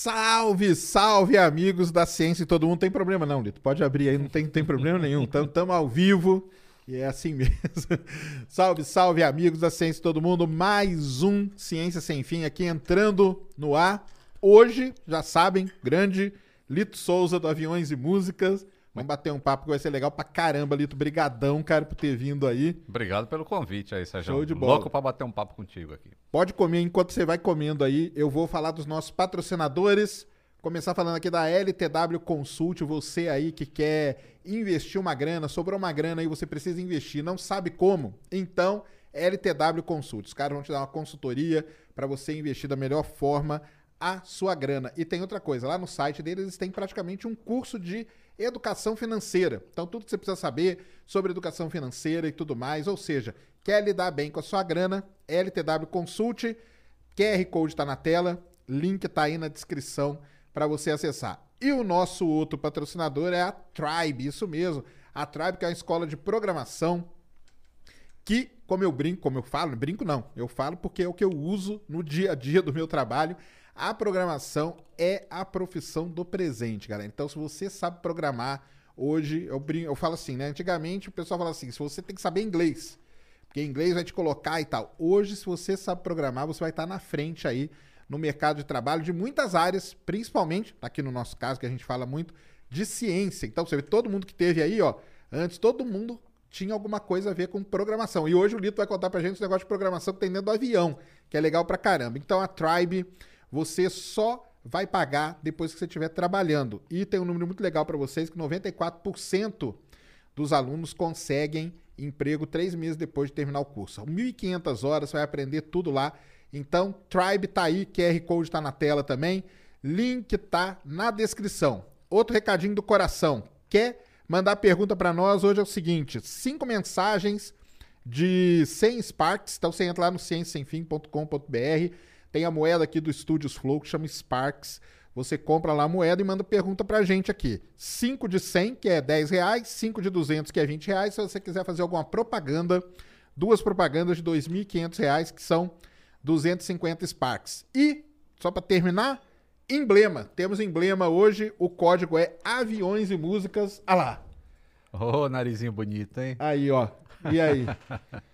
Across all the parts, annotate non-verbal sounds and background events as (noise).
Salve, salve, amigos da ciência e todo mundo. Tem problema não, Lito. Pode abrir aí, não tem, tem problema nenhum. Estamos ao vivo e é assim (laughs) mesmo. salve, salve, amigos da ciência e todo mundo. Mais um Ciência Sem Fim aqui entrando no ar. Hoje, já sabem, grande Lito Souza do Aviões e Músicas. Vamos bater um papo que vai ser legal pra caramba, Lito. Brigadão, cara, por ter vindo aí. Obrigado pelo convite aí, Sérgio. Show de bola. Louco pra bater um papo contigo aqui. Pode comer enquanto você vai comendo aí. Eu vou falar dos nossos patrocinadores. Começar falando aqui da LTW Consult. Você aí que quer investir uma grana, sobrou uma grana aí, você precisa investir, não sabe como? Então, LTW Consult. Os caras vão te dar uma consultoria para você investir da melhor forma a sua grana. E tem outra coisa, lá no site deles eles têm praticamente um curso de educação financeira. Então, tudo que você precisa saber sobre educação financeira e tudo mais, ou seja, quer lidar bem com a sua grana, LTW Consult, QR Code está na tela, link está aí na descrição para você acessar. E o nosso outro patrocinador é a Tribe, isso mesmo. A Tribe que é uma escola de programação que, como eu brinco, como eu falo, brinco não, eu falo porque é o que eu uso no dia a dia do meu trabalho. A programação é a profissão do presente, galera. Então, se você sabe programar, hoje eu, eu falo assim, né? Antigamente o pessoal fala assim: se você tem que saber inglês, porque inglês vai te colocar e tal. Hoje, se você sabe programar, você vai estar na frente aí no mercado de trabalho de muitas áreas, principalmente, aqui no nosso caso, que a gente fala muito de ciência. Então, você vê, todo mundo que teve aí, ó, antes todo mundo tinha alguma coisa a ver com programação. E hoje o Lito vai contar pra gente esse negócio de programação que tem dentro do avião, que é legal pra caramba. Então, a Tribe, você só vai pagar depois que você estiver trabalhando. E tem um número muito legal para vocês, que 94% dos alunos conseguem emprego três meses depois de terminar o curso. 1.500 horas, você vai aprender tudo lá. Então, Tribe tá aí, QR Code tá na tela também. Link tá na descrição. Outro recadinho do coração. Quer mandar pergunta para nós? Hoje é o seguinte: cinco mensagens de 100 Sparks. Então, você entra lá no cienciasemfim.com.br. Tem a moeda aqui do Studios Flow que chama Sparks. Você compra lá a moeda e manda pergunta pra gente aqui. 5 de 100, que é 10 reais, 5 de 200, que é 20 reais. Se você quiser fazer alguma propaganda, duas propagandas de 2.500 reais, que são 250 Sparks. E, só para terminar, emblema. Temos emblema hoje, o código é Aviões e Músicas. Ah lá, Ô, narizinho bonito, hein? aí ó. E aí? (laughs)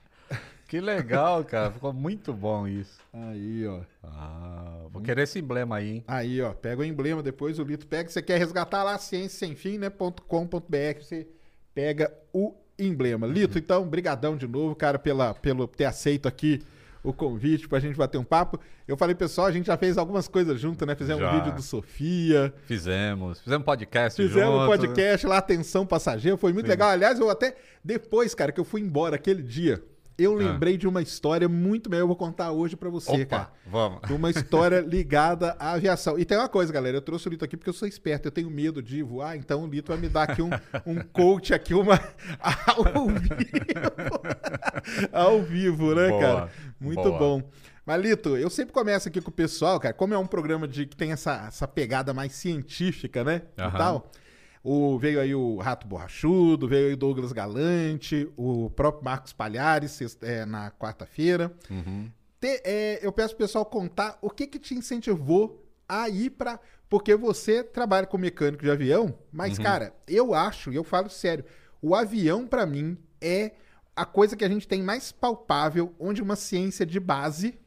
Que legal, cara. Ficou muito bom isso. aí ó. Ah, vou querer esse emblema aí, hein? Aí, ó, pega o emblema, depois o Lito pega. Você quer resgatar lá, ciência sem fim, né? .com.br, você pega o emblema. Lito, então, brigadão de novo, cara, pela, pelo ter aceito aqui o convite pra gente bater um papo. Eu falei, pessoal, a gente já fez algumas coisas junto, né? Fizemos Já. um vídeo do Sofia, Fizemos. Fizemos podcast fizemos um junto. podcast lá, Atenção Passageiro, foi muito Sim. legal. Aliás, eu até, depois, cara, que eu fui embora aquele dia, eu Ah. lembrei de uma história muito melhor, eu vou contar hoje pra você, Opa, cara. vamos. de uma história (laughs) ligada à aviação. E tem uma coisa, galera, eu trouxe o Lito aqui porque eu sou esperto, eu tenho medo de voar, então o Lito vai me dar aqui um, (laughs) um coach aqui, uma (laughs) ao vivo. ao vivo, né, Boa, cara? Muito boa. bom. Mas, Lito, eu sempre começo aqui com o pessoal, cara, como é um programa de que tem essa, essa pegada mais científica, né? E Aham. tal. O, veio aí o Rato Borrachudo, veio aí o Douglas Galante, o próprio Marcos Palhares sexta- é, na quarta-feira. Uhum. Te- é, eu peço pro pessoal contar o que que te incentivou a ir pra... Porque você trabalha com mecânico de avião, mas, cara, eu acho, e eu falo sério, o avião, pra mim, é a coisa que a gente tem mais palpável, onde uma ciência de base,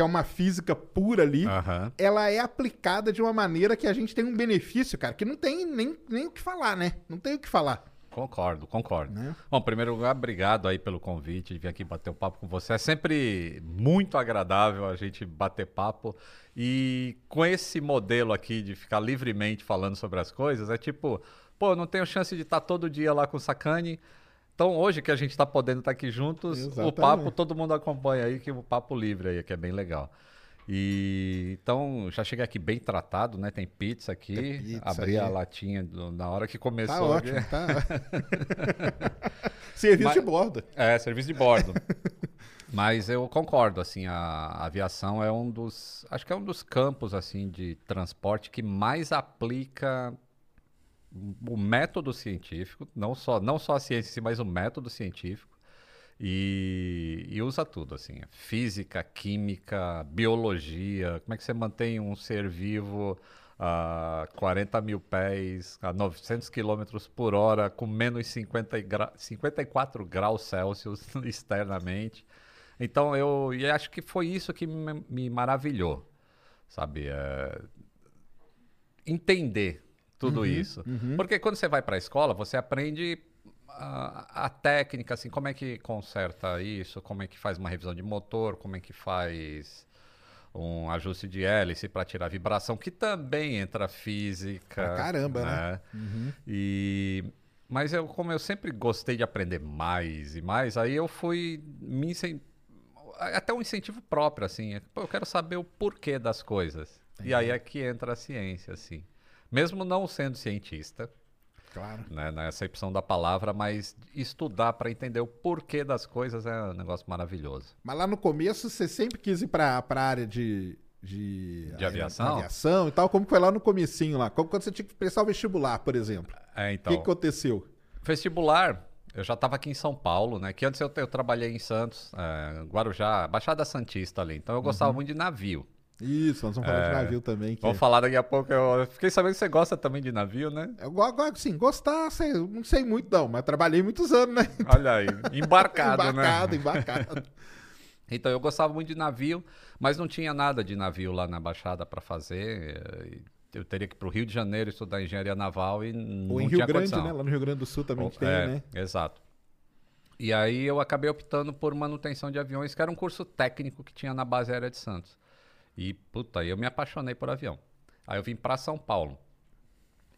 que é uma física pura ali, Aham. ela é aplicada de uma maneira que a gente tem um benefício, cara, que não tem nem, nem o que falar, né? Não tem o que falar. Concordo, concordo. Né? Bom, em primeiro lugar, obrigado aí pelo convite de vir aqui bater um papo com você. É sempre muito agradável a gente bater papo. E com esse modelo aqui de ficar livremente falando sobre as coisas, é tipo, pô, não tenho chance de estar todo dia lá com o Sacani. Então, hoje que a gente está podendo estar aqui juntos, o Exatamente. papo todo mundo acompanha aí, que o papo livre aí, que é bem legal. E então já cheguei aqui bem tratado, né? Tem pizza aqui. Tem pizza abri a latinha do- na hora que Tá começou. aqui. ótimo, tá. (laughs) Serviço Mas- de bordo. É, serviço de bordo. (laughs) Mas eu concordo, assim, a, a aviação é um dos, acho que é um dos campos, assim, de transporte que mais aplica o método científico, não só, não só a ciência, em si, mas o método científico, e, e usa tudo, assim, física, química, biologia, como é que você mantém um ser vivo a 40 mil pés, a 900 quilômetros por hora, com menos 50 e gra 54 graus Celsius (laughs) externamente. Então, eu e acho que foi isso que me, me maravilhou, sabe? É, entender tudo isso. Porque quando você vai para a escola, você aprende a, a técnica, assim, como é que conserta isso, como é que faz uma revisão de motor, como é que faz um ajuste de hélice para tirar vibração, que também entra física. Pra caramba, né? E mas eu como eu sempre gostei de aprender mais e mais, aí eu fui me incen- até um incentivo próprio assim, é, pô, eu quero saber o porquê das coisas. E aí é que entra a ciência assim. Mesmo não sendo cientista, Claro. né, na acepção da palavra, mas estudar para entender o porquê das coisas é um negócio maravilhoso. Mas lá no começo você sempre quis ir pra, pra área de. De, De aviação? aviação e tal. Como foi lá no comecinho lá? Como quando você tinha que prestar o vestibular, por exemplo. É, O então. que, que aconteceu? Vestibular, eu já estava aqui em São Paulo, né? Que antes eu, eu trabalhei em Santos, é, Guarujá, Baixada Santista ali. Então eu gostava muito de navio. Isso, nós vamos falar de navio também. Que Vamos falar daqui a pouco. Eu fiquei sabendo que você gosta também de navio, né? Eu go- go- assim, gostar, sei, não sei muito não, mas trabalhei muitos anos, né? (laughs) Olha aí, embarcado, embarcado, né? embarcado. (laughs) Então eu gostava muito de navio, mas não tinha nada de navio lá na Baixada para fazer. eh, Eu teria que ir para o Rio de Janeiro estudar engenharia naval e não Ou em Rio Grande, condição. né? Lá no Rio Grande do Sul também Ou- tem, é, né? Exato. E aí eu acabei optando por manutenção de aviões, que era um curso técnico que tinha na base aérea de Santos. E, puta, eu me apaixonei por avião. Aí eu vim para São Paulo.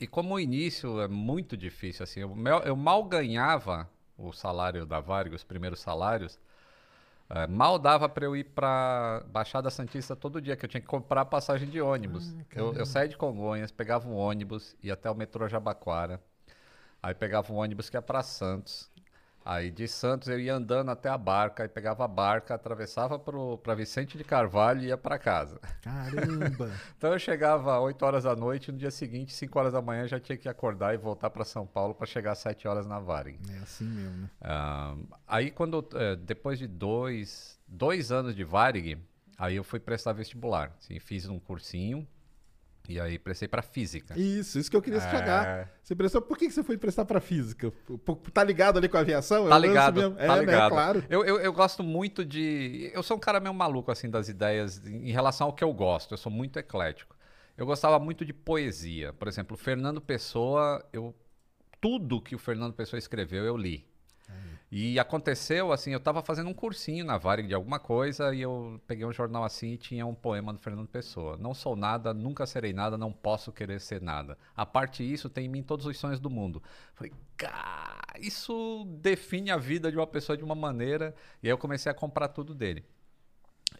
E como o início é muito difícil, assim, eu, eu mal ganhava o salário da Varg, os primeiros salários, eh, mal dava para eu ir para Baixada Santista todo dia, que eu tinha que comprar passagem de ônibus. eu, eu saía de Congonhas, pegava um ônibus, ia até o metrô Jabaquara, aí pegava um ônibus que ia para Santos. Aí de Santos eu ia andando até a barca, aí pegava a barca, atravessava para Vicente de Carvalho e ia para casa. Caramba! (laughs) Então eu chegava às 8 horas da noite, no dia seguinte, 5 horas da manhã, já tinha que acordar e voltar para São Paulo para chegar às 7 horas na Varig. é assim mesmo, né? Ah, aí quando eh, depois de dois, dois anos de Varig, aí eu fui prestar vestibular. Assim, fiz um cursinho e aí prestei para física. Isso, isso que eu queria É. chegar. Você prestou, por que você foi prestar pra física? Tá ligado ali com a aviação? É Tá o lance ligado, mesmo. tá é, ligado. né? Claro. Eu, eu, eu gosto muito de. Eu sou um cara meio maluco, assim, das ideias em em relação ao que eu gosto. Eu sou muito eclético. Eu gostava muito de poesia. Por exemplo, Fernando Pessoa, eu. Tudo que o Fernando Pessoa escreveu, eu li. E aconteceu assim, eu estava fazendo um cursinho na Varig de alguma coisa e eu peguei um jornal assim e tinha um poema do Fernando Pessoa. Não sou nada, nunca serei nada, não posso querer ser nada. A parte disso tem em mim todos os sonhos do mundo. Falei, cara, isso define a vida de uma pessoa de uma maneira. E aí eu comecei a comprar tudo dele.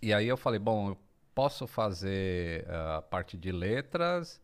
E aí eu falei, bom, eu posso fazer ah, a parte de letras,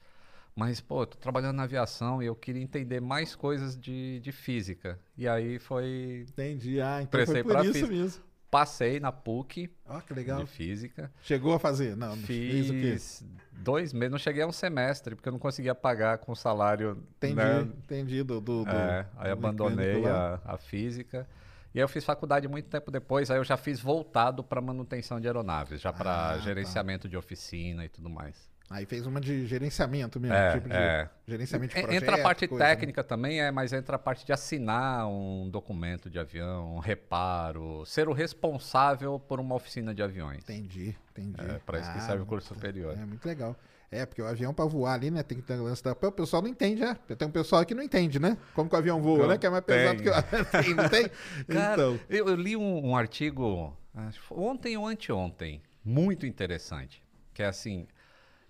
mas, pô, eu tô trabalhando na aviação e eu queria entender mais coisas de, de física. E aí foi. Entendi. Ah, então foi por isso física. mesmo. Passei na PUC Ó, que legal. de física. Chegou a fazer? Não, o quê? Fiz dois meses, não cheguei a um semestre, porque eu não conseguia pagar com salário. Entendi, né? entendi. Do, do, do- É, aí do abandonei mecânico lá. a, a física. E aí eu fiz faculdade muito tempo depois, aí eu já fiz voltado para manutenção de aeronaves, já para Ah, tá. gerenciamento de oficina e tudo mais. Aí fez uma de gerenciamento mesmo, É, tipo de é. gerenciamento de projeto. entra a parte coisa, né? técnica também, é, mas entra a parte de assinar um documento de avião, um reparo, ser o responsável por uma oficina de aviões. Entendi, entendi. É, para isso que Ah, serve o curso muito- superior. É muito legal. É, porque o avião pra voar ali, né? Tem que ter um lance da. O pessoal não entende, né? Tem um pessoal que não entende, né? Como que o avião voa, Não né? Que é mais pesado tem. que o (laughs) tem, não tem? (laughs) Cara, então. eu, eu li um, um artigo acho que ontem ou anteontem, muito interessante, que é assim,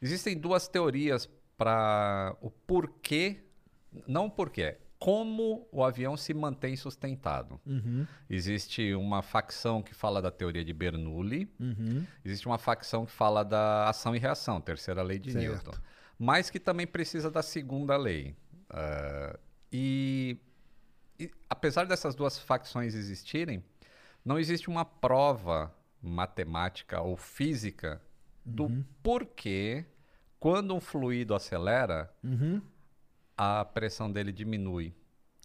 existem duas teorias para o porquê, não o porquê, como o avião se mantém sustentado. Uhum, Existe uma facção que fala da teoria de Bernoulli, uhum. existe uma facção que fala da ação e reação, terceira lei de Certo. Newton, mas que também precisa da segunda lei. Ah, e, e apesar dessas duas facções existirem, não existe uma prova matemática ou física do Uhum. porquê quando um fluido acelera, Uhum. a pressão dele diminui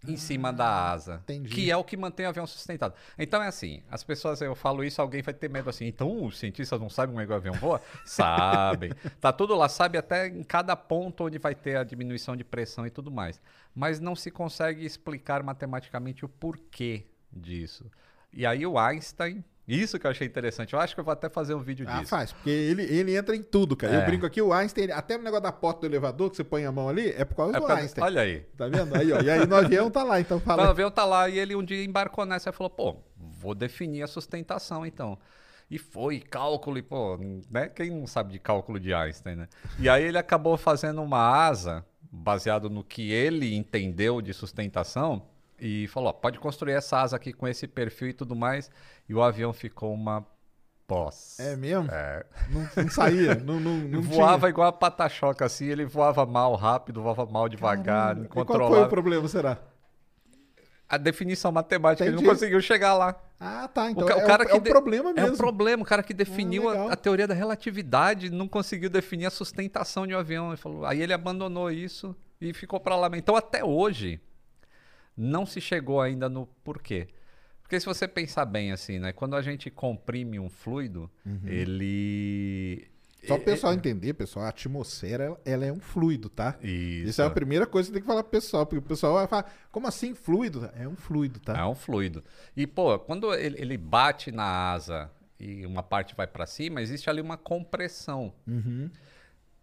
em cima da asa, Ah, entendi. que é o que mantém o avião sustentado. Então é assim, as pessoas, eu falo isso, alguém vai ter medo assim, então os cientistas não sabem como é que o avião voa? (laughs) Sabem. Tá tudo lá, sabe até em cada ponto onde vai ter a diminuição de pressão e tudo mais. Mas não se consegue explicar matematicamente o porquê disso. E aí o Einstein, isso que eu achei interessante, eu acho que eu vou até fazer um vídeo Ah, disso. faz, porque ele, ele entra em tudo, cara. Eu É. brinco aqui, o Einstein, até no negócio da porta do elevador, que você põe a mão ali, é por causa É do pra- Einstein. olha aí. Tá vendo? Aí, ó. E aí no avião tá lá, então O fala. avião tá lá e ele um dia embarcou nessa e falou, pô, vou definir a sustentação então. E foi cálculo, e pô, né? Quem não sabe de cálculo de Einstein, né? E aí ele acabou fazendo uma asa, baseado no que ele entendeu de sustentação, e falou, ó, pode construir essa asa aqui com esse perfil e tudo mais. E o avião ficou uma boss. É mesmo? É. Não, não saía, não, não, não (laughs) voava tinha. igual a pata-choca, assim, ele voava mal rápido, voava mal devagar, Caramba. não E qual foi o problema, será? A definição matemática, ele não Entendi. conseguiu chegar lá. Ah, tá. Então o, ca- o é, cara o, que é o problema É mesmo. um problema. O cara que definiu legal. a, a teoria da relatividade não conseguiu definir a sustentação de um avião. Ele falou, aí ele abandonou isso e ficou para lá. Então, até hoje, não se chegou ainda no porquê. Porque se você pensar bem assim, né? Quando a gente comprime um fluido, ele... Só o pessoal entender, pessoal, a atmosfera, ela é um fluido, tá? Isso. Isso é a primeira coisa que tem que falar pro pessoal, porque o pessoal vai falar, como assim fluido? É um fluido, tá? É um fluido. E, pô, quando ele, ele bate na asa e uma parte vai para cima, existe ali uma compressão. Uhum.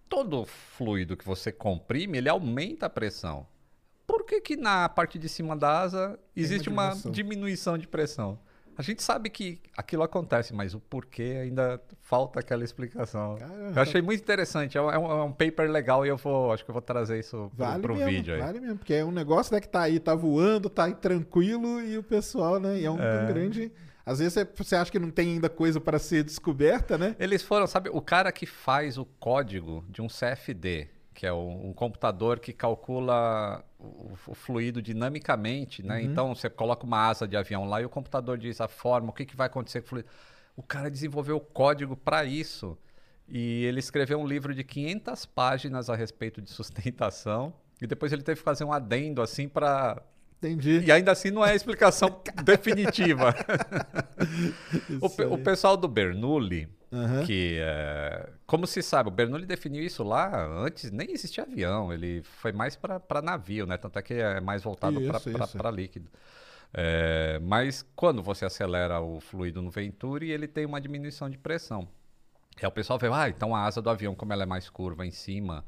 Todo fluido que você comprime, ele aumenta a pressão. Por que, que na parte de cima da asa existe uma diminuição. diminuição. de pressão? A gente sabe que aquilo acontece, mas o porquê ainda falta aquela explicação. Caramba. Eu achei muito interessante. É um, é um- é paper legal e eu vou, acho que eu vou trazer isso pro, Vale pro mesmo, vídeo aí. vale mesmo, porque é um negócio né, que tá aí, tá voando, tá aí tranquilo e o pessoal, né? E é um, um grande. Às vezes você, você acha que não tem ainda coisa para ser descoberta, né? Eles foram, sabe, o cara que faz o código de um CFD, que é um, um computador que calcula o, o fluido dinamicamente, né? Então você coloca uma asa de avião lá e o computador diz a forma, o que, que vai acontecer com o fluido. O cara desenvolveu o código para isso. E ele escreveu um livro de 500 páginas a respeito de sustentação. E depois ele teve que fazer um adendo assim para Entendi. e ainda assim não é a explicação (laughs) definitiva. o, o pessoal do Bernoulli, Aham. que é, como se sabe, o Bernoulli definiu isso lá antes, nem existia avião, ele foi mais para navio, né? Tanto é que é mais voltado para líquido. É, mas quando você acelera o fluido no Venturi, ele tem uma diminuição de pressão. E aí o pessoal vê, ah, então a asa do avião, como ela é mais curva em cima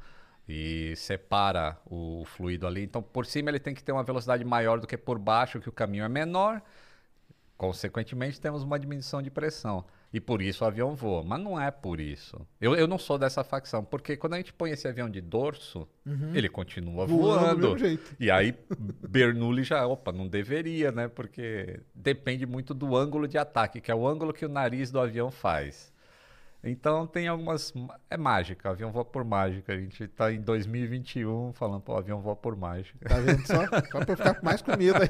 e separa o fluido ali, então por cima ele tem que ter uma velocidade maior do que por baixo, que o caminho é menor. Consequentemente, temos uma diminuição de pressão. E por isso o avião voa. Mas não é por isso. Eu, eu não sou dessa facção, porque quando a gente põe esse avião de dorso, ele continua Uhum. Voando do voando. jeito. E aí, Bernoulli já, opa, não deveria, né? Porque depende muito do ângulo de ataque, que é o ângulo que o nariz do avião faz. Então tem algumas. É mágica, o avião voa por mágica. A gente tá em 2021 falando, pô, o avião voa por mágica. Tá vendo só? Só pra eu ficar mais com medo aí.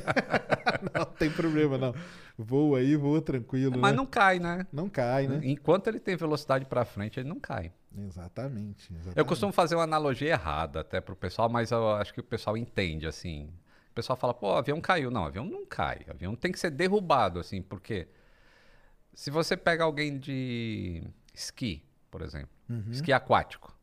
(laughs) não, tem problema, não. Voa aí, voa tranquilo. Mas né? não cai, né? Não cai, né? Enquanto ele tem velocidade para frente, ele não cai. Exatamente, exatamente. Eu costumo fazer uma analogia errada até pro pessoal, mas eu acho que o pessoal entende, assim. O pessoal fala, pô, o avião caiu. Não, o avião não cai. O avião tem que ser derrubado, assim, porque se você pega alguém de esqui, por exemplo, esqui aquático,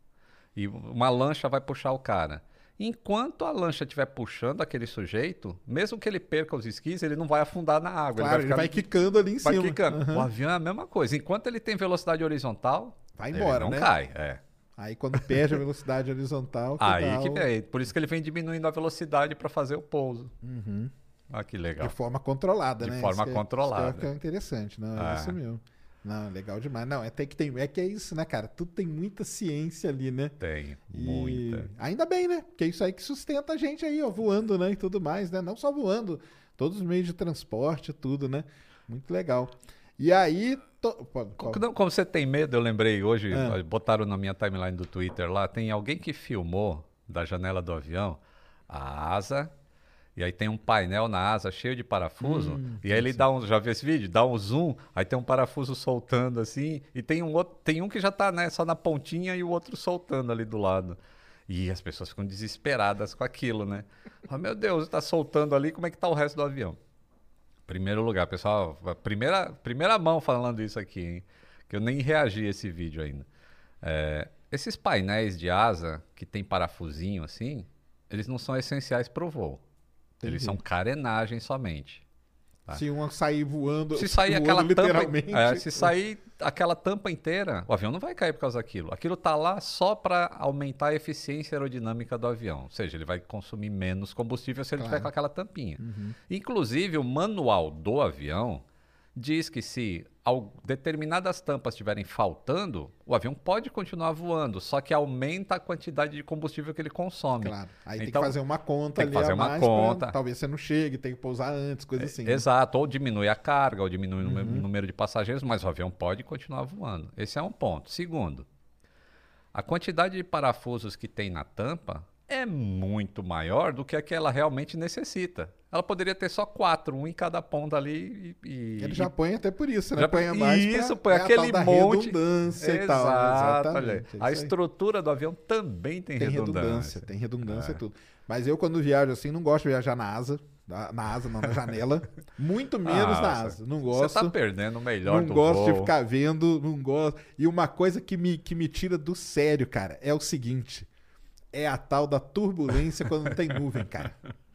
e uma lancha vai puxar o cara. Enquanto a lancha estiver puxando aquele sujeito, mesmo que ele perca os esquis, ele não vai afundar na água. Claro, ele vai, quicando ali em vai cima. quicando. Aham. O avião é a mesma coisa. Enquanto ele tem velocidade horizontal, Vai ele embora, não né? cai. É. Aí quando perde a velocidade horizontal, que Aí que vem. Por isso que ele vem diminuindo a velocidade para fazer o pouso. Uhum. Ah, que legal. De forma controlada, De né? forma Isso é- controlada. Isso que é, interessante, não, é É. isso mesmo. Não, legal demais. Não, é, tem que tem, é que é isso, né, cara? Tudo tem muita ciência ali, né? Tem, E muita. ainda bem, né? Porque é isso aí que sustenta a gente aí, ó, voando, né? E tudo mais, né? Não só voando, todos os meios de transporte, tudo, né? Muito legal. E aí. to- Não, como você tem medo, eu lembrei hoje, É. botaram na minha timeline do Twitter lá, tem alguém que filmou da janela do avião a asa, e aí tem um painel na asa cheio de parafuso, Hum, e aí ele dá um, já viu esse vídeo? Dá um zoom, aí tem um parafuso soltando assim, e tem um outro, tem um que já tá, né, só na pontinha e o outro soltando ali do lado. E as pessoas ficam desesperadas com aquilo, né? Fala, meu Deus, tá soltando ali, como é que tá o resto do avião? Primeiro lugar, pessoal, primeira, primeira mão falando isso aqui, hein? Que eu nem reagi a esse vídeo ainda. É, esses painéis de asa que tem parafusinho assim, eles não são essenciais para o voo. Eles Entendi. são carenagem somente. tá. Se uma sair voando. Se sair voando aquela tampa, literalmente. é, se sair aquela tampa inteira, o avião não vai cair por causa daquilo. Aquilo tá lá só para aumentar a eficiência aerodinâmica do avião, ou seja, ele vai consumir menos combustível se ele Claro. tiver com aquela tampinha. Uhum. Inclusive o manual do avião diz que se determinadas tampas estiverem faltando, o avião pode continuar voando, só que aumenta a quantidade de combustível que ele consome. Claro. Aí tem Então, que fazer uma conta tem que ali fazer uma mais pra- conta. talvez você não chegue, tem que pousar antes, coisa assim. né? Exato, ou diminui a carga, ou diminui o número- Uhum. número de passageiros, mas o avião pode continuar voando. Esse é um ponto. Segundo, a quantidade de parafusos que tem na tampa é muito maior do que a que ela realmente necessita. Ela poderia ter só quatro, um em cada ponta ali e. Ele já põe até por isso, né? Já põe mais isso, põe é aquele monte. redundância e tal. Exato, aí. Exatamente. é A estrutura do avião também tem, Tem redundância. redundância, tem redundância É. e tudo. Mas eu, quando viajo assim, não gosto de viajar na asa. Na na asa, não, na janela. (laughs) Muito menos na Nossa, asa. Não Você gosto. tá perdendo o melhor não gosto de voo. ficar vendo, não gosto. E uma coisa que me, que me tira do sério, cara, é o seguinte: é a tal da turbulência quando não tem nuvem, cara. (laughs)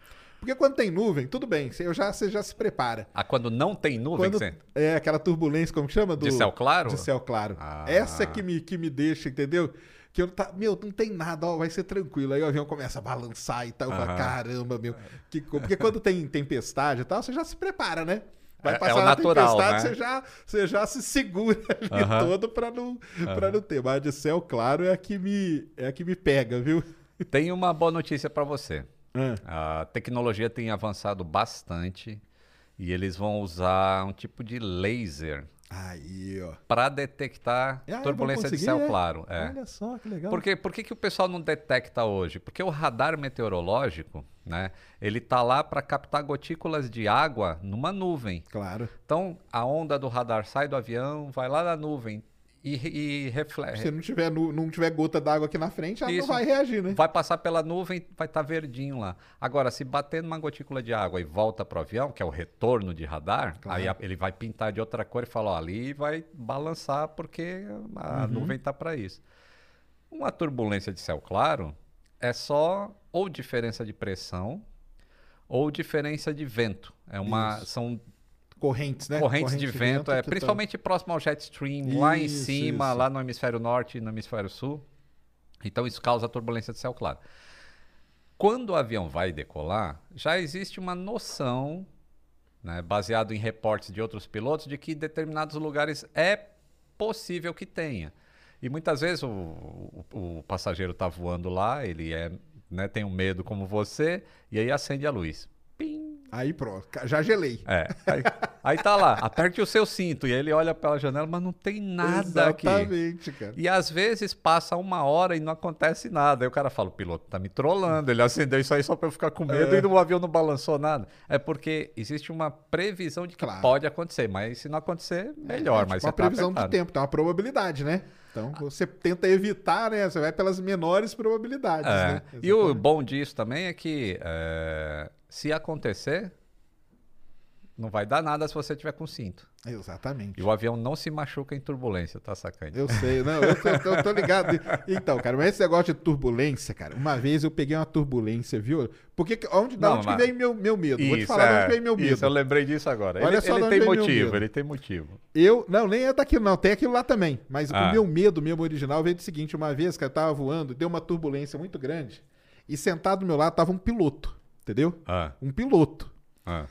Porque quando tem nuvem, tudo bem, você, já, você já se prepara. Ah, quando não tem nuvem, Quando, você- é aquela turbulência, como que chama? Do, de céu claro? De céu claro. Ah. Essa é que me, que me deixa, entendeu? Que eu tá, meu, não tem nada, ó, vai ser tranquilo. Aí o avião começa a balançar e tal. Eu falo, caramba, meu. Que, porque quando tem tempestade e tal, você já se prepara, né? Vai É- é passar o na natural, tempestade, né? você, já, você já se segura (laughs) ali Aham. todo pra não, pra não ter. Mas de céu claro é a que me, é a que me pega, viu? Tem uma boa notícia para você. Ah, A tecnologia tem avançado bastante e eles vão usar um tipo de laser Aí, ó. para detectar Ah, turbulência de céu é? claro. É. Olha só que legal. Por, quê? Por que, que o pessoal não detecta hoje? Porque o radar meteorológico, né, ele tá lá para captar gotículas de água numa nuvem. Claro. Então, a onda do radar sai do avião, vai lá na nuvem e, e reflete. Se não tiver, não tiver gota d'água aqui na frente, ela Isso. não vai reagir, né? Vai passar pela nuvem, vai estar verdinho lá. Agora, se bater numa gotícula de água e volta pro avião, que é o retorno de radar, Claro. aí ele vai pintar de outra cor e falar, ó, ali vai balançar porque a Uhum. nuvem tá para isso. Uma turbulência de céu claro é só ou diferença de pressão ou diferença de vento. É uma Isso. são Correntes, né? correntes de vento, é que tão- principalmente próximo ao jet stream, lá em Isso, cima, isso. lá no hemisfério norte e no hemisfério sul. Então isso causa turbulência de céu claro. Quando o avião vai decolar, já existe uma noção, né, baseado em reportes de outros pilotos, de que em determinados lugares é possível que tenha. E muitas vezes o, o- o passageiro está voando lá, ele é, né, tem um medo como você, e aí acende a luz. Aí pronto, já gelei. É. Aí, aí tá lá, aperte o seu cinto. E aí ele olha pela janela, mas não tem nada aqui. Exatamente, cara. E às vezes passa uma hora e não acontece nada. Aí o cara fala, o piloto tá me trollando, ele acendeu isso aí só pra eu ficar com medo É. e o avião não balançou nada. É porque existe uma previsão de que Claro. pode acontecer, mas se não acontecer, melhor. É, tipo mas uma tá previsão de apertado. tempo, tem uma probabilidade, né? Então você tenta evitar, né? Você vai pelas menores probabilidades, É. né? E o Exatamente. bom disso também é que é, se acontecer, não vai dar nada se você tiver com cinto. Exatamente. E o avião não se machuca em turbulência, tá sacando? Eu sei, não, eu tô, eu tô ligado. Então, cara, mas esse negócio de turbulência, cara, uma vez eu peguei uma turbulência, viu? Porque que- onde, da Não, onde mas- que vem meu, meu medo? Vou te Isso, falar de é, onde vem meu medo. Isso, eu lembrei disso agora. Olha ele só ele tem motivo, ele tem motivo. Eu, não, nem é daquilo, não, tem aquilo lá também. Mas o Ah. meu medo mesmo original veio do seguinte: uma vez que eu tava voando, deu uma turbulência muito grande, e sentado do meu lado tava um piloto, entendeu? Ah, Um piloto. ah.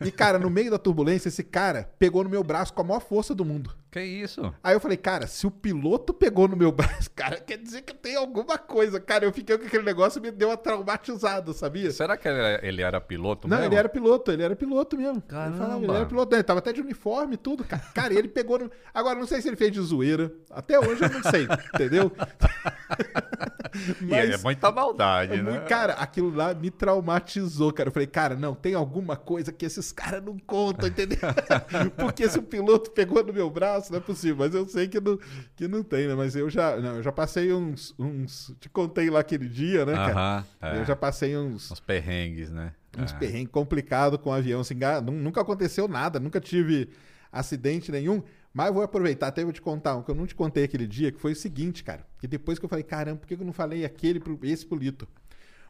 E, cara, no meio da turbulência, esse cara pegou no meu braço com a maior força do mundo. Que isso? Aí eu falei, cara, se o piloto pegou no meu (laughs) braço, cara, quer dizer que tem alguma coisa. Cara, eu fiquei com aquele negócio e me deu uma traumatizada, sabia? Será que ele, ele era piloto Não, mesmo? ele era piloto, ele era piloto mesmo. Ele, Caramba. falava, ele era piloto, ele tava até de uniforme e tudo, cara. Cara, ele pegou no... Agora, não sei se ele fez de zoeira. Até hoje eu não sei, entendeu? (laughs) E é muita maldade, é né? Cara, aquilo lá me traumatizou, cara. Eu falei, cara, não, tem alguma coisa que esses caras não contam, entendeu? (laughs) Porque se o piloto pegou no meu braço, não é possível. Mas eu sei que não, que não tem, né? Mas eu já, não, eu já passei uns, uns. Te contei lá aquele dia, né, cara? É. Eu já passei uns, Uns perrengues, né? uns É. perrengues complicados com o avião. Assim, nunca aconteceu nada, nunca tive acidente nenhum. Mas vou aproveitar, até vou te contar um que eu não te contei aquele dia, que foi o seguinte, cara. Que depois que eu falei, caramba, por que eu não falei aquele, pro- esse pro Lito?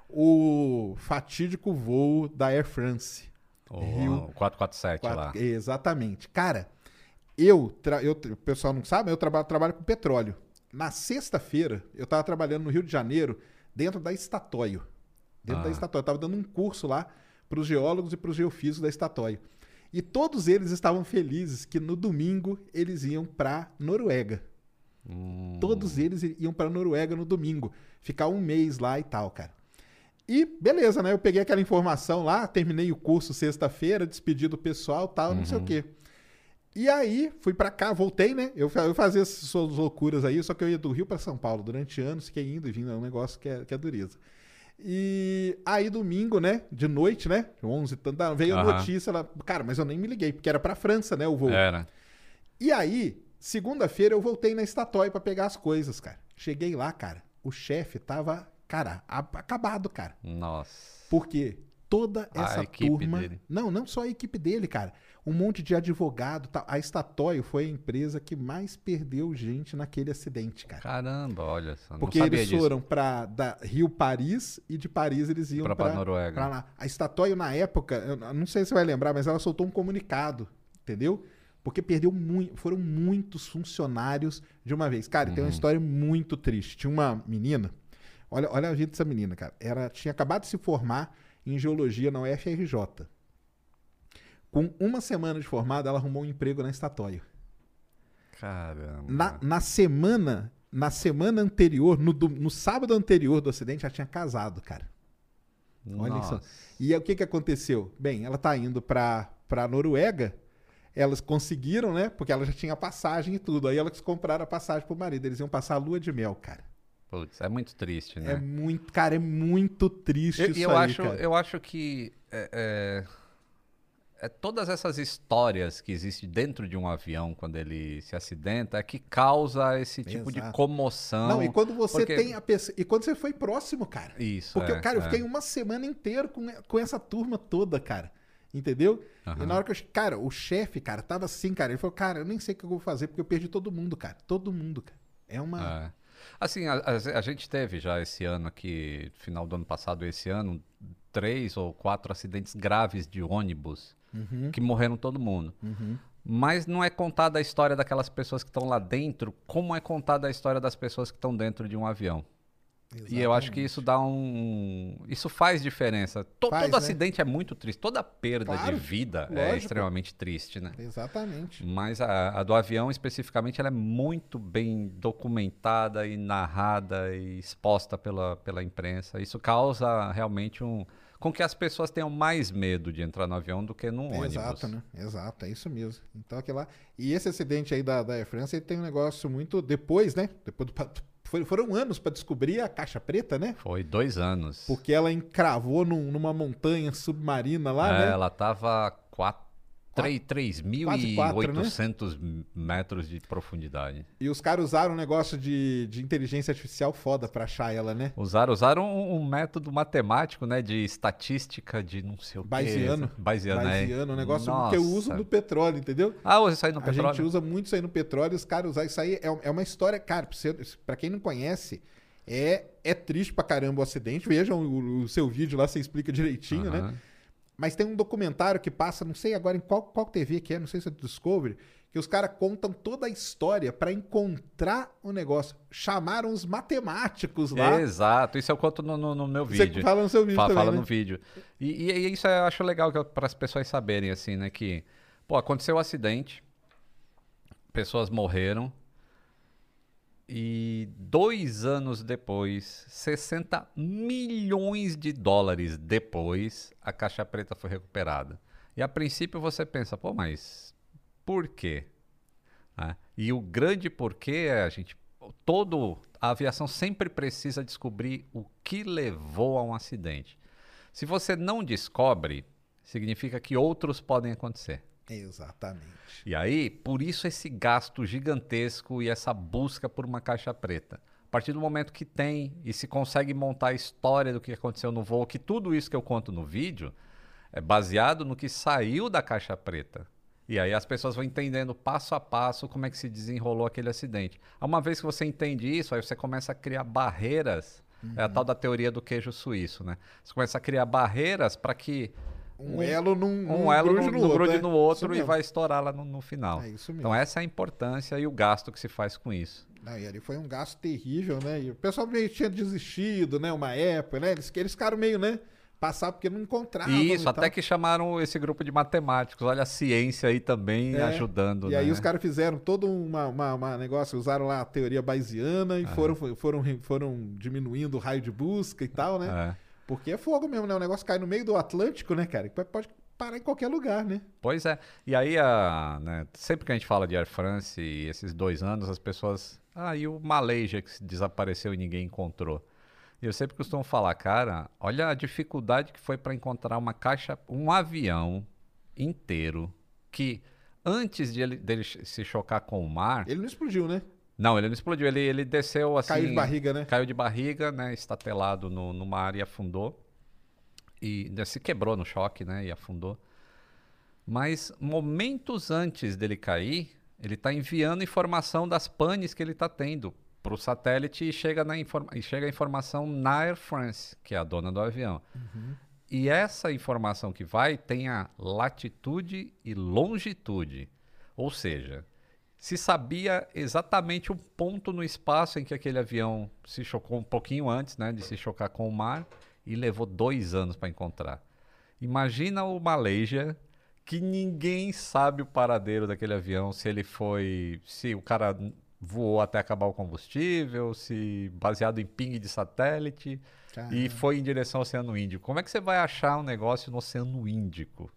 O fatídico voo da Air France. O Rio 447 lá. Quatro- Exatamente. Cara, eu, eu, o pessoal não sabe, eu trabalho, trabalho com petróleo. Na sexta-feira, eu tava trabalhando no Rio de Janeiro, dentro da Estatoio. Dentro Ah. da Estatoio. Eu tava dando um curso lá para os geólogos e para os geofísicos da Estatoio. E todos eles estavam felizes que no domingo eles iam para Noruega. Hum, Todos eles iam para Noruega no domingo, ficar um mês lá e tal, cara. E beleza, né? Eu peguei aquela informação lá, terminei o curso sexta-feira, despedi do pessoal, tal, não sei o quê. E aí, fui pra cá, voltei, né? Eu, eu fazia essas suas loucuras aí, só que eu ia do Rio pra São Paulo durante anos, fiquei indo e vindo, é um negócio que é, que é dureza. E aí, domingo, né? De noite, né? 11 e tanto, veio a notícia lá. Cara, mas eu nem me liguei, porque era pra França, né? O voo. Era. E aí, segunda-feira eu voltei na Statoil pra pegar as coisas, cara. Cheguei lá, cara, o chefe tava, cara, a- acabado, cara. Nossa. Porque toda A essa equipe turma, dele. não, não só a equipe dele, cara, um monte de advogado, tal. A Statoil foi a empresa que mais perdeu gente naquele acidente, cara. Caramba, olha só. Porque eles foram pra da Rio Paris e de Paris eles iam pra Noruega. pra lá. A Statoil na época, eu não sei se você vai lembrar, mas ela soltou um comunicado, entendeu? Porque perdeu muito, foram muitos funcionários de uma vez. Cara, e tem uma Uhum. história muito triste. Tinha uma menina, olha, olha a vida dessa menina, cara. Ela tinha acabado de se formar em geologia na UFRJ. Com uma semana de formada, ela arrumou um emprego na Statoil. Caramba. Na, na semana, na semana anterior, no, do- no sábado anterior do acidente, ela tinha casado, cara. Olha isso. Nossa. E o que que aconteceu? Bem, ela tá indo pra, pra Noruega, elas conseguiram, né? Porque ela já tinha passagem e tudo. Aí elas compraram a passagem pro marido. Eles iam passar a lua de mel, cara. Putz, é muito triste, né? É muito, cara, é muito triste Eu, isso eu aí, acho, cara. eu acho que é, é- é todas essas histórias que existem dentro de um avião quando ele se acidenta é que causa esse tipo de comoção. Não, e quando você porque- tem a pessoa. E quando você foi próximo, cara. Isso. Porque, é, cara, eu é. fiquei uma semana inteira com, com essa turma toda, cara. Entendeu? E Aham. na hora que eu. Cara, o chefe, cara, tava assim, cara. Ele falou, cara, eu nem sei o que eu vou fazer, porque eu perdi todo mundo, cara. Todo mundo, cara. É uma. É. Assim, a, a- a gente teve já esse ano aqui, final do ano passado, esse ano, três ou quatro acidentes graves de ônibus Uhum, que morreram todo mundo. uhum. Mas não é contada a história daquelas pessoas que estão lá dentro, como é contada a história das pessoas que estão dentro de um avião. E eu acho que isso dá um. Isso faz diferença. Faz, todo né? acidente é muito triste. Toda perda Claro, de vida é lógico. extremamente triste, né? Exatamente. Mas a, a do avião, especificamente, ela é muito bem documentada e narrada e exposta pela, pela imprensa. Isso causa realmente um. Com que as pessoas tenham mais medo de entrar no avião do que num ônibus. Exato, né? Exato, é isso mesmo. Então, aquele lá. E esse acidente aí da, da Air France, ele tem um negócio muito. Depois, né? Depois do, foram anos pra descobrir a caixa preta, né? Foi dois anos. Porque ela encravou num- numa montanha submarina lá, É, né? Ela tava quatro, 3 quase quatro, né? 3.800 metros de profundidade. E os caras usaram um negócio de, de inteligência artificial foda pra achar ela, né? Usaram, usaram um, um método matemático, né? De estatística de não sei o quê. Bayesiano. Bayesiano? Bayesiano, um negócio que eu uso Nossa. no petróleo, entendeu? Ah, usa isso aí no A petróleo? gente usa muito isso aí no petróleo, os caras usam isso aí. É, é uma história, cara, pra quem não conhece, é, é triste pra caramba o acidente. Vejam o, o seu vídeo lá, você explica direitinho, né? Mas tem um documentário que passa, não sei agora em qual, qual TV que é, não sei se é do Discovery, que os caras contam toda a história pra encontrar o negócio. Chamaram os matemáticos lá. Exato, isso eu conto no, no- no meu Você vídeo. fala no seu vídeo Fa- também, Fala né? no vídeo. E, e- isso eu acho legal para as pessoas saberem, assim, né? Que, pô, aconteceu o acidente, pessoas morreram, e dois anos depois, 60 milhões de dólares depois, a caixa preta foi recuperada. E a princípio você pensa, pô, mas por quê? né? E o grande porquê é a gente. Todo. A aviação sempre precisa descobrir o que levou a um acidente. Se você não descobre, significa que outros podem acontecer. Exatamente. E aí, por isso esse gasto gigantesco e essa busca por uma caixa preta. A partir do momento que tem e se consegue montar a história do que aconteceu no voo, que tudo isso que eu conto no vídeo é baseado no que saiu da caixa preta. E aí as pessoas vão entendendo passo a passo como é que se desenrolou aquele acidente. Uma vez que você entende isso, aí você começa a criar barreiras. É a tal da teoria do queijo suíço, né? Você começa a criar barreiras para que Um elo num, um num elo grude no, no, no outro. grude é. no outro e vai estourar lá no, no final. É. Então essa é a importância e o gasto que se faz com isso. Não, e ali foi um gasto terrível, né? E o pessoal meio tinha desistido, né? Uma época, né? Eles, eles ficaram meio, né? Passar porque não encontravam. E e isso, até tal. que chamaram esse grupo de matemáticos. Olha a ciência aí também É, ajudando, E né? aí os caras fizeram todo uma, uma, uma negócio, usaram lá a teoria bayesiana e foram, foram, foram diminuindo o raio de busca e tal, né? É. Porque é fogo mesmo, né? O negócio cai no meio do Atlântico, né, cara? Que Pode parar em qualquer lugar, né? Pois é. E aí, a, né, sempre que a gente fala de Air France e esses dois anos, as pessoas. Ah, e o Malaysia que desapareceu e ninguém encontrou. E eu sempre costumo falar, cara, olha a dificuldade que foi para encontrar uma caixa, um avião inteiro que antes de ele, dele se chocar com o mar. Ele não explodiu, né? Não, ele não explodiu, ele, ele desceu assim. Caiu de barriga, né? Caiu de barriga, né? Estatelado no, no mar e afundou. E né, se quebrou no choque, né? E afundou. Mas momentos antes dele cair, ele está enviando informação das panes que ele está tendo para o satélite e chega, na informa e chega a informação na Air France, que é a dona do avião. E essa informação que vai tem a latitude e longitude. Ou seja, se sabia exatamente o ponto no espaço em que aquele avião se chocou um pouquinho antes né, de se chocar com o mar e levou dois anos para encontrar. Imagina o Malaysia que ninguém sabe o paradeiro daquele avião, se ele foi, se o cara voou até acabar o combustível, se baseado em ping de satélite e Caramba. foi em direção ao Oceano Índico. Como é que você vai achar um negócio no Oceano Índico?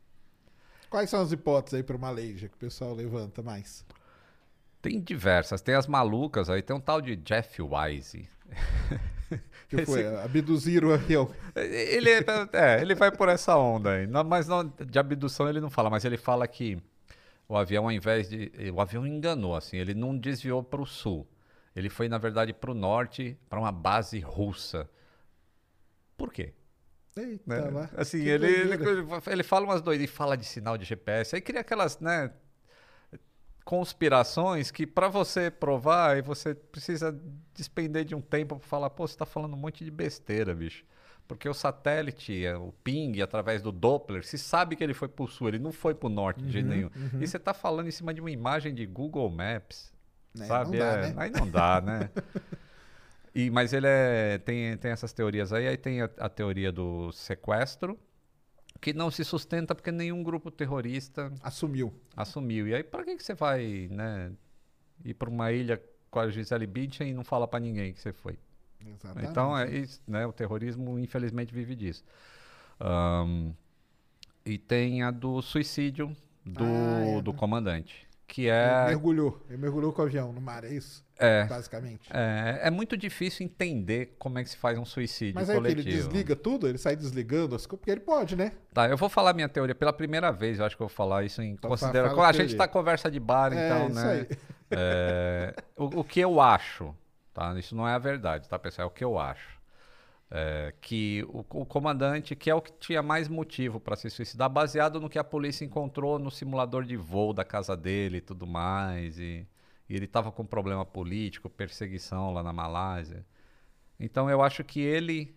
Quais são as hipóteses aí pro Malaysia que o pessoal levanta mais? Tem diversas, tem as malucas aí, tem um tal de Jeff Wise. Que Esse- foi abduzir o avião. Ele, é, é, ele vai por essa onda aí. Não, mas não, de abdução ele não fala, mas ele fala que o avião, ao invés de. O avião enganou, assim, ele não desviou para o sul. Ele foi, na verdade, para o norte, para uma base russa. Por quê? Eita né? lá. Assim, ele, ele, ele fala umas doidas, ele fala de sinal de GPS. Aí cria aquelas, né, conspirações que para você provar, você precisa despender de um tempo para falar, pô, você tá falando um monte de besteira, bicho. Porque o satélite, é, o ping, através do Doppler, se sabe que ele foi pro sul, ele não foi pro norte de jeito Uhum, nenhum. E você tá falando em cima de uma imagem de Google Maps. É, sabe? não dá, É, né? Aí não dá, (laughs) né? E, mas ele é, tem, tem essas teorias aí. Aí tem a, a teoria do sequestro, que não se sustenta porque nenhum grupo terrorista Assumiu. assumiu. E aí, para que, que você vai né, ir para uma ilha com a Gisele Bündchen e não fala para ninguém que você foi? Exatamente. Então, é isso, né? O terrorismo, infelizmente, vive disso. Ahn, e tem a do suicídio do, Ah, é, do né? comandante. que Ele é mergulhou. Ele mergulhou com o avião no mar, é isso? É. Basicamente. É, é muito difícil entender como é que se faz um suicídio Mas que coletivo. ele desliga tudo, ele sai desligando as coisas, porque ele pode, né? Tá, eu vou falar minha teoria pela primeira vez, eu acho que eu vou falar isso em Então consideração. fala a A gente teoria. tá conversa de bar, É, então, né? É, o, o que eu acho, tá? Isso não é a verdade, tá, pessoal? É o que eu acho. É, que o, o comandante, que é o que tinha mais motivo para se suicidar, baseado no que a polícia encontrou no simulador de voo da casa dele e tudo mais, e, e ele estava com problema político, perseguição lá na Malásia. Então eu acho que ele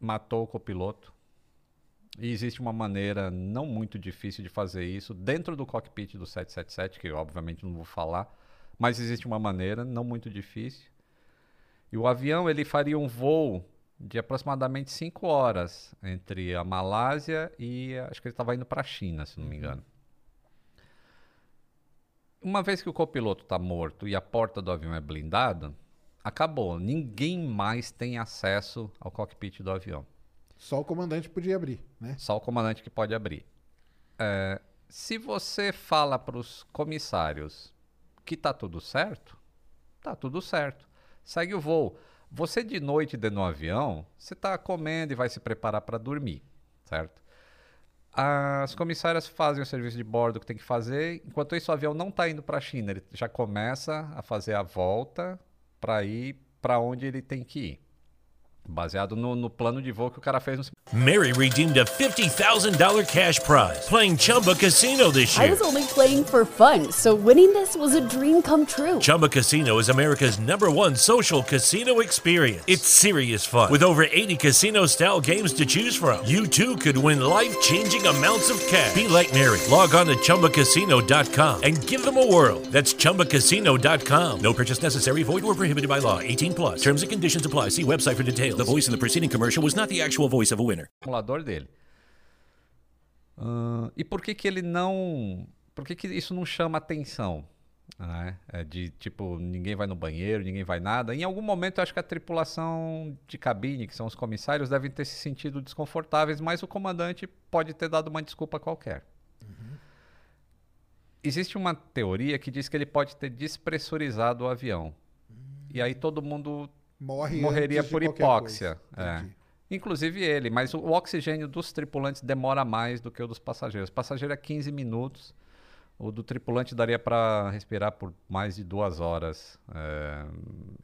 matou o copiloto. E existe uma maneira não muito difícil de fazer isso dentro do cockpit do 777, que eu obviamente não vou falar, mas existe uma maneira não muito difícil. E o avião ele faria um voo de aproximadamente 5 horas entre a Malásia e acho que ele estava indo para a China, se não me engano. Uma vez que o copiloto está morto e a porta do avião é blindada, acabou. Ninguém mais tem acesso ao cockpit do avião. Só o comandante podia abrir, né? Só o comandante que pode abrir. É, se você fala para os comissários que tá tudo certo, tá tudo certo. Segue o voo. Você de noite dentro do avião, você está comendo e vai se preparar para dormir, certo? As comissárias fazem o serviço de bordo que tem que fazer. Enquanto isso, o avião não está indo para a China. Ele já começa a fazer a volta para ir para onde ele tem que ir. Baseado no, no plano de voo que o cara fez no Mary redeemed a $50,000 cash prize playing Chumba Casino this year. I was only playing for fun, so winning this was a dream come true. Chumba Casino is America's number one social casino experience. It's serious fun. With over 80 casino style games to choose from, you too could win life changing amounts of cash. Be like Mary. Log on to chumbacasino.com and give them a whirl. That's chumbacasino.com. No purchase necessary, void or prohibited by law. 18 plus. Terms and conditions apply. See website for details. The voice in the preceding commercial was not the actual voice of a winner. dele. Ahn, e por que que ele não... Por que que isso não chama atenção? né? É de, tipo, ninguém vai no banheiro, ninguém vai nada. Em algum momento, eu acho que a tripulação de cabine, que são os comissários, devem ter se sentido desconfortáveis, mas o comandante pode ter dado uma desculpa qualquer. Existe uma teoria que diz que ele pode ter despressurizado o avião. E aí todo mundo Morre morreria por hipóxia. é. Inclusive ele, mas o, oxigênio dos tripulantes demora mais do que o dos passageiros. O passageiro é 15 minutos, o do tripulante daria para respirar por mais de duas horas é,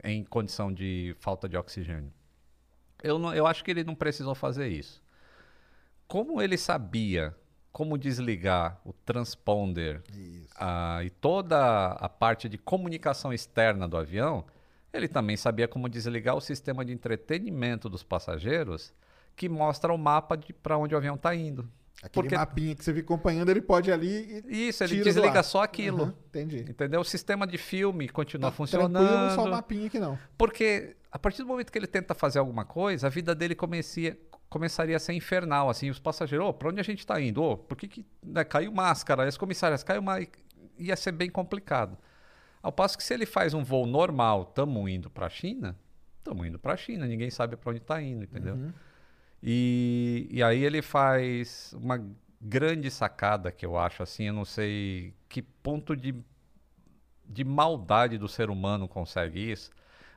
em condição de falta de oxigênio. Eu, não- eu acho que ele não precisou fazer isso. Como ele sabia como desligar o transponder ah, e toda a parte de comunicação externa do avião, ele também sabia como desligar o sistema de entretenimento dos passageiros, que mostra o mapa de para onde o avião está indo. Aquele Porque- mapinha que você fica acompanhando, ele pode ali e. Isso, ele desliga só aquilo. Aham, entendi. Entendeu? O sistema de filme continua Tá funcionando. Tranquilo, só o mapinha que não. Porque a partir do momento que ele tenta fazer alguma coisa, a vida dele comecia, começaria a ser infernal, assim, os passageiros, ô, pra onde a gente tá indo? Ô, por que que né, caiu máscara? As comissárias, caiu uma... Ia ser bem complicado. Ao passo que se ele faz um voo normal, tamo indo pra China, tamo indo pra China, ninguém sabe pra onde tá indo, entendeu? E, e aí ele faz uma grande sacada que eu acho, assim, eu não sei que ponto de de maldade do ser humano consegue isso,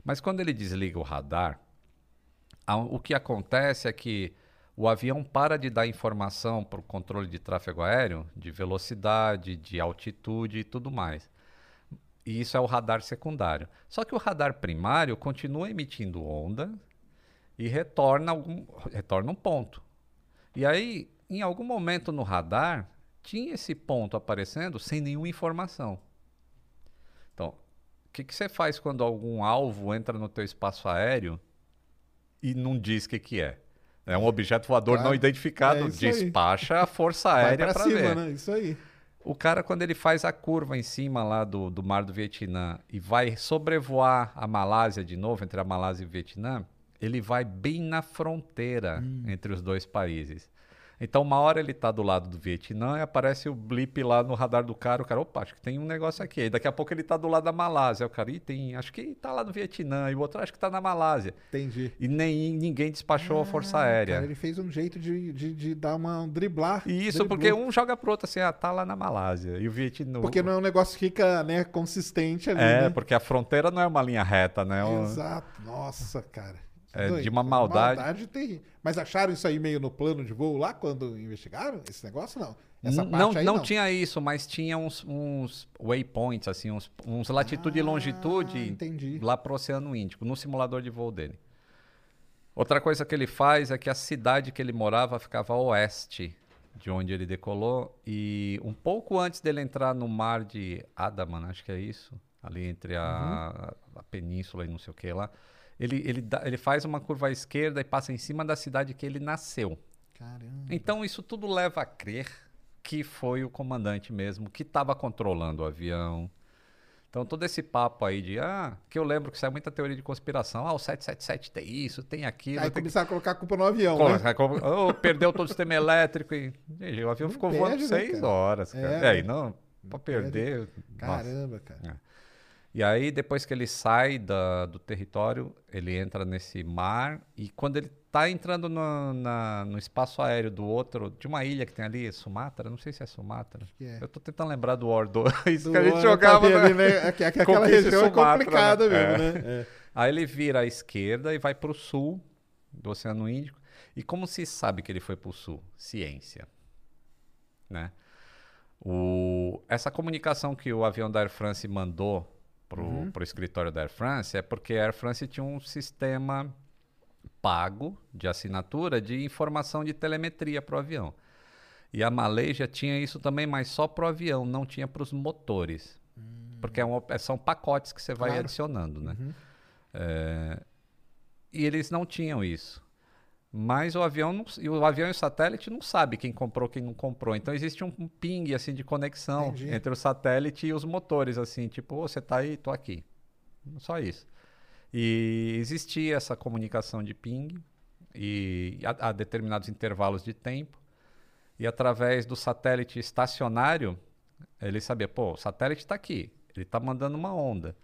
mas quando ele desliga o radar, a- o que acontece é que o avião para de dar informação para o controle de tráfego aéreo, de velocidade, de altitude e tudo mais. E isso é o radar secundário. Só que o radar primário continua emitindo onda e retorna, algum, retorna um ponto. E aí, em algum momento no radar, tinha esse ponto aparecendo sem nenhuma informação. Então, o que, que você faz quando algum alvo entra no teu espaço aéreo e não diz o que, que é? É um objeto voador Claro. não identificado, É isso aí. despacha a força aérea para ver. né? Isso aí. O cara, quando ele faz a curva em cima lá do, do mar do Vietnã e vai sobrevoar a Malásia de novo, entre a Malásia e o Vietnã, ele vai bem na fronteira Hum. entre os dois países. Então, uma hora ele tá do lado do Vietnã e aparece o blip lá no radar do cara. O cara, opa, acho que tem um negócio aqui. Aí daqui a pouco ele tá do lado da Malásia. O cara, Ih, tem, acho que tá lá no Vietnã. E o outro, acho que tá na Malásia. Entendi. E nem, ninguém despachou a Força Ah, Aérea. Cara, ele fez um jeito de, de, de dar uma um driblar. E isso driblou. porque um joga pro outro assim, ah, tá lá na Malásia. E o Vietnã. Porque não é um negócio que fica, né, consistente ali, É, né? porque a fronteira não é uma linha reta, né? Exato. Nossa, cara. É, de uma maldade. Maldade terrível. Mas acharam isso aí meio no plano de voo lá quando investigaram esse negócio? Não. Essa parte não, aí não, não. tinha isso, mas tinha uns, uns waypoints, assim, uns, uns latitude e Ah, longitude entendi. lá pro Oceano Índico, no simulador de voo dele. Outra coisa que ele faz é que a cidade que ele morava ficava a oeste de onde ele decolou e um pouco antes dele entrar no mar de Andaman, acho que é isso, ali entre a, Uhum. a península e não sei o que lá, ele, ele, dá- ele faz uma curva à esquerda e passa em cima da cidade que ele nasceu. Caramba. Então isso tudo leva a crer que foi o comandante mesmo que estava controlando o avião. Então todo esse papo aí de ah, que eu lembro que sai muita teoria de conspiração, ah, o 777 tem isso, tem aquilo, Aí tem que começaram a colocar a culpa no avião, Colo- né? como- oh, perdeu todo o sistema elétrico e Gente, o avião Não ficou perde, voando né, seis cara? horas, É, cara. né? É, e não para perde. perder. nossa. Caramba, cara. E aí, depois que ele sai da- do território, ele entra nesse mar. E quando ele tá entrando no, na- no espaço aéreo do outro, de uma ilha que tem ali, Sumatra, não sei se é Sumatra. é. Eu tô tentando lembrar do War 2 (laughs) Do que a gente jogava. tá ali, né? É que- é que Aquela Conquista região é Sumatra, complicada né? mesmo, É. né? (laughs) É. Aí ele vira à esquerda e vai para o sul do Oceano Índico. E como se sabe que ele foi para o sul? Ciência. Né? O... Essa comunicação que o avião da Air France mandou para o Uhum. escritório da Air France é porque a Air France tinha um sistema pago de assinatura de informação de telemetria para o avião. E a Malaysia tinha isso também, mas só para o avião, não tinha para os motores. Porque é um- é- são pacotes que você vai Claro. adicionando, né? Uhum. É, e eles não tinham isso. Mas o avião, não, e o avião e o satélite não sabe quem comprou, quem não comprou. Então existe um, um ping assim de conexão Entendi. entre o satélite e os motores, assim, tipo, "Ô, você tá aí, tô aqui. Só isso. E existia essa comunicação de ping e a, a determinados intervalos de tempo. E através do satélite estacionário, ele sabia, pô, o satélite está aqui, ele está mandando uma onda.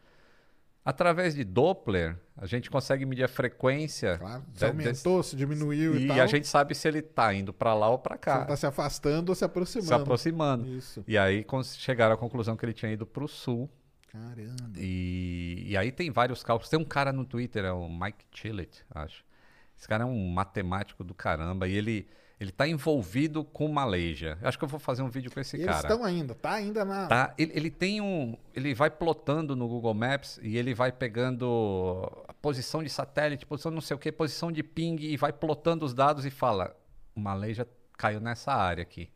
Através de Doppler, a gente consegue medir a frequência. Claro. Se de- aumentou, se diminuiu e, e tal. a gente sabe se ele está indo para lá ou para Se cá, ele tá se afastando ou se aproximando. se aproximando. Isso. E aí chegaram à conclusão que ele tinha ido para o sul. Caramba. E, e aí tem vários cálculos. Tem um cara no Twitter, é o Mike Chillett, acho. Esse cara é um matemático do caramba e ele ele tá envolvido com Malaysia. Eu acho que eu vou fazer um vídeo com esse E eles cara. estão ainda, tá ainda na. Tá, ele, ele tem um. Ele vai plotando no Google Maps e ele vai pegando a posição de satélite, posição não sei o que, posição de ping e vai plotando os dados e fala: Malaysia caiu nessa área aqui.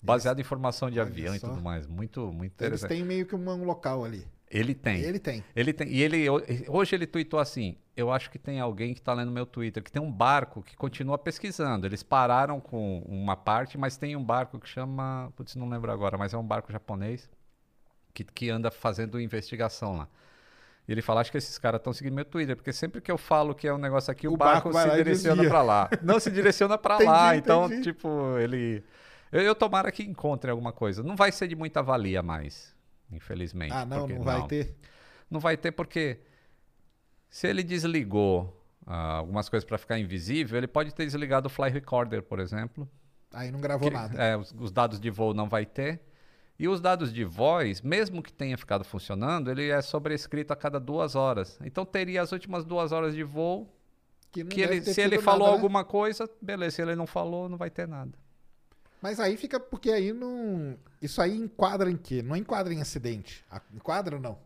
Baseado em informação de Olha avião e só. tudo mais. Muito, muito Eles interessante. têm meio que um local ali. Ele tem. Ele tem. Ele tem. E ele ho- hoje ele tweetou assim: Eu acho que tem alguém que está lendo meu Twitter, que tem um barco que continua pesquisando. Eles pararam com uma parte, mas tem um barco que chama. Putz, não lembro agora, mas é um barco japonês que, que anda fazendo investigação lá. E ele fala, acho que esses caras estão seguindo meu Twitter, porque sempre que eu falo que é um negócio aqui, o, O barco barco, se direciona para lá. Não se direciona para (laughs) lá. Então, entendi. tipo, ele. Eu, eu tomara que encontre alguma coisa. Não vai ser de muita valia mais, infelizmente. Ah, não, não vai ter. não vai ter porque se ele desligou ah, algumas coisas para ficar invisível, ele pode ter desligado o fly recorder, por exemplo. Aí não gravou Que- nada. é, os, os dados de voo não vai ter. E os dados de voz, mesmo que tenha ficado funcionando, ele é sobrescrito a cada duas horas. Então teria as últimas duas horas de voo. Que não Que ele, se ele falou nada, né? alguma coisa, beleza. Se ele não falou, não vai ter nada. Mas aí fica porque aí não. Isso aí enquadra em quê? Não enquadra em acidente. Enquadra ou não?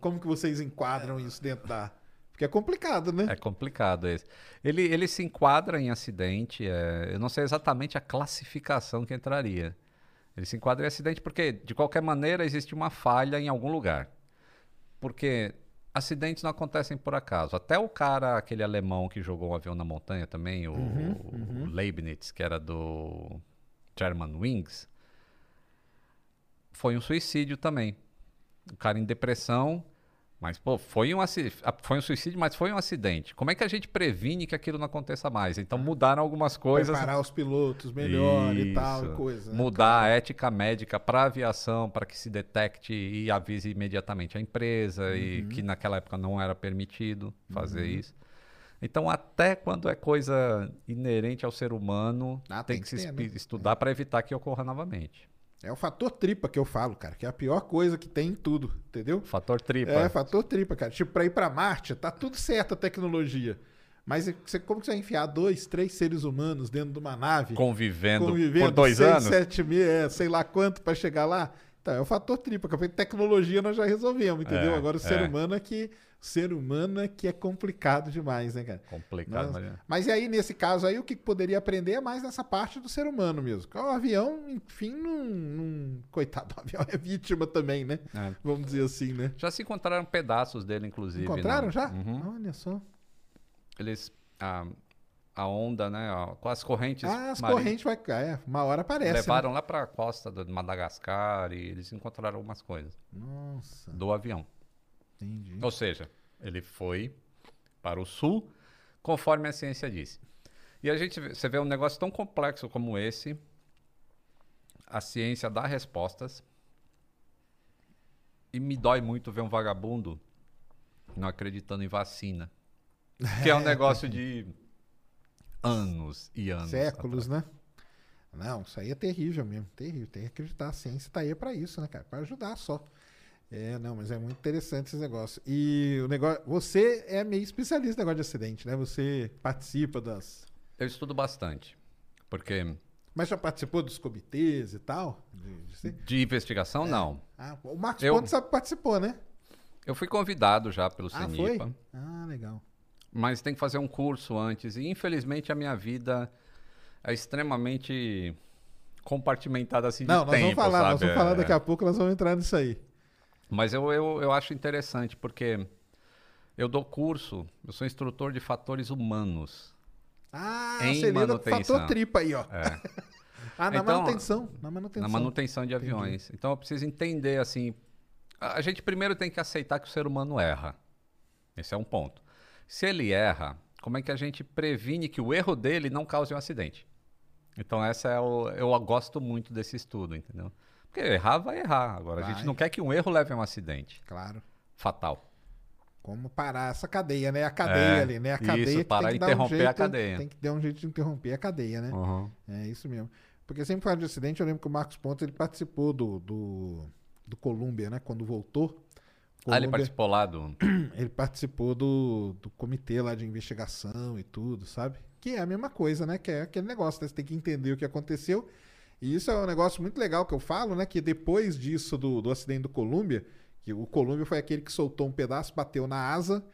Como que vocês enquadram isso dentro da. Porque é complicado, né? É complicado esse. Ele, ele se enquadra em acidente, é, eu não sei exatamente a classificação que entraria. Ele se enquadra em acidente porque, de qualquer maneira, existe uma falha em algum lugar. Porque acidentes não acontecem por acaso. Até o cara, aquele alemão que jogou um avião na montanha também, o, o Leibniz, que era do German Wings, foi um suicídio também. O cara em depressão Mas, pô, foi um, foi um suicídio, mas foi um acidente. Como é que a gente previne que aquilo não aconteça mais? Então mudaram algumas coisas. Preparar os pilotos melhor e tal, e Isso. coisa. né? Mudar a ética médica para aviação, para que se detecte e avise imediatamente a empresa, e Uhum. que naquela época não era permitido fazer isso. Então, até quando é coisa inerente ao ser humano, Ah, tem, tem que que se ter, né? estudar para evitar que ocorra novamente. É o fator tripa que eu falo, cara, que é a pior coisa que tem em tudo, entendeu? Fator tripa. É, fator tripa, cara. Tipo, pra ir pra Marte, tá tudo certo a tecnologia. Mas você, como que você vai enfiar dois, três seres humanos dentro de uma nave? Convivendo, convivendo por dois seis, anos. sete mil, é, sei lá quanto pra chegar lá? Então, é o fator tripa, porque tecnologia nós já resolvemos, entendeu? É, Agora o ser é. humano é que. Ser humano é que é complicado demais, né, cara? Complicado, mas... Mas e aí, nesse caso aí, o que poderia aprender é mais nessa parte do ser humano mesmo. O avião, enfim, não. não- Coitado, (laughs) o avião é vítima também, né? É. Vamos dizer assim, né? Já se encontraram pedaços dele, inclusive. Encontraram né? já? Uhum. Olha só. Eles. A, a onda, né? com as correntes. Ah, as correntes vai. É, uma hora aparece. né? Levaram lá para a costa de Madagascar e eles encontraram algumas coisas Nossa, do avião. Entendi. Ou seja, ele foi para o sul, conforme a ciência disse. E a gente, vê- você vê um negócio tão complexo como esse, a ciência dá respostas, e me dói muito ver um vagabundo não acreditando em vacina. Que é um (laughs) negócio de anos e anos. Séculos, né? Não, isso aí é terrível mesmo. Terrível. Tem que acreditar. A ciência tá aí pra isso, né, cara? Pra ajudar só. É, não, mas é muito interessante esse negócio. E o negócio. Você é meio especialista no negócio de acidente, né? Você participa das. Eu estudo bastante, porque Mas já participou dos comitês e tal? De, de de investigação, não. Ah, o Marcos Eu- Pontes participou, né? Eu fui convidado já pelo Ah, CENIPA. foi? Ah, legal. mas tem que fazer um curso antes. E infelizmente a minha vida é extremamente compartimentada assim de Não, nós tempo, vamos falar, nós sabe? vamos falar É. daqui a pouco, nós vamos entrar nisso aí. Mas eu, eu, eu acho interessante porque eu dou curso, eu sou instrutor de fatores humanos. Ah, Em você manutenção. fator tripa aí, ó. É, (laughs) Ah, na Então, manutenção. Na manutenção. na manutenção de aviões. Então eu preciso entender assim. A a gente primeiro tem que aceitar que o ser humano erra. Esse é um ponto. Se ele erra, como é que a gente previne que o erro dele não cause um acidente? Então essa é o, eu gosto muito desse estudo, entendeu? Porque errar vai errar. Agora a Vai. gente não quer que um erro leve a um acidente Claro. fatal. Como parar essa cadeia, né? A cadeia É, ali, né? A isso, cadeia que parar e dar um interromper a jeito, cadeia. Tem que dar um jeito de interromper a cadeia, né? É isso mesmo. Porque sempre fala de acidente, eu lembro que o Marcos Pontes ele participou do, do, do Colômbia, né? Quando voltou. Ah, ele Colômbia, participou lá do. (clears throat) ele participou do, do comitê lá de investigação e tudo, sabe? Que é a mesma coisa, né? Que é aquele negócio, né? Você tem que entender o que aconteceu. E isso é um negócio muito legal que eu falo, né? Que depois disso, do, do acidente do Colômbia, que o Colômbia foi aquele que soltou um pedaço, bateu na asa,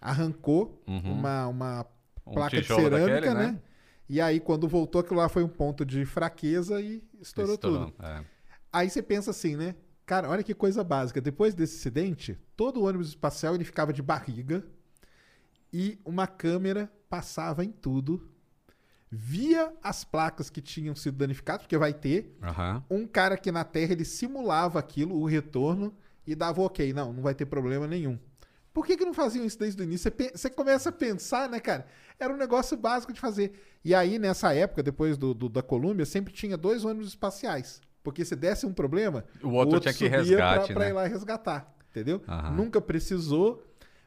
arrancou uma, uma Um placa de cerâmica, daquele, né? né? E aí, quando voltou, aquilo lá foi um ponto de fraqueza e estourou, tudo. É. Aí você pensa assim, né? Cara, olha que coisa básica. Depois desse acidente, todo o ônibus espacial ele ficava de barriga e uma câmera passava em tudo, via as placas que tinham sido danificadas, porque vai ter. Aham. Um cara aqui na Terra ele simulava aquilo, o retorno, e dava ok. Não, não vai ter problema nenhum. Por que, que não faziam isso desde o início? Você, começa a pensar, né, cara? Era um negócio básico de fazer. E aí, nessa época, depois do, do- da Colômbia, sempre tinha dois ônibus espaciais. Porque se desse um problema, O outro tinha que resgate, pra, pra né? ir lá resgatar. Entendeu? Aham. Nunca precisou.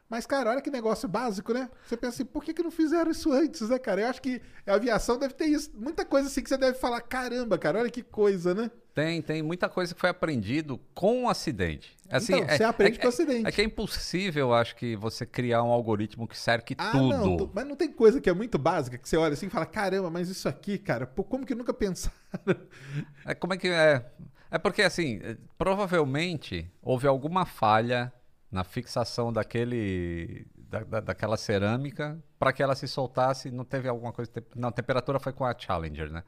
Mas, cara, olha que negócio básico, né? Você pensa assim, por que, que não fizeram isso antes, né, cara? Eu acho que a aviação deve ter isso. Muita coisa assim que você deve falar, caramba, cara, olha que coisa, né? Tem, tem muita coisa que foi aprendido com o acidente. Assim, Então, você aprende com o acidente. É que é impossível, acho que, você criar um algoritmo que cerque Ah, tudo. não, tu- mas não tem coisa que é muito básica que você olha assim e fala, caramba, mas isso aqui, cara, pô, como que nunca pensaram? É como é que é? É porque assim, eh, provavelmente houve alguma falha na fixação daquele da, da- daquela cerâmica para que ela se soltasse. Não teve alguma coisa? te- Não, a temperatura foi com a Challenger, né?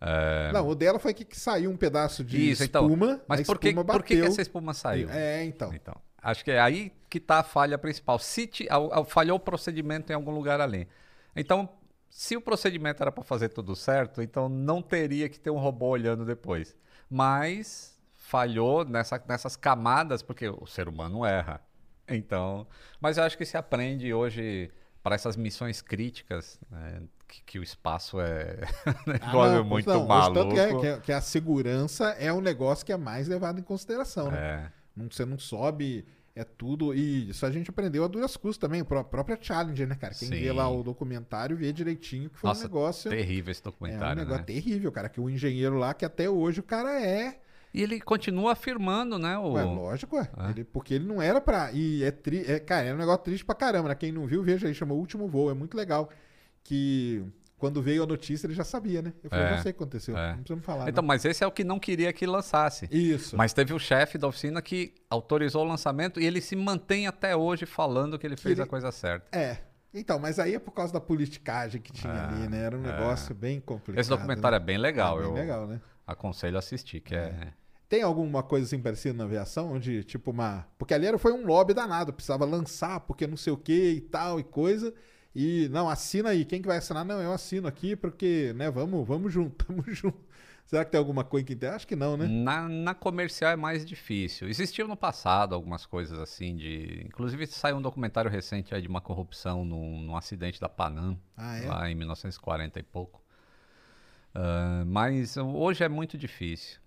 É, Não, o dela foi que, que saiu um pedaço de Isso, então. espuma. Mas a por que, espuma por que, que bateu. essa espuma saiu? É, então. Então, acho que é aí que está a falha principal. Se al- falhou o procedimento em algum lugar ali. Então, se o procedimento era para fazer tudo certo, então não teria que ter um robô olhando depois. Mas falhou nessa- nessas camadas, porque o ser humano erra. Então, mas eu acho que se aprende hoje para essas missões críticas, né, que, que o espaço é (laughs) um Ah, não, muito não, maluco. Tanto que, é- que é- que a segurança é o negócio que é mais levado em consideração, né? É. Não- Você não sobe, é tudo. E isso a gente aprendeu a duras custas também, a pró- própria Challenger, né, cara? Quem Sim. vê lá o documentário vê direitinho que foi Nossa, um negócio. terrível esse É um documentário, negócio né? terrível, cara. Que o engenheiro lá, que até hoje o cara é. E ele continua afirmando, né? O... Ué, lógico, ué. É. Ele- porque ele não era pra. E é, tri... é Cara, é um negócio triste pra caramba, né? Quem não viu, veja aí, chama O Último Voo. É muito legal. Que quando veio a notícia, ele já sabia, né? Eu falei, É. já sei o que aconteceu. É. Não precisamos falar. Então, não. mas esse é o que não queria que lançasse. Isso. Mas teve o chefe da oficina que autorizou o lançamento e ele se mantém até hoje falando que ele fez ele- a coisa certa. É. Então, mas aí é por causa da politicagem que tinha É, ali, né? Era um é. negócio bem complicado. Esse documentário é né? bem legal. É bem eu legal, né? Aconselho a assistir, que é. Tem alguma coisa assim parecida na aviação, onde, tipo, uma. Porque ali era, foi um lobby danado, precisava lançar, porque não sei o que e tal e coisa. E, não, assina aí. Quem que vai assinar? Não, eu assino aqui, porque, né, vamos, vamos junto, (laughs) tamo junto. Será que tem alguma coisa que tem? Acho que não, né? Na, na comercial é mais difícil. Existiu no passado algumas coisas assim de. Inclusive saiu um documentário recente aí de uma corrupção num, num acidente da Panam, Ah, é? lá em 1940 e pouco. Ah, mas hoje é muito difícil.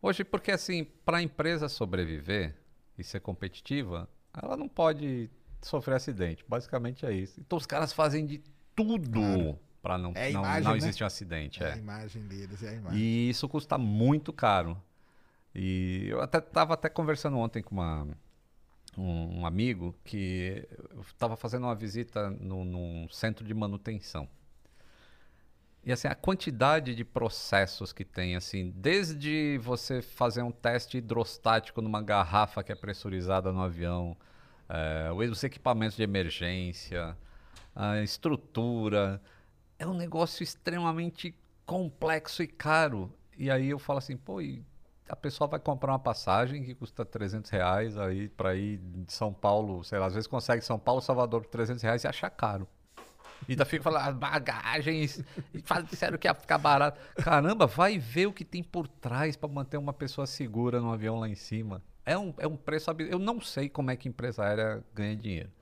Hoje, porque assim, para a empresa sobreviver e ser competitiva, ela não pode sofrer acidente. Basicamente é isso. Então os caras fazem de tudo para não, É não, imagem, não né? existir um acidente. É é. a imagem deles, é a imagem. E isso custa muito caro. E eu até estava até conversando ontem com uma, um, um amigo que estava fazendo uma visita no, num centro de manutenção. E assim, a quantidade de processos que tem, assim, desde você fazer um teste hidrostático numa garrafa que é pressurizada no avião, eh, os equipamentos de emergência, a estrutura, é um negócio extremamente complexo e caro. E aí eu falo assim, pô, e a pessoa vai comprar uma passagem que custa 300 reais aí para ir de São Paulo, sei lá, às vezes consegue São Paulo, Salvador por 300 reais e achar caro. E ainda fica falando, ah, bagagens, e fala, disseram que ia ficar barato. Caramba, vai ver o que tem por trás para manter uma pessoa segura no avião lá em cima. É um, é um preço absurdo. Eu não sei como é que empresa aérea ganha dinheiro. (laughs)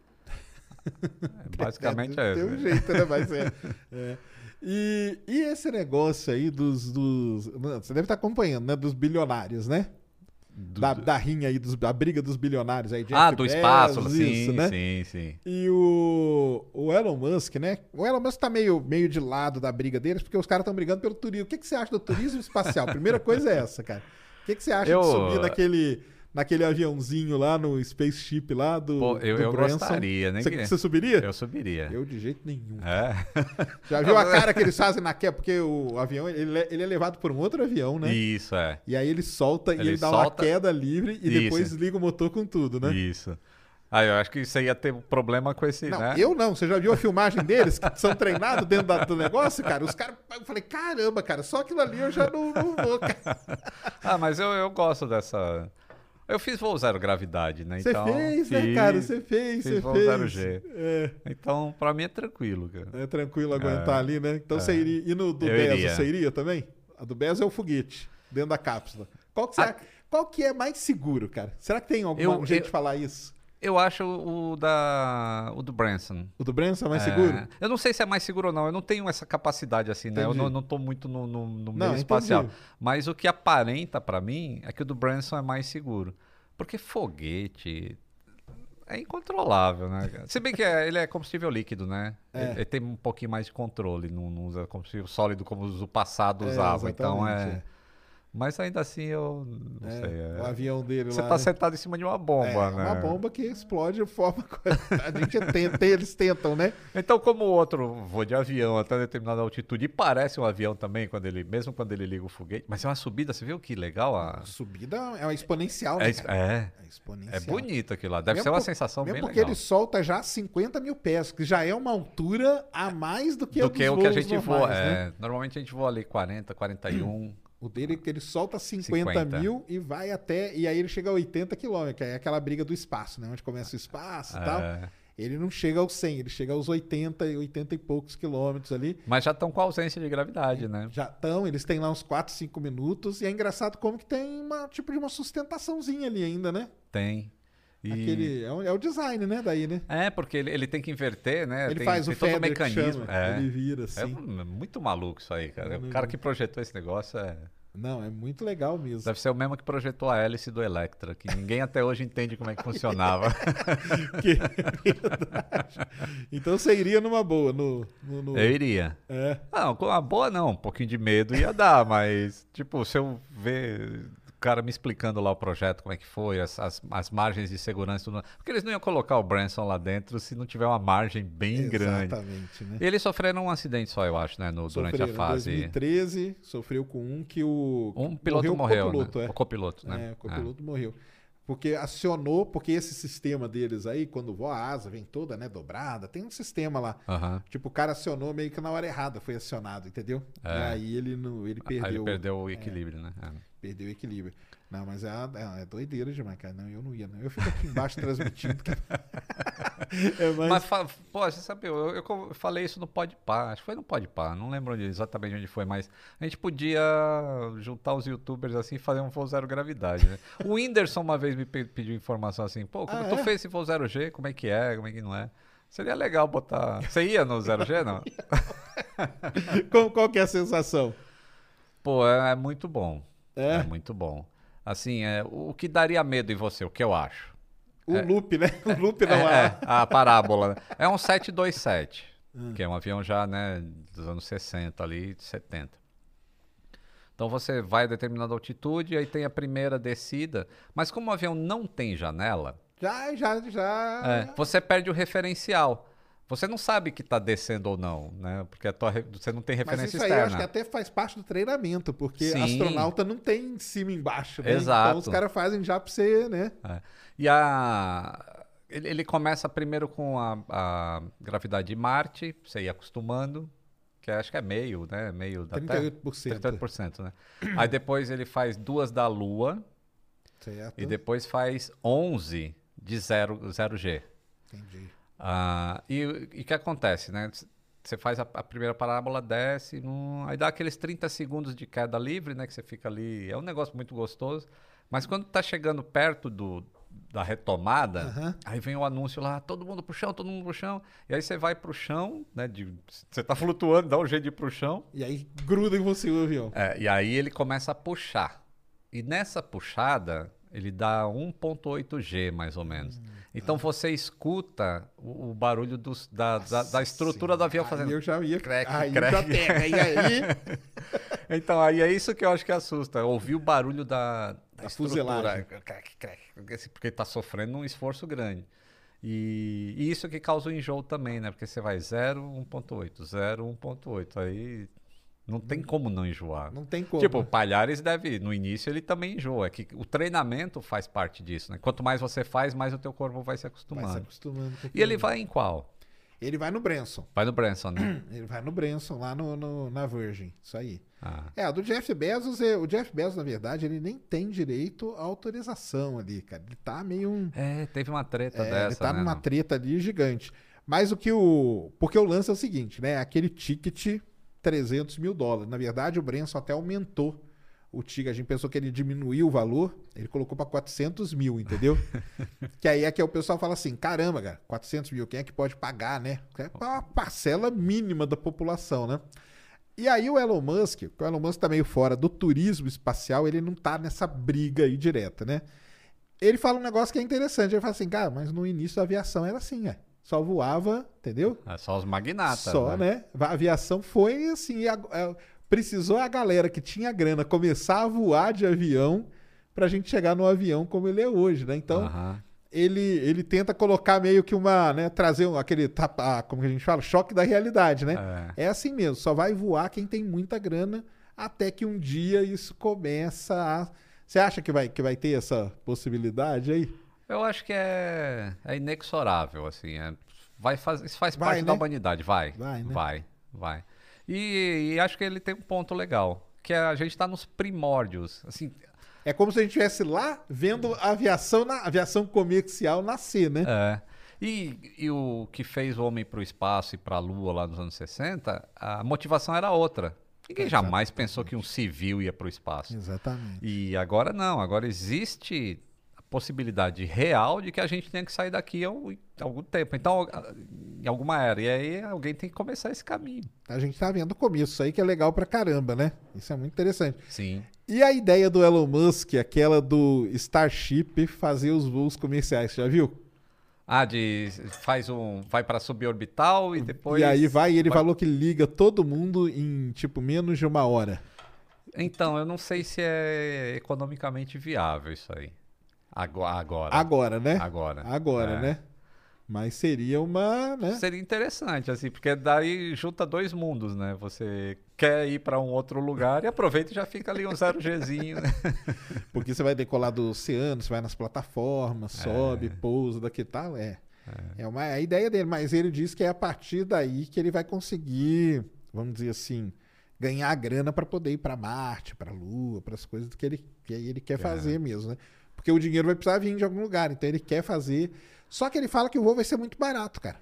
É, basicamente é, Tem isso. um né? jeito, né? Mas é. é. E, e esse negócio aí dos, dos. Você deve estar acompanhando, né? Dos bilionários, né? Da, da rinha aí, dos, da briga dos bilionários aí. Jeff Ah, do espaço, Bezos, sim, isso, né? sim, sim. E o, o Elon Musk, né? O Elon Musk tá meio, meio de lado da briga deles, porque os caras estão brigando pelo turismo. O que, que você acha do turismo espacial? Primeira coisa é essa, cara. O que, que você acha Eu- de subir naquele, naquele aviãozinho lá no spaceship lá do. Pô, eu, do eu Branson? gostaria, né? Você, que- você subiria? Eu subiria. Eu de jeito nenhum. É. (laughs) Já viu a (laughs) cara que eles fazem na queda? Porque o avião ele, é- ele é levado por um outro avião, né? Isso, é. E aí ele solta e Ele ele dá uma solta- queda livre e Isso. depois liga o motor com tudo, né? Isso. Ah, eu acho que você ia ter um problema com esse, Não, né? eu não. Você já viu a filmagem deles que são treinados dentro da- do negócio, cara? Os caras. Eu falei, caramba, cara, só aquilo ali eu já não, não vou, cara. (laughs) Ah, mas eu, eu gosto dessa. Eu fiz voo zero gravidade, né? Você Então, fez, né, fiz- cara? Você fez, você voo fez. zero G. É, Então, pra mim é tranquilo, cara. é tranquilo aguentar ali, né? Então você iria. E no do Eu Bezos, iria. você iria também? A do Bezos é o foguete, dentro da cápsula. Qual que, você, Ah. qual que é mais seguro, cara? Será que tem algum Eu- jeito eu- de falar isso? Eu acho o da. o do Branson. O do Branson é mais É, seguro? Eu não sei se é mais seguro ou não. Eu não tenho essa capacidade assim, né? Eu Entendi. não, não tô muito no, no, no Não, meio entendi. espacial. Mas o que aparenta pra mim é que o do Branson é mais seguro. Porque foguete é incontrolável, né? Se bem que é- ele é combustível líquido, né? É. Ele, ele tem um pouquinho mais de controle, não, não usa combustível sólido como o passado É, usava. então é. Mas ainda assim eu não É, sei. é- O avião dele Você lá. tá né? sentado em cima de uma bomba, é, né? uma bomba que explode de forma. A gente tenta, eles tentam, né? Então, como o outro voa de avião até determinada altitude, e parece um avião também, quando ele, mesmo quando ele liga o foguete, mas é uma subida, você viu que legal? A... A subida é uma exponencial, É, né? cara? é, É exponencial. é bonito aquilo lá. Deve Mesmo ser uma por- sensação Mesmo bem porque legal. ele solta já 50 mil pés, que já é uma altura a mais do que, a Do dos que o que a gente voa. normais, né? é, Normalmente a gente voa ali 40, 41. O dele é que ele solta 50, 50. mil e vai até. E aí ele chega a 80 quilômetros, que é aquela briga do espaço, né? Onde começa o espaço e tal. é. Ele não chega aos 100, ele chega aos 80, e 80 e poucos quilômetros ali. Mas já estão com ausência de gravidade, né? Já estão, eles têm lá uns 4, 5 minutos. E é engraçado como que tem uma tipo de uma sustentaçãozinha ali ainda, né? Tem. E- Aquele, é, o, é o design, né? Daí, né? É, porque ele, ele tem que inverter, né? Ele tem, faz tem o todo que mecanismo. chama, é. ele vira É assim. um- muito maluco isso aí, cara. Não, O cara que projetou esse negócio é... Não, é muito legal mesmo. deve ser o mesmo que projetou a hélice do Electra, que ninguém até hoje entende como é que funcionava. (laughs) Que- Verdade. Então você iria numa boa no. no, no- Eu iria. É. Não, com a boa não, um pouquinho de medo ia dar, mas, tipo, se eu ver o cara me explicando lá o projeto, como é que foi, as, as, as margens de segurança e tudo. Porque eles não iam colocar o Branson lá dentro se não tiver uma margem bem grande. Exatamente, né? Eles sofreram um acidente só, eu acho, né, no, durante a em fase. 2013, sofreu com um que o. Um piloto morreu, o copiloto, né? é. O copiloto, né? É, o copiloto morreu. Porque acionou, porque esse sistema deles aí, quando voa a asa, vem toda, né, dobrada, tem um sistema lá. É. Aham. Tipo, o cara acionou meio que na hora errada, foi acionado, entendeu? E É. aí ele, não, ele Aí perdeu, ele perdeu o equilíbrio, né? É. perdeu o equilíbrio. Não, mas é, é, é doideira demais, cara. Não, eu não ia, não. Eu fico aqui embaixo transmitindo. (laughs) é mais... Mas, fa- pô, você sabe, eu, eu falei isso no Podpah, acho que foi no Podpah, não lembro onde- exatamente onde foi, mas a gente podia juntar os youtubers assim e fazer um voo zero gravidade, né? O Whindersson uma vez me pe- pediu informação assim, pô, como Ah, tu é? fez esse voo zero G, como é que é, como é que não é? Seria legal botar... Você ia no zero G, não? (laughs) qual, qual que é a sensação? Pô, é, é muito bom, É? é muito bom. Assim, é, o que daria medo em você, o que eu acho? O loop, né? O loop não É, é. é, a parábola. né? É um 727, Hum. que é um avião já, né, dos anos 60 ali, 70. Então você vai a determinada altitude, aí tem a primeira descida, mas como o avião não tem janela, Já, já, já. é, você perde o referencial. Você não sabe que está descendo ou não, né? Porque tua você não tem Mas referência isso aí eu acho externa. que até faz parte do treinamento, porque Sim. astronauta não tem em cima e embaixo, né? Exato. Então os caras fazem já pra você, né? É. E a... Ele, ele começa primeiro com a, a gravidade de Marte, você ir acostumando, que acho que é meio, né? Meio da Terra. 38%. 38%, né? Aí depois ele faz duas da Lua Certo. e depois faz 11 de 0, 0G. Entendi. Ah, e o que acontece, né? Você faz a, a primeira parábola, desce, num- aí dá aqueles 30 segundos de queda livre, né? Que você fica ali. É um negócio muito gostoso. Mas quando tá chegando perto do, da retomada, Aham. aí vem o anúncio lá, todo mundo pro chão, todo mundo pro chão. E aí você vai pro chão, né? de- você tá flutuando, dá um jeito de ir pro chão. E aí gruda em você o avião. É, e aí ele começa a puxar. E nessa puxada, ele dá 1.8 G, mais ou menos. Então você escuta o, o barulho dos- da, da, da estrutura do avião Aí fazendo. eu já ia. Crack, aí crack. já pega. E aí. (laughs) Então, aí é isso que eu acho que assusta. Ouvir o barulho da, da, Da estrutura. fuselagem. Crack, crack, porque está sofrendo um esforço grande. E, e isso que causa o enjoo também, né? Porque você vai 0, 1.8, 0, 1.8. Aí não tem como não enjoar. Não tem como. Tipo, o Palhares deve, no início ele também enjoa. É que o treinamento faz parte disso, né? Quanto mais você faz, mais o teu corpo vai se vai acostumando. se acostumando. E ele vai em qual? Ele vai no Branson. Vai no Branson, né? (clears throat) Ele vai no Branson, lá no, no- na Virgin. Isso aí. Ah. É, do Jeff Bezos, é- o Jeff Bezos, na verdade, ele nem tem direito à autorização ali, cara. Ele tá meio um. É, teve uma treta É, dessa, ele tá né? numa não? treta ali gigante. Mas o que o. Porque o lance é o seguinte, né? Aquele ticket 300 mil dólares. Na verdade, o Branson até aumentou o ticket. A gente pensou que ele diminuiu o valor, ele colocou para 400 mil, entendeu? (laughs) que aí é que o pessoal fala assim: caramba, cara, 400 mil, quem é que pode pagar, né? É uma parcela mínima da população, né? E aí o Elon Musk, o Elon Musk tá meio fora do turismo espacial, ele não tá nessa briga aí direta, né? Ele fala um negócio que é interessante. Ele fala assim, cara, mas no início a aviação era assim, é. Só voava, entendeu? É só os magnatas. Só, né? A aviação foi assim. a- a- precisou a galera que tinha grana começar a voar de avião pra gente chegar no avião como ele é hoje, né? Então, ele, ele tenta colocar meio que uma, né? Trazer um- aquele, tapa- como que a gente fala? Choque da realidade, né? É. É assim mesmo, só vai voar quem tem muita grana até que um dia isso começa a. Você acha que vai, que vai ter essa possibilidade aí? Eu acho que é, é inexorável, assim. é- vai faz, isso faz Vai, parte né? da humanidade, vai. Vai, né? Vai, vai. E, e acho que ele tem um ponto legal, que é a gente está nos primórdios. Assim, É como se a gente estivesse lá vendo a aviação, na, aviação comercial nascer, né? é. E, e o que fez o homem para o espaço e para a Lua lá nos anos 60, a motivação era outra. Ninguém jamais pensou que um civil ia para o espaço. Exatamente. E agora não, agora existe possibilidade real de que a gente tenha que sair daqui há um- algum tempo. Então, em alguma era. E aí alguém tem que começar esse caminho. A gente tá vendo o começo, isso aí que é legal pra caramba, né? Isso é muito interessante. Sim. E a ideia do Elon Musk, aquela do Starship fazer os voos comerciais, você já viu? Ah, de faz um. Vai para suborbital e depois. e aí vai, e ele falou que liga todo mundo em, tipo, menos de uma hora. Então, eu não sei se é economicamente viável isso aí. Ago- Agora. Agora, né? Agora. Agora, É. né? Mas seria uma, né? Seria interessante, assim, porque daí junta dois mundos, né? Você quer ir para um outro lugar e aproveita e já fica ali um zero Gzinho, né? (laughs) Porque você vai decolar do oceano, você vai nas plataformas, sobe, pousa, daqui e tal. É. É, uma, é a ideia dele, mas ele diz que é a partir daí que ele vai conseguir, vamos dizer assim, ganhar grana para poder ir para Marte, para Lua, para as coisas que ele, que ele quer fazer mesmo, né? Porque o dinheiro vai precisar vir de algum lugar, então ele quer fazer. Só que ele fala que o voo vai ser muito barato, cara.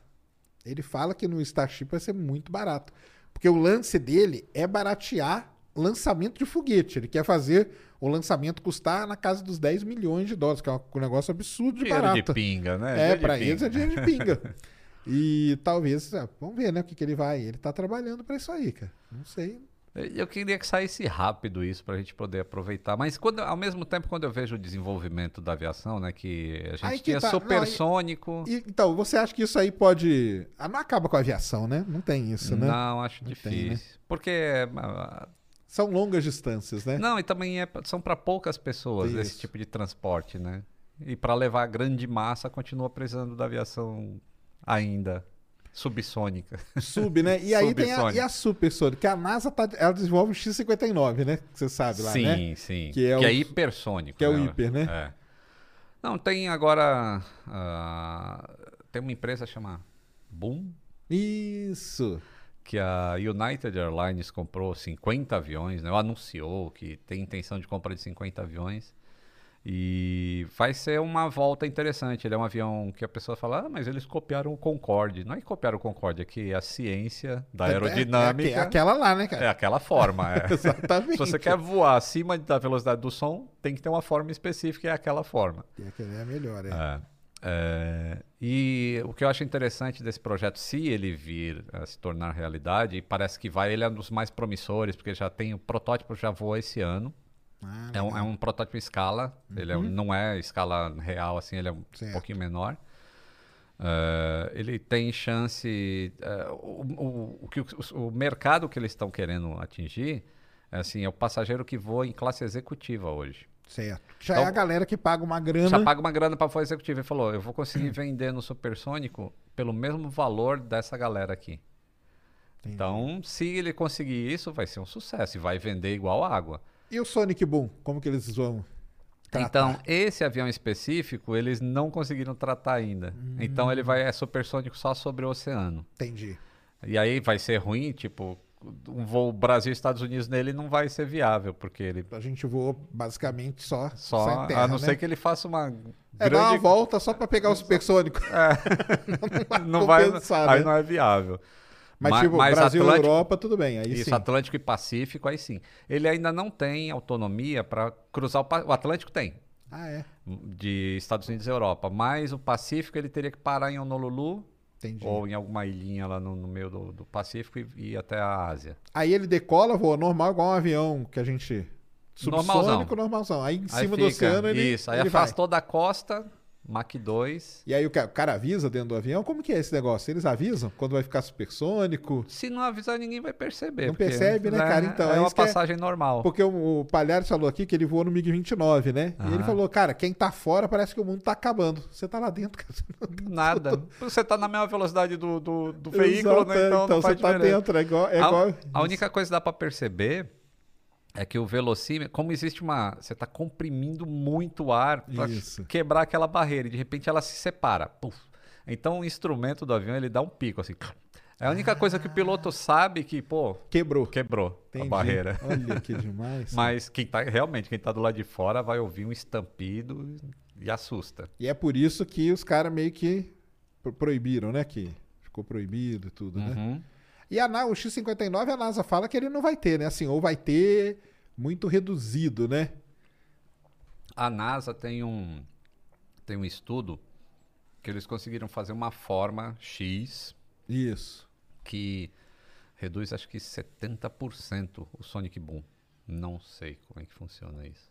Ele fala que no Starship vai ser muito barato. Porque o lance dele é baratear lançamento de foguete. Ele quer fazer o lançamento custar na casa dos 10 milhões de dólares, que é um negócio absurdo de Dinheiro barato. de pinga, né? É, de pinga. eles é dinheiro de pinga. (laughs) e talvez, ah, vamos ver, né, o que, que ele vai. Ele tá trabalhando pra isso aí, cara. Não sei. Eu queria que saísse rápido isso para a gente poder aproveitar. Mas quando, ao mesmo tempo, quando eu vejo o desenvolvimento da aviação, né? Que a gente Aí tinha tá. Não, supersônico. E, então, você acha que isso aí pode. Ah, não acaba com a aviação, né? Não tem isso, né? Não, acho Não difícil. tem, né? Porque. ah, São longas distâncias, né? Não, e também é, são para poucas pessoas Isso. esse tipo de transporte, né? E para levar grande massa, continua precisando da aviação ainda subsônica. Sub, né? E aí tem a, e a supersônica, que a NASA tá, ela desenvolve o X-59, né? Que você sabe lá, sim, né? sim. Que é o- hipersônico. que é o né? hiper, né? É. Não, tem agora. ah, tem uma empresa chamada Boom, Isso. que a United Airlines comprou 50 aviões, né? Ou anunciou que tem intenção de compra de 50 aviões. E vai ser uma volta interessante. Ele é um avião que a pessoa fala, ah, mas eles copiaram o Concorde. Não é que copiaram o Concorde, é que a ciência da É- é- aerodinâmica É, aque- aquela lá, né, é cara? aquela forma. é. (laughs) Exatamente. Se você quer voar acima da velocidade do som, tem que ter uma forma específica é aquela forma. E aquela é a melhor, é. É. É, e o que eu acho interessante desse projeto, se ele vir a se tornar realidade, e parece que vai, ele é um dos mais promissores, porque já tem o protótipo já voa esse ano. Ah, É um, é um protótipo em escala, ele é um- não é escala real, assim, ele é um Certo. pouquinho menor. É, ele tem chance. é, o, o, o o, mercado que eles estão querendo atingir é, assim, é o passageiro que voa em classe executiva hoje. Certo. Já Então- é a galera que paga uma grana. Já paga uma grana para voar executivo. Ele falou: eu vou conseguir vender no supersônico pelo mesmo valor dessa galera aqui. Entendi. Então, se ele conseguir isso, vai ser um sucesso e vai vender igual água. E o Sonic Boom? Como que eles vão tratar? Então, esse avião específico, eles não conseguiram tratar ainda. Então, ele vai é supersônico só sobre o oceano. Entendi. E aí vai ser ruim, tipo, um voo Brasil-Estados Unidos nele não vai ser viável, porque ele A gente voou basicamente só, só, terra, a não né? ser que ele faça uma É, dá uma grande volta só pra pegar o supersônico. (laughs) não vai, compensar, aí né? não é viável. Mas, Ma- tipo, mas Brasil e Atlântico- Europa, tudo bem. Aí Isso, sim. Atlântico e Pacífico, aí sim. Ele ainda não tem autonomia para cruzar o, o Atlântico tem Ah, é. de Estados Unidos e Europa, mas o Pacífico ele teria que parar em Honolulu Entendi. ou em alguma ilhinha lá no, no meio do, do Pacífico e e ir até a Ásia. Aí ele decola, voa normal, igual um avião que a gente... Normalzão. Subsônico, normalzão. Aí em Aí cima do fica- oceano ele Isso, aí ele vai. afastou da costa, Mach 2. E aí o ca- o cara avisa dentro do avião? Como que é esse negócio? Eles avisam quando vai ficar supersônico? Se não avisar, ninguém vai perceber. Não percebe, né, cara? Então, é é uma é- passagem normal. Porque o, o Palhares falou aqui que ele voou no MiG-29, né? E ele falou, cara, quem tá fora parece que o mundo tá acabando. Você tá lá dentro, (laughs) cara. Nada. Você tá na mesma velocidade do, do, do veículo, Exato, né? Então, não você tá diferença. dentro, é igual... É a, igual a única coisa que dá pra perceber é que o velocímetro, como existe uma, você tá comprimindo muito o ar para quebrar aquela barreira e de repente ela se separa. Puf. Então o instrumento do avião ele dá um pico assim. É a única coisa que o piloto sabe que, pô, Quebrou. quebrou Entendi. a barreira. Olha que (laughs) demais. Mas quem tá realmente, quem tá do lado de fora vai ouvir um estampido e assusta. E é por isso que os caras meio que pro- proibiram, né? Que ficou proibido e tudo, né? E a, o X-59, a NASA fala que ele não vai ter, né? Assim, ou vai ter muito reduzido, né? A NASA tem um, tem um estudo que eles conseguiram fazer uma forma X Isso. que reduz acho que 70% o Sonic Boom. Não sei como é que funciona isso.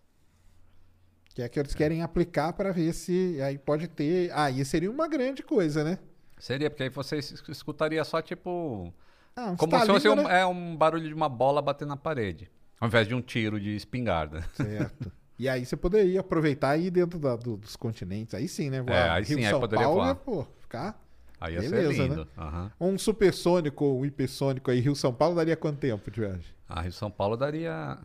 Que é que eles querem aplicar para ver se aí pode ter. Aí seria uma grande coisa, né? Seria, porque aí você es- escutaria só tipo. Ah, um Como se fosse um, né? é, um barulho de uma bola batendo na parede. Ao invés de um tiro de espingarda. (laughs) Certo. E aí você poderia aproveitar e ir dentro da- do- dos continentes. Aí sim, né? É, aí sim, aí São poderia Paulo, voar. é, pô, ficar. Aí ia Beleza, ser né? lindo. Aham. Um supersônico ou um hipersônico aí, Rio-São Paulo, daria quanto tempo de viagem? Ah, Rio São Paulo daria.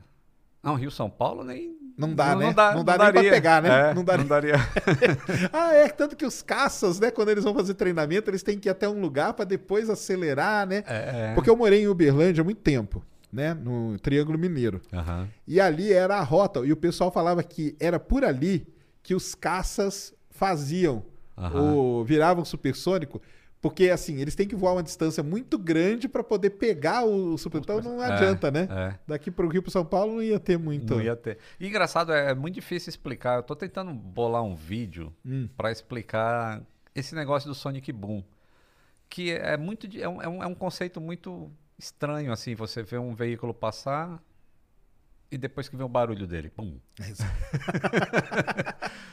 Não, Rio São Paulo nem. Não dá, né? dá- Não dá nem pra daria. pegar, né? É, Não daria. não daria. (laughs) Ah, é. Tanto que os caças, né? Quando eles vão fazer treinamento, eles têm que ir até um lugar para depois acelerar, né? É. Porque eu morei em Uberlândia há muito tempo, né? No Triângulo Mineiro. Aham. E ali era a rota. E o pessoal falava que era por ali que os caças faziam, Aham. ou viravam supersônico. Porque, assim, eles têm que voar uma distância muito grande para poder pegar o supersônico. Então não É, adianta, né? É. Daqui pro Rio pro São Paulo não ia ter muito. Não ia ter. E engraçado, é, é muito difícil explicar. Eu tô tentando bolar um vídeo Hum. pra explicar esse negócio do Sonic Boom. Que é muito. É um, é um, é um conceito muito estranho, assim. Você vê um veículo passar e depois que vê o barulho dele. Pum.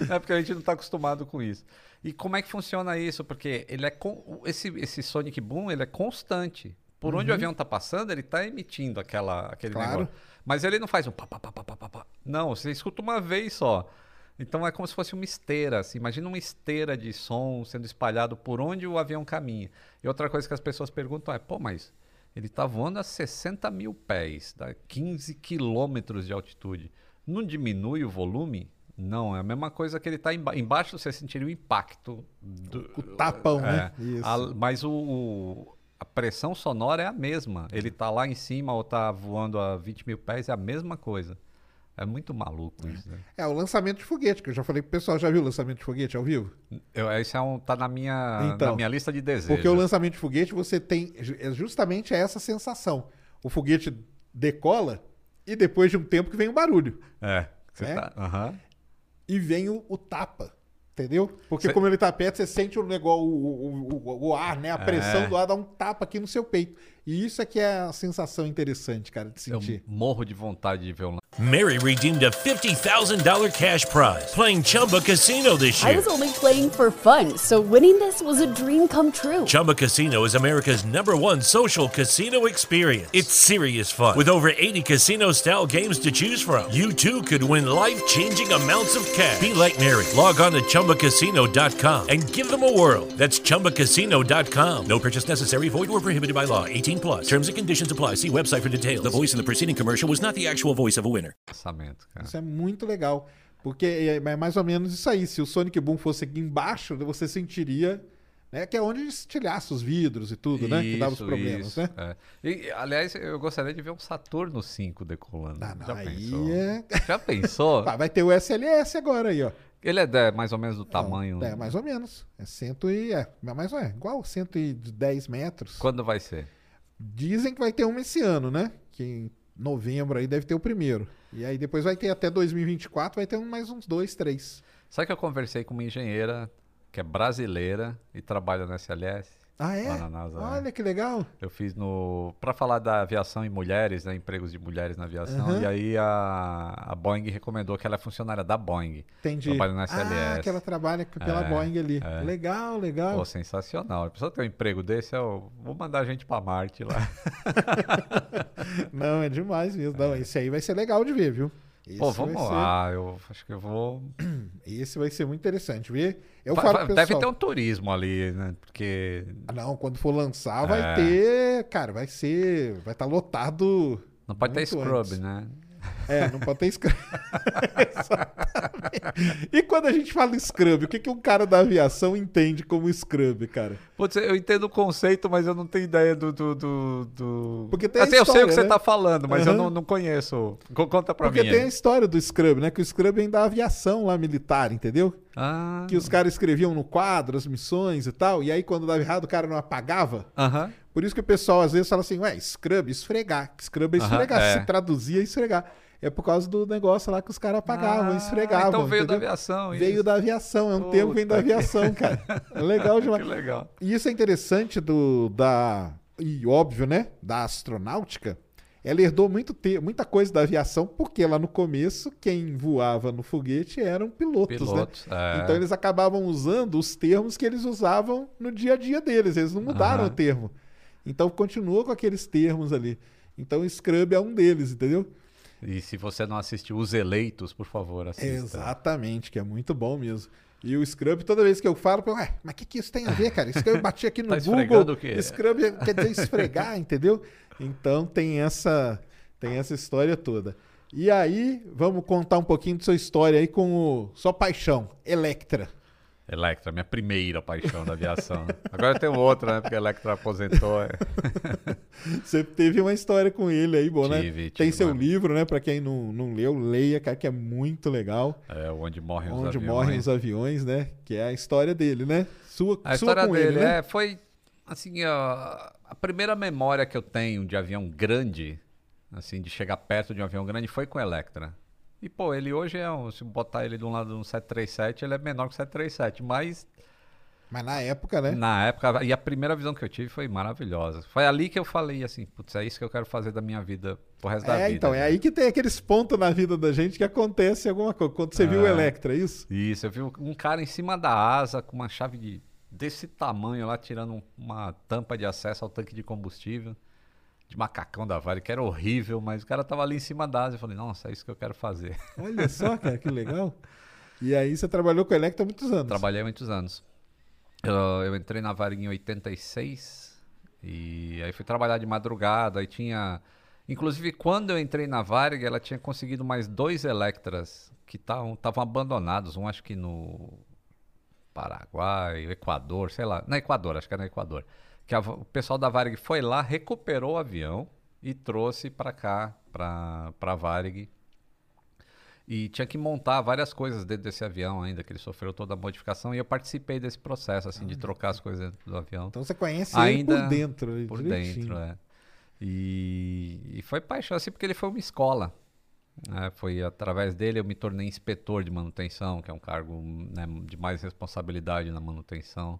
É (laughs) porque a gente não está acostumado com isso. E como é que funciona isso? Porque ele é con- esse, esse Sonic Boom ele é constante. Por onde o avião está passando, ele está emitindo aquela, aquele Uhum. Claro. negócio. Mas ele não faz um pá, pá, pá, pá, pá, pá. Não, você escuta uma vez só. Então é como se fosse uma esteira. Assim. Imagina uma esteira de som sendo espalhado por onde o avião caminha. E outra coisa que as pessoas perguntam é: pô, mas ele está voando a 60 mil pés, dá 15 quilômetros de altitude. Não diminui o volume? Não, é a mesma coisa que ele está emba embaixo, você sentiria o impacto. Do, O tapão, né? É, Isso. a- mas o, o- a pressão sonora é a mesma. Ele tá lá em cima ou tá voando a 20 mil pés, é a mesma coisa. É muito maluco isso, né? É, o lançamento de foguete, que eu já falei pro pessoal. Já viu o lançamento de foguete ao vivo? Eu, esse é um, tá na minha, Então, na minha lista de desejos. Porque o lançamento de foguete você tem é justamente essa sensação. O foguete decola e depois de um tempo que vem o barulho. É. Você É? tá. aham. E vem o, o tapa. Entendeu? Porque Cê- como ele tá perto, você sente o negócio, o, o, o- o ar, né? A pressão É. do ar dá um tapa aqui no seu peito. E isso é que é a sensação interessante, cara, de Eu sentir. morro de vontade de ver um. Mary redeemed a $50,000 cash prize playing Chumba Casino this year. I was only playing for fun, so winning this was a dream come true. Chumba Casino is America's number one social casino experience. It's serious fun. With over 80 casino style games to choose from, you too could win life changing amounts of cash. Be like Mary. Log on to chumbacasino.com and give them a whirl. That's chumbacasino.com. No purchase necessary, void or prohibited by law. 18 plus. Terms and conditions apply. See website for details. The voice in the preceding commercial was not the actual voice of a winner. Lançamento, cara. Isso é muito legal. Porque é é mais ou menos isso aí. Se o Sonic Boom fosse aqui embaixo, você sentiria. Né, que é onde estilhaça os vidros e tudo, né? Que dava os Isso, problemas, isso, né? é. E, aliás, eu gostaria de ver um Saturno 5 decolando. Ah, não, Já aí pensou? é- Já pensou? (laughs) Ah, vai ter o SLS agora aí, ó. Ele é de- mais ou menos do tamanho. É, mais ou menos. É cento e. É, mas é igual 110 metros. Quando vai ser? Dizem que vai ter um esse ano, né? Que em novembro aí deve ter o primeiro. E aí depois vai ter até 2024, vai ter mais uns dois, três. Sabe que eu conversei com uma engenheira que é brasileira e trabalha no SLS? Ah, é? Na NASA, Olha que legal. Eu fiz no. Pra falar da aviação e mulheres, né? Empregos de mulheres na aviação. Aham. E aí a, a Boeing recomendou que ela é funcionária da Boeing. Entendi. Trabalha no Ah, SLS. que ela trabalha pela É, Boeing ali. é. Legal, legal. Pô, sensacional. A pessoa tem um emprego desse, eu vou mandar a gente pra Marte lá. (laughs) Não, é demais mesmo. Não, esse aí vai ser legal de ver, viu? Esse Pô, vai vamos ser- lá. Eu acho que eu vou. (clears throat) Esse vai ser muito interessante, ver. Eu Fa- falo fa- pro Deve pessoal, ter um turismo ali, né? Porque. Ah, Não, quando for lançar, vai É. ter. Cara, vai ser. Vai estar lotado. Não pode ter scrub, antes. né? É, não pode ter. (laughs) Exatamente. E quando a gente fala scrub, o que, que um cara da aviação entende como scrub, cara? Putz, eu entendo o conceito, mas eu não tenho ideia do. do, do, do- Porque tem a assim, eu sei o que história, você né? tá falando, mas eu Aham. não, não conheço. Co- Conta pra Porque mim. tem a aí. história do scrub, né? Que o scrub vem da aviação lá militar, entendeu? Ah. Que os caras escreviam no quadro as missões e tal, e aí quando dava errado o cara não apagava. Aham. Por isso que o pessoal às vezes fala assim, ué, scrub, esfregar. Scrub é esfregar. é. Se traduzia, esfregar. É por causa do negócio lá que os caras pagavam, Ah, esfregavam. Então veio da entendeu? aviação. Veio isso. da aviação, é um termo que vem da Puta aviação, (laughs) cara. É legal demais. Que legal. E isso é interessante do da e óbvio, né, da astronáutica. Ela herdou muito te, muita coisa da aviação, porque lá no começo quem voava no foguete eram pilotos, Pilotos. né? é. Então eles acabavam usando os termos que eles usavam no dia a dia deles, eles não mudaram Aham. o termo. Então continuou com aqueles termos ali. Então Scrub é um deles, entendeu? E se você não assistiu Os Eleitos, por favor, assista. Exatamente, que é muito bom mesmo. E o Scrub, toda vez que eu falo, eu, ué, mas o que, que isso tem a ver, cara? Eu bati aqui (laughs) no Tá Google. o quê? Scrub quer dizer esfregar, (laughs) entendeu? Então tem essa, tem essa história toda. E aí, vamos contar um pouquinho de sua história aí com o sua paixão, Electra. Electra, minha primeira paixão da aviação. (laughs) Agora tem outra, né? Porque a Electra aposentou. é. (laughs) Você teve uma história com ele aí, bom, né? Tive, Tem seu mano. livro, né? Pra quem não, não leu, leia, cara, que é muito legal. É, onde morrem os Onde aviões. morrem os aviões, né? Que é a história dele, né? Sua, A sua história com dele ele, né? é, foi assim, a, a primeira memória que eu tenho de avião grande, assim, de chegar perto de um avião grande, foi com o Electra. E, pô, ele hoje é, um, se botar ele de um lado de um 737, ele é menor que o 737, mas Mas na época, né? na época, e a primeira visão que eu tive foi maravilhosa. Foi ali que eu falei assim, putz, é isso que eu quero fazer da minha vida, pro resto da É, vida. então, é né? aí que tem aqueles pontos na vida da gente que acontece alguma coisa. Quando você viu o É. Electra, é isso? Isso, eu vi um cara em cima da asa com uma chave de, desse tamanho lá, tirando um- uma tampa de acesso ao tanque de combustível, de macacão da Vale, que era horrível, mas o cara tava ali em cima da asa. Eu falei, nossa, é isso que eu quero fazer. (laughs) Olha só, cara, que legal. E aí você trabalhou com o Electra há muitos anos. Trabalhei há muitos anos. Eu, eu entrei na Varig em 86 e aí fui trabalhar de madrugada e tinha... Inclusive, quando eu entrei na Varig, ela tinha conseguido mais dois Electras que estavam abandonados. Um acho que no Paraguai, Equador, sei lá. Na Equador, acho que era no Equador. Que a- o pessoal da Varig foi lá, recuperou o avião e trouxe para cá, para a Varig. E tinha que montar várias coisas dentro desse avião ainda, que ele sofreu toda a modificação. E eu participei desse processo, assim, de trocar as coisas dentro do avião. Então você conhece Ainda ele por dentro. Por direitinho. dentro, é. E, e foi paixão, assim, porque ele foi uma escola. né? Foi através dele eu me tornei inspetor de manutenção, que é um cargo né, de mais responsabilidade na manutenção.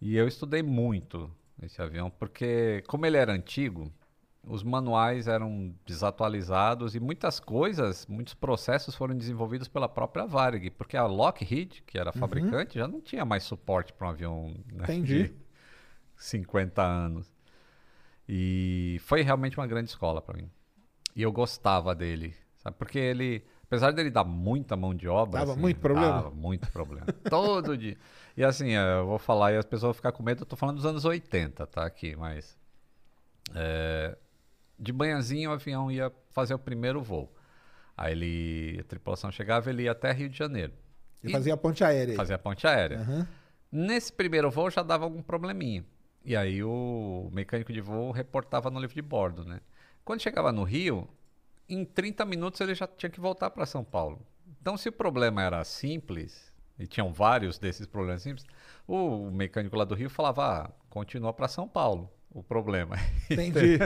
E eu estudei muito esse avião, porque como ele era antigo, os manuais eram desatualizados e muitas coisas, muitos processos foram desenvolvidos pela própria Varig, porque a Lockheed, que era a fabricante, já não tinha mais suporte para um avião né, Entendi. de 50 anos. E foi realmente uma grande escola para mim. E eu gostava dele, sabe? Porque ele, apesar dele dar muita mão de obra, Dava assim, muito problema? Dava muito problema. Todo dia. E assim, eh, eu vou falar e as pessoas vão ficar com medo, eu tô falando dos anos 80, tá aqui, mas eh, de manhãzinha o avião ia fazer o primeiro voo. Aí ele, a tripulação chegava, ele ia até Rio de Janeiro. E fazia a ponte aérea. Fazia a ponte aérea. Aham. Nesse primeiro voo já dava algum probleminha. E aí o mecânico de voo reportava no livro de bordo, né? Quando chegava no Rio, em 30 minutos ele já tinha que voltar para São Paulo. Então, se o problema era simples, e tinham vários desses problemas simples, o mecânico lá do Rio falava, ah, continua para São Paulo o problema. (laughs) Entendi.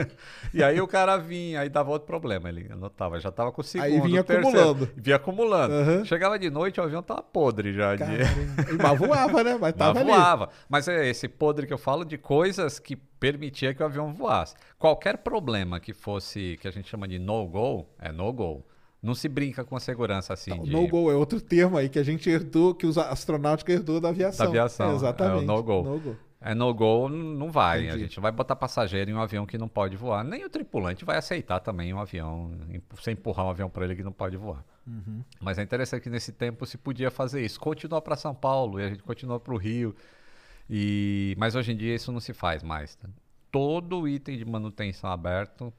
e aí o cara vinha, aí dava outro problema, ele anotava, já tava com o segundo, Aí vinha terceiro, acumulando. Vinha acumulando. Aham. Chegava de noite, o avião tava podre já. de- Caramba. E- Mas voava, né? Mas (laughs) mas tava ali. voava. Mas é esse podre que eu falo de coisas que permitia que o avião voasse. Qualquer problema que fosse, que a gente chama de no-go, é no-go. Não se brinca com a segurança assim. De... No go é outro termo aí que a gente herdou, que os astronáutica herdou da aviação. Da aviação, É, exatamente. é o no-go. No-go. É no-go, não vai. A Entendi. gente não vai botar passageiro em um avião que não pode voar. Nem o tripulante vai aceitar também um avião, em- você empurrar um avião para ele que não pode voar. Uhum. Mas é interessante que nesse tempo se podia fazer isso. Continua para São Paulo e a gente continua para o Rio. E... Mas hoje em dia isso não se faz mais. tá? Todo item de manutenção aberto,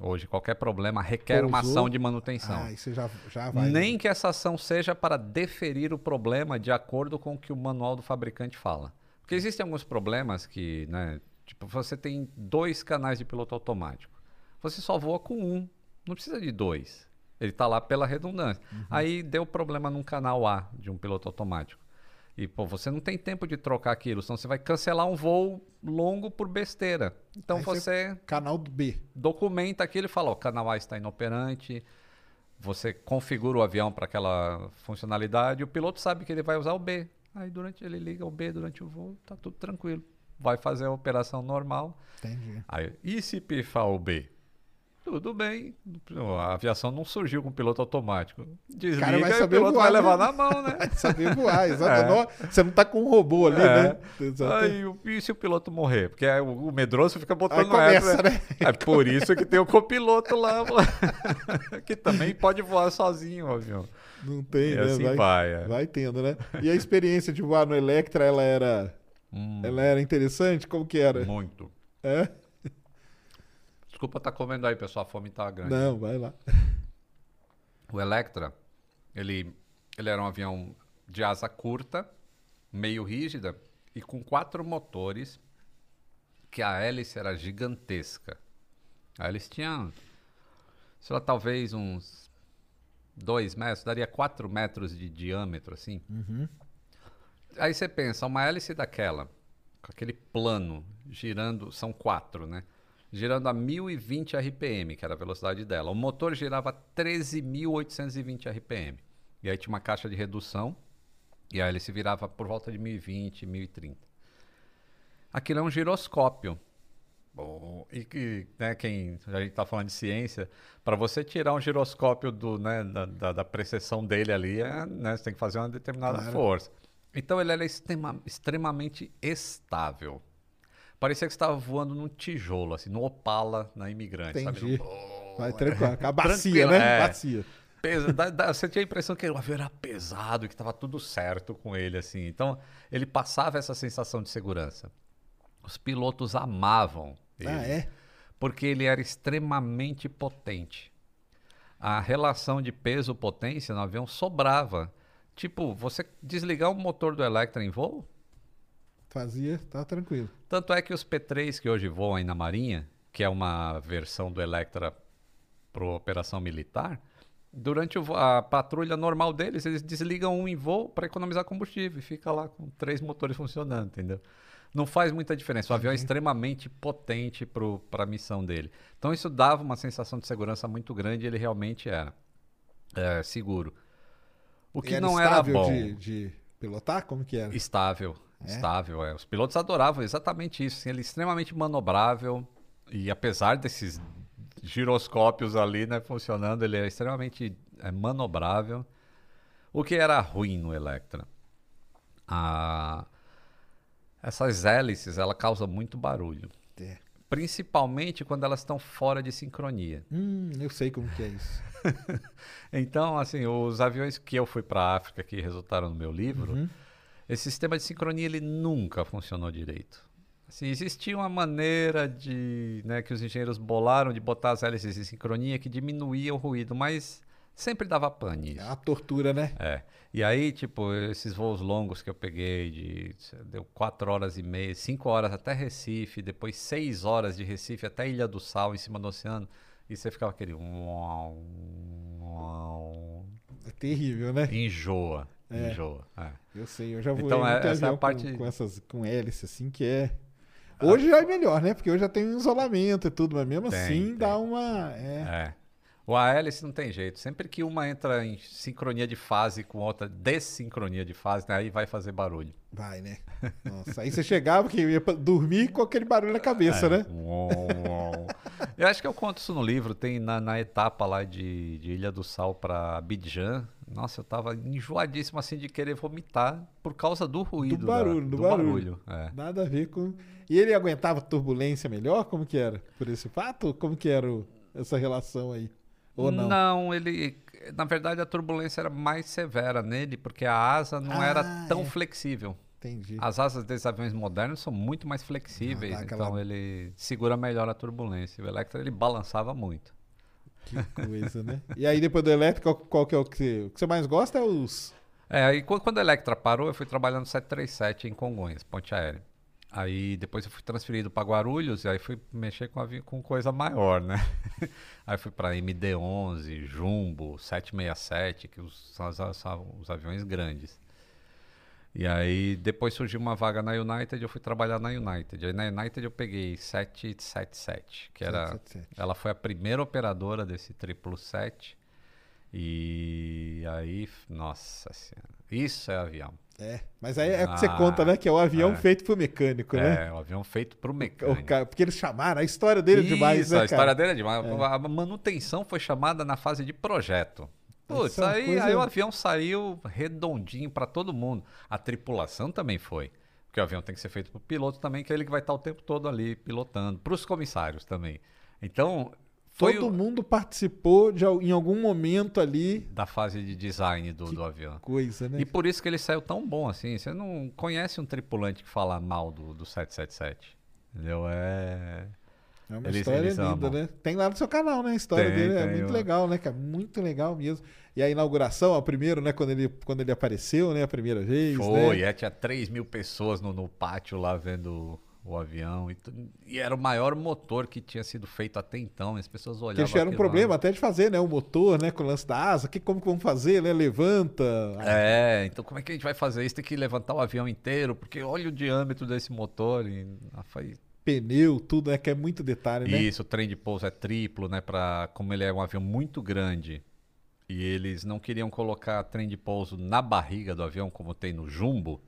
hoje qualquer problema requer uma Pousou. ação de manutenção. Ah, você já, já vai. Nem que essa ação seja para deferir o problema de acordo com o que o manual do fabricante fala. Porque existem alguns problemas que, né? Tipo, você tem dois canais de piloto automático. Você só voa com um, não precisa de dois. Ele está lá pela redundância. Aí deu problema num canal A de um piloto automático. E, pô, você não tem tempo de trocar aquilo, senão você vai cancelar um voo longo por besteira. Então Aí você- Canal B. documenta aquilo e fala, ó, o canal A está inoperante, você configura o avião para aquela funcionalidade, o piloto sabe que ele vai usar o B. Aí durante ele liga o B durante o voo, tá tudo tranquilo. Vai fazer a operação normal. Entendi. Aí, e se pifar o B? Tudo bem. A aviação não surgiu com piloto automático. Desliga cara vai e o saber piloto voar, vai levar né? na mão, né? (laughs) Vai saber voar, (laughs) exato. É. Você não tá com um robô ali, É. né? Aí, e se o piloto morrer? Porque aí o, medroso fica botando Aí começa, essa, né? É por isso que tem o copiloto lá, (laughs) que também pode voar sozinho o avião. Não tem, E né? assim vai, vai, é. vai tendo, né? E a experiência de voar no Electra, ela era, Hum, ela era interessante? Como que era? muito. É? Desculpa estar comendo aí, pessoal. A fome tá grande. Não, vai lá. O Electra, ele, ele era um avião de asa curta, meio rígida e com quatro motores, que a hélice era gigantesca. A hélice tinha, sei lá, talvez uns dois metros, daria quatro metros de diâmetro, assim. Aí você pensa, uma hélice daquela, com aquele plano girando, são quatro, né? Girando a 1020 RPM, que era a velocidade dela. O motor girava 13.820 RPM. E aí tinha uma caixa de redução, e a hélice virava por volta de 1020, 1030. Aquilo é um giroscópio. Bom, e que, né, quem a gente está falando de ciência, para você tirar um giroscópio do, né, da, da, da precessão dele ali, é, né, você tem que fazer uma determinada Claro. força. Então ele era extrema- extremamente estável. Parecia que você estava voando num tijolo, assim, no Opala, na Imigrante. Entendi. Sabe? Vai tranquilo. (laughs) A bacia, né? é. Bacia. Pesa- você tinha a impressão que o avião era pesado, que estava tudo certo com ele, assim. Então, ele passava essa sensação de segurança. Os pilotos amavam ele, Ah, é? porque ele era extremamente potente. A relação de peso-potência no avião sobrava. Tipo, você desligar o motor do Electra em voo, Fazia, tá tranquilo. tanto é que os P3 que hoje voam aí na Marinha, que é uma versão do Electra para operação militar, durante a patrulha normal deles, eles desligam um em voo para economizar combustível e fica lá com três motores funcionando, entendeu? Não faz muita diferença. O avião é extremamente potente para a missão dele. Então isso dava uma sensação de segurança muito grande e ele realmente era é, seguro. O que era não era bom. De, de pilotar? Como que era? Estável? Estável, é. Os pilotos adoravam exatamente isso. assim, ele é extremamente manobrável e apesar desses giroscópios ali, né, funcionando, ele é extremamente é, manobrável. O que era ruim no Electra? A... Essas hélices, ela causa muito barulho. É. Principalmente quando elas estão fora de sincronia. Hum, eu sei como que é isso. (laughs) Então, assim, os aviões que eu fui para a África que resultaram no meu livro, Uhum. Esse sistema de sincronia ele nunca funcionou direito. Assim, existia uma maneira de, né, que os engenheiros bolaram de botar as hélices em sincronia que diminuía o ruído, mas sempre dava pane isso. uma tortura, né? É. E aí, tipo, esses voos longos que eu peguei de deu quatro horas e meia, cinco horas até Recife, depois seis horas de Recife até Ilha do Sal, em cima do oceano, e você ficava aquele É terrível, né? enjoa, É. enjoa. é. Eu sei, eu já voei Então, é- essa é a parte- com, com essas com hélice, assim, que é... Hoje já é melhor, né? Porque hoje já tem um isolamento e tudo, mas mesmo Tem, assim tem. dá uma... É. É. O a hélice não tem jeito. Sempre que uma entra em sincronia de fase com outra desincronia de fase, né, aí vai fazer barulho. Vai, né? Nossa, aí você chegava que ia dormir com aquele barulho na cabeça, né? Uou, uou. Eu acho que eu conto isso no livro. Tem na, na etapa lá de, de Ilha do Sal para Abidjan. Nossa, eu tava enjoadíssimo assim de querer vomitar por causa do ruído. da- barulho, do barulho. É. Nada a ver com... E ele aguentava turbulência melhor? Como que era? Por esse fato? Como que era o- essa relação aí? Ou não? ele. Na verdade, a turbulência era mais severa nele, porque a asa não Ah, era tão é. flexível. Entendi. As asas desses aviões modernos são muito mais flexíveis, Ah, dá aquela- então ele segura melhor a turbulência. O Electra ele balançava muito. Que coisa, né? (laughs) E aí depois do elétrico, qual, que é o que você... O que você mais gosta é os... É, aí quando, a Electra parou, eu fui trabalhando 737 em Congonhas, ponte aérea. Aí depois eu fui transferido para Guarulhos e aí fui mexer com, avi- com coisa maior, né? (laughs) aí fui para MD-11, Jumbo, 767, que os- são os aviões grandes. E aí depois surgiu uma vaga na United, eu fui trabalhar na United. Aí na United eu peguei 777, que era 777. ela foi a primeira operadora desse 777. E aí, nossa senhora, isso é avião. É, mas aí é o que você Ah, conta, né? Que é o avião é. feito pro mecânico, né? É, um avião feito pro O mecânico. cara- porque eles chamaram, a história dele é demais, Isso, né, a história cara? dele é demais. A manutenção foi chamada na fase de projeto. Putz, é aí, coisa- aí o avião saiu redondinho para todo mundo. A tripulação também foi. Porque o avião tem que ser feito para o piloto também, que é ele que vai estar o tempo todo ali pilotando. Para os comissários também. Então, Todo o- mundo participou de, em algum momento ali. da fase de design do, do avião. Coisa, né? E por isso que ele saiu tão bom assim. Você não conhece um tripulante que fala mal do, do 777. Entendeu? É. É uma Eles- história eles linda, amam. né? Tem lá no seu canal, né? A história Tem, dele é tem, muito ó. legal, né, cara? Muito legal mesmo. E a inauguração, ó, primeiro, né? Quando ele, quando ele apareceu, né? A primeira vez, Foi, né? é, tinha 3 mil pessoas no, no pátio lá vendo o avião. E, e era o maior motor que tinha sido feito até então. As pessoas olhavam. Eles tiveram um aquilo lá. problema até de fazer, né? O motor, né? Com o lance da asa. Que, como que vamos fazer, né? Levanta. É, então como é que a gente vai fazer isso? Tem que levantar o avião inteiro, porque olha o diâmetro desse motor. E, ah, Pneu, tudo, né? Que é muito detalhe, né? Isso, o trem de pouso é triplo, né? Pra, como ele é um avião muito grande e eles não queriam colocar trem de pouso na barriga do avião, como tem no Jumbo,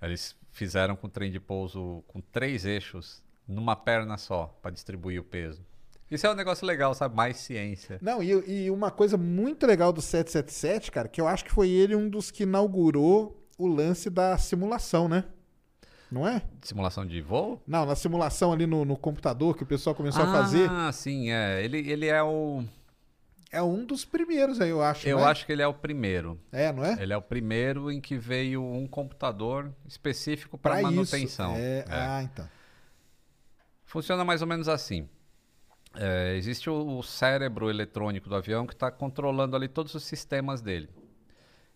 eles fizeram com trem de pouso com três eixos numa perna só, para distribuir o peso. Isso é um negócio legal, sabe? Mais ciência. Não, e, e uma coisa muito legal do 777, cara, que eu acho que foi ele um dos que inaugurou o lance da simulação, né? Não é? Simulação de voo? Não, na simulação ali no, no computador que o pessoal começou a fazer. Ah, sim, é. Ele, ele é o. É um dos primeiros aí, eu acho. Eu não é? acho que ele é o primeiro. É, não é? Ele é o primeiro em que veio um computador específico para manutenção. É, É. Ah, então. Funciona mais ou menos assim. É, existe o, o cérebro eletrônico do avião que está controlando ali todos os sistemas dele.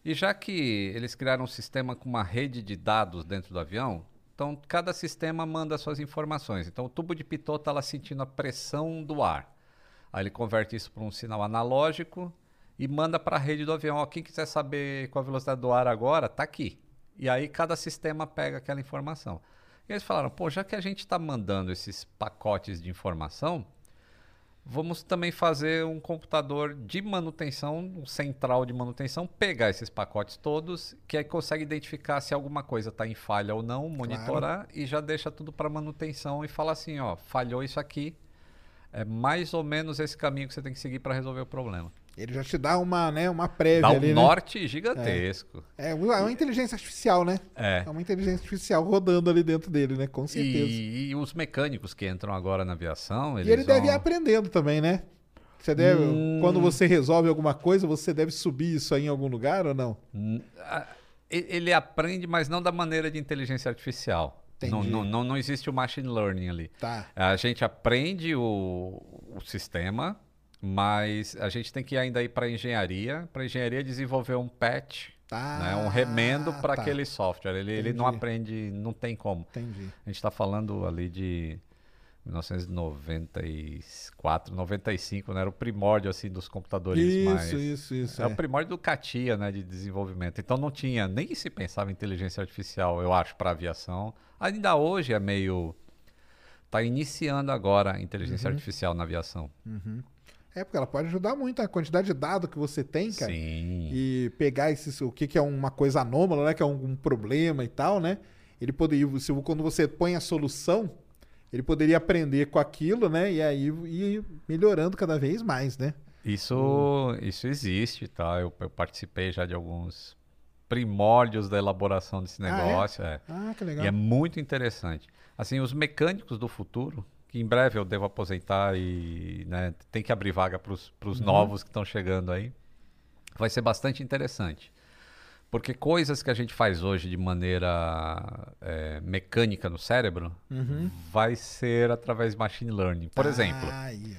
E já que eles criaram um sistema com uma rede de dados dentro do avião, então cada sistema manda suas informações. Então o tubo de pitot está lá sentindo a pressão do ar. Aí ele converte isso para um sinal analógico e manda para a rede do avião. Ó, quem quiser saber qual a velocidade do ar agora, tá aqui. E aí cada sistema pega aquela informação. E eles falaram, pô, já que a gente está mandando esses pacotes de informação, vamos também fazer um computador de manutenção, um central de manutenção, pegar esses pacotes todos, que aí consegue identificar se alguma coisa está em falha ou não, monitorar e já deixa tudo para manutenção e fala assim, ó, falhou isso aqui, é mais ou menos esse caminho que você tem que seguir para resolver o problema. Ele já te dá uma, né, uma prévia Dá um ali, né? norte gigantesco. É uma é uma inteligência artificial, né? É. É uma inteligência artificial rodando ali dentro dele, né? Com certeza. E, e os mecânicos que entram agora na aviação, E eles ele deve ir vão- aprendendo também, né? Você deve, Hum. quando você resolve alguma coisa, você deve subir isso aí em algum lugar ou não? E- Ele aprende, mas não da maneira de inteligência artificial. Não, não, não, existe o machine learning ali. Tá. A gente aprende o, o sistema, mas a gente tem que ainda ir para engenharia, para engenharia desenvolver um patch, né, um remendo para tá. aquele software. Ele, ele não aprende, não tem como. Entendi. A gente está falando ali de 1994, 95, né? Era o primórdio assim dos computadores Isso, mais. isso, isso. É, é. o primórdio do CATIA, né, de desenvolvimento. Então não tinha, nem se pensava em inteligência artificial, eu acho, para aviação. Ainda hoje é meio tá iniciando agora a inteligência Uhum. artificial na aviação. É, porque ela pode ajudar muito a quantidade de dado que você tem, cara. Sim. E pegar esses, o que, que é uma coisa anômala, né? Que é um, um problema e tal, né? Ele poderia, se, quando você põe a solução, ele poderia aprender com aquilo, né? E aí ir melhorando cada vez mais, né? Isso, isso existe, tá? Eu, eu participei já de alguns primórdios da elaboração desse Ah, é? negócio. é. Ah, que legal. E é muito interessante. Assim, os mecânicos do futuro, que em breve eu devo aposentar e né, tem que abrir vaga para os Uhum. novos que estão chegando aí, vai ser bastante interessante. Porque coisas que a gente faz hoje de maneira é, mecânica no cérebro, vai ser através de machine learning. Por exemplo, Ah, aí.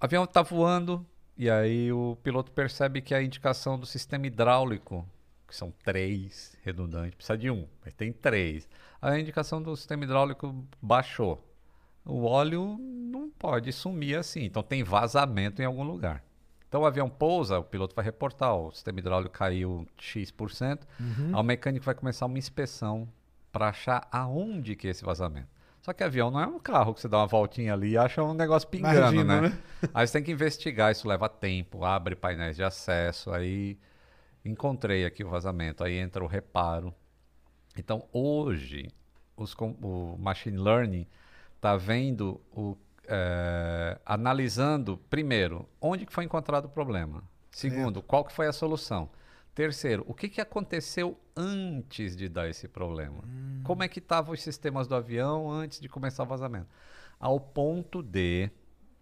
o avião está voando e aí o piloto percebe que a indicação do sistema hidráulico, que são três redundantes, precisa de um, mas tem três. A indicação do sistema hidráulico baixou. O óleo não pode sumir assim, então tem vazamento em algum lugar. Então o avião pousa, o piloto vai reportar, o sistema hidráulico caiu X%, Uhum. aí o mecânico vai começar uma inspeção para achar aonde que é esse vazamento. Só que avião não é um carro que você dá uma voltinha ali e acha um negócio pingando, Imagina, né? né? (laughs) Aí você tem que investigar, isso leva tempo, abre painéis de acesso, aí encontrei aqui o vazamento, aí entra o reparo. Então hoje os o machine learning está vendo o eh, analisando primeiro onde que foi encontrado o problema, segundo qual que foi a solução, terceiro o que que aconteceu antes de dar esse problema, como é que estavam os sistemas do avião antes de começar o vazamento, ao ponto de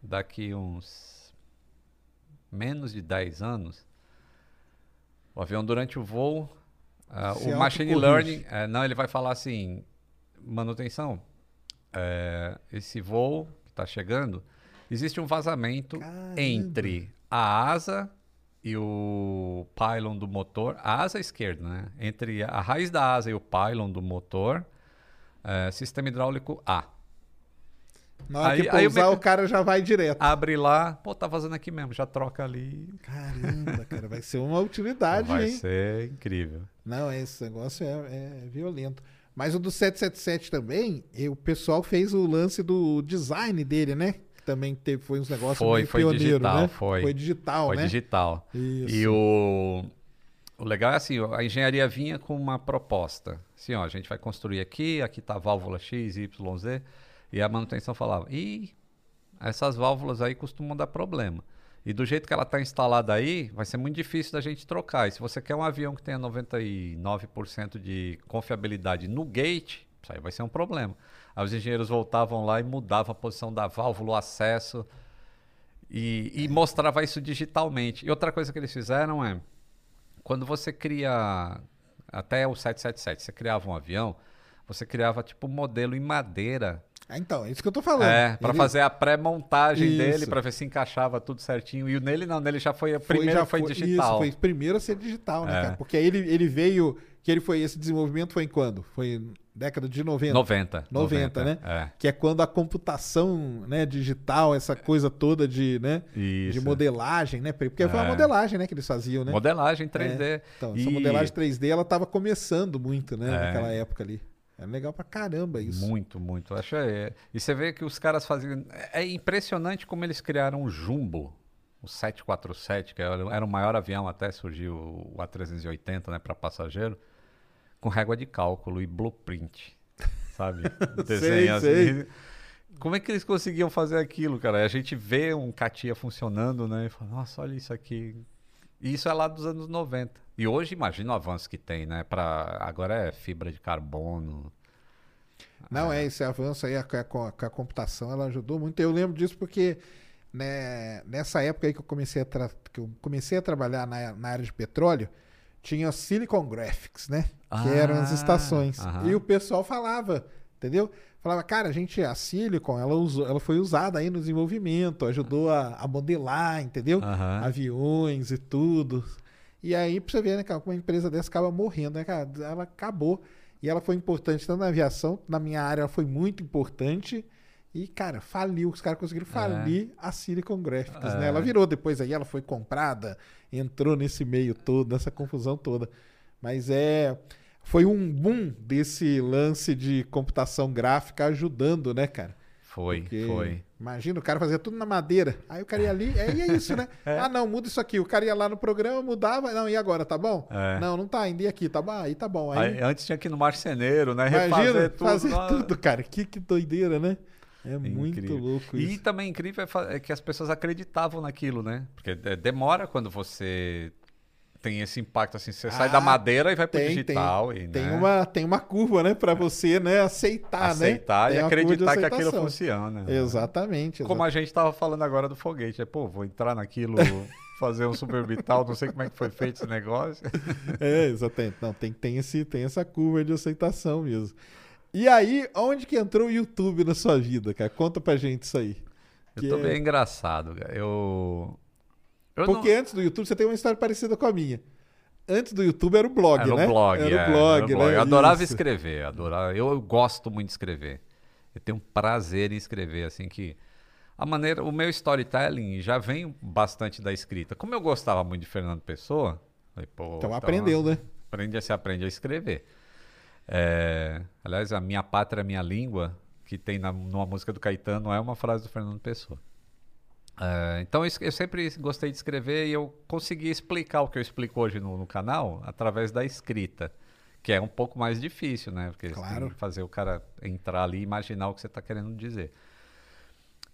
daqui uns menos de 10 anos o avião durante o voo Se o machine learning eh, não ele vai falar assim manutenção é, esse voo está chegando, existe um vazamento Caramba. entre a asa e o pylon do motor, a asa esquerda, né? Entre a raiz da asa e o pylon do motor, é, sistema hidráulico A. Na hora Aí- que pousar, o, cara já vai direto. Abre lá, pô, tá vazando aqui mesmo, já troca ali. Caramba, cara, vai ser (laughs) uma utilidade, Vai hein? ser incrível. Não, esse negócio é, é violento. Mas o do 777 também, e o pessoal fez o lance do design dele, né? Que também teve, foi uns negócios Foi, foi pioneiro, digital, né? foi. Foi digital, Foi né? digital. Isso. E o, o legal é assim, a engenharia vinha com uma proposta. Assim, ó, a gente vai construir aqui, aqui tá a válvula X, Y, Z. E a manutenção falava, ih, essas válvulas aí costumam dar problema. E do jeito que ela está instalada aí, vai ser muito difícil da gente trocar. E se você quer um avião que tenha 99% de confiabilidade no gate, isso aí vai ser um problema. Aí os engenheiros voltavam lá e mudavam a posição da válvula, o acesso, e, e mostrava isso digitalmente. E outra coisa que eles fizeram é, quando você cria, até o 777, você criava um avião, você criava tipo um modelo em madeira então, é isso que eu tô falando. é, para Ele fazer a pré-montagem Isso. dele, para ver se encaixava tudo certinho. E o nele não, nele já foi, foi- primeiro já foi, Isso, digital. foi o primeiro a ser digital, né, É. cara? Porque aí ele, ele veio, que ele foi, esse desenvolvimento foi em quando? Foi década de 90. 90. 90, né? É. Que é quando a computação né, digital, essa coisa toda de, né, Isso. de modelagem, né? Porque foi a É. modelagem né, que eles faziam, né? Modelagem 3D. É. Então, essa E modelagem 3D, ela tava começando muito, né? É. Naquela época ali. É legal pra caramba isso. Muito, muito. Acho é. E você vê que os caras faziam. É impressionante como eles criaram o Jumbo, o 747, que era o maior avião até surgiu o A380, né, para passageiro, com régua de cálculo e blueprint, sabe? (laughs) Desenho sei. assim. Como é que eles conseguiam fazer aquilo, cara? A gente vê um CATIA funcionando, né? E fala, nossa, olha isso aqui. E isso é lá dos anos 90. E hoje, imagina o avanço que tem, né? Pra, agora é fibra de carbono. Não, é esse avanço aí com a, a- a computação, ela ajudou muito. Eu lembro disso porque né, nessa época aí que eu comecei a, que eu comecei a trabalhar na, na área de petróleo, tinha Silicon Graphics, né? Que eram as Ah, estações. aham. E o pessoal falava, entendeu? Falava, cara, a gente, a Silicon, ela, usou, ela foi usada aí no desenvolvimento, ajudou a, a modelar, entendeu? Aham. Aviões e tudo. E aí, pra você ver, né, cara, como uma empresa dessa acaba morrendo, né, cara? Ela acabou. E ela foi importante tanto na aviação, na minha área ela foi muito importante. E, cara, faliu. Os caras conseguiram falir a Silicon Graphics, né? É. Ela virou depois aí, ela foi comprada, entrou nesse meio todo, nessa confusão toda. Mas é. Foi um boom desse lance de computação gráfica ajudando, né, cara? Foi, Porque, foi. Imagina, o cara fazia tudo na madeira. Aí o cara ia ali, é, e é isso, né? (laughs) Ah, não, muda isso aqui. O cara ia lá no programa, mudava. Não, e agora, tá bom? É. Não, não tá ainda. E aqui, tá bom? Aí tá bom. Aí, Aí, antes tinha que ir no marceneiro, né? imagina, Refazer tudo. fazer nossa. tudo, cara. Que, que doideira, né? É muito Incrível. louco E isso. também incrível é é que as pessoas acreditavam naquilo, né? Porque é, demora quando você tem esse impacto assim, você sai Ah, da madeira e vai pro Tem, digital. tem, e, tem, né? uma, tem uma curva, né? Pra você, né? Aceitar, aceitar né? e Tem acreditar que aquilo funciona. né? Exatamente. Como a gente estava falando agora do foguete. É, pô, vou entrar naquilo, (laughs) fazer um super vital, não sei como é que foi feito esse negócio. (laughs) É, exatamente. Não, tem, tem, esse, tem essa curva de aceitação mesmo. E aí, onde que entrou o YouTube na sua vida, cara? Conta pra gente isso aí. Eu é- bem engraçado, cara. Eu. Eu Porque antes do YouTube você tem uma história parecida com a minha. Antes do YouTube era o blog, Era né? o blog, Era é, o blog, era né? Eu adorava Isso. escrever, adorava. Eu, eu gosto muito de escrever. Eu tenho um prazer em escrever, assim que a maneira, o meu storytelling já vem bastante da escrita. Como eu gostava muito de Fernando Pessoa, falei, pô, Então aprendeu, né? Aprende, você aprende a escrever. É, aliás, a minha pátria, minha língua, que tem na, numa música do Caetano, é uma frase do Fernando Pessoa. É, então eu, eu sempre gostei de escrever e eu consegui explicar o que eu explico hoje no, no canal através da escrita, que é um pouco mais difícil, né? Porque Claro. fazer o cara entrar ali e imaginar o que você está querendo dizer.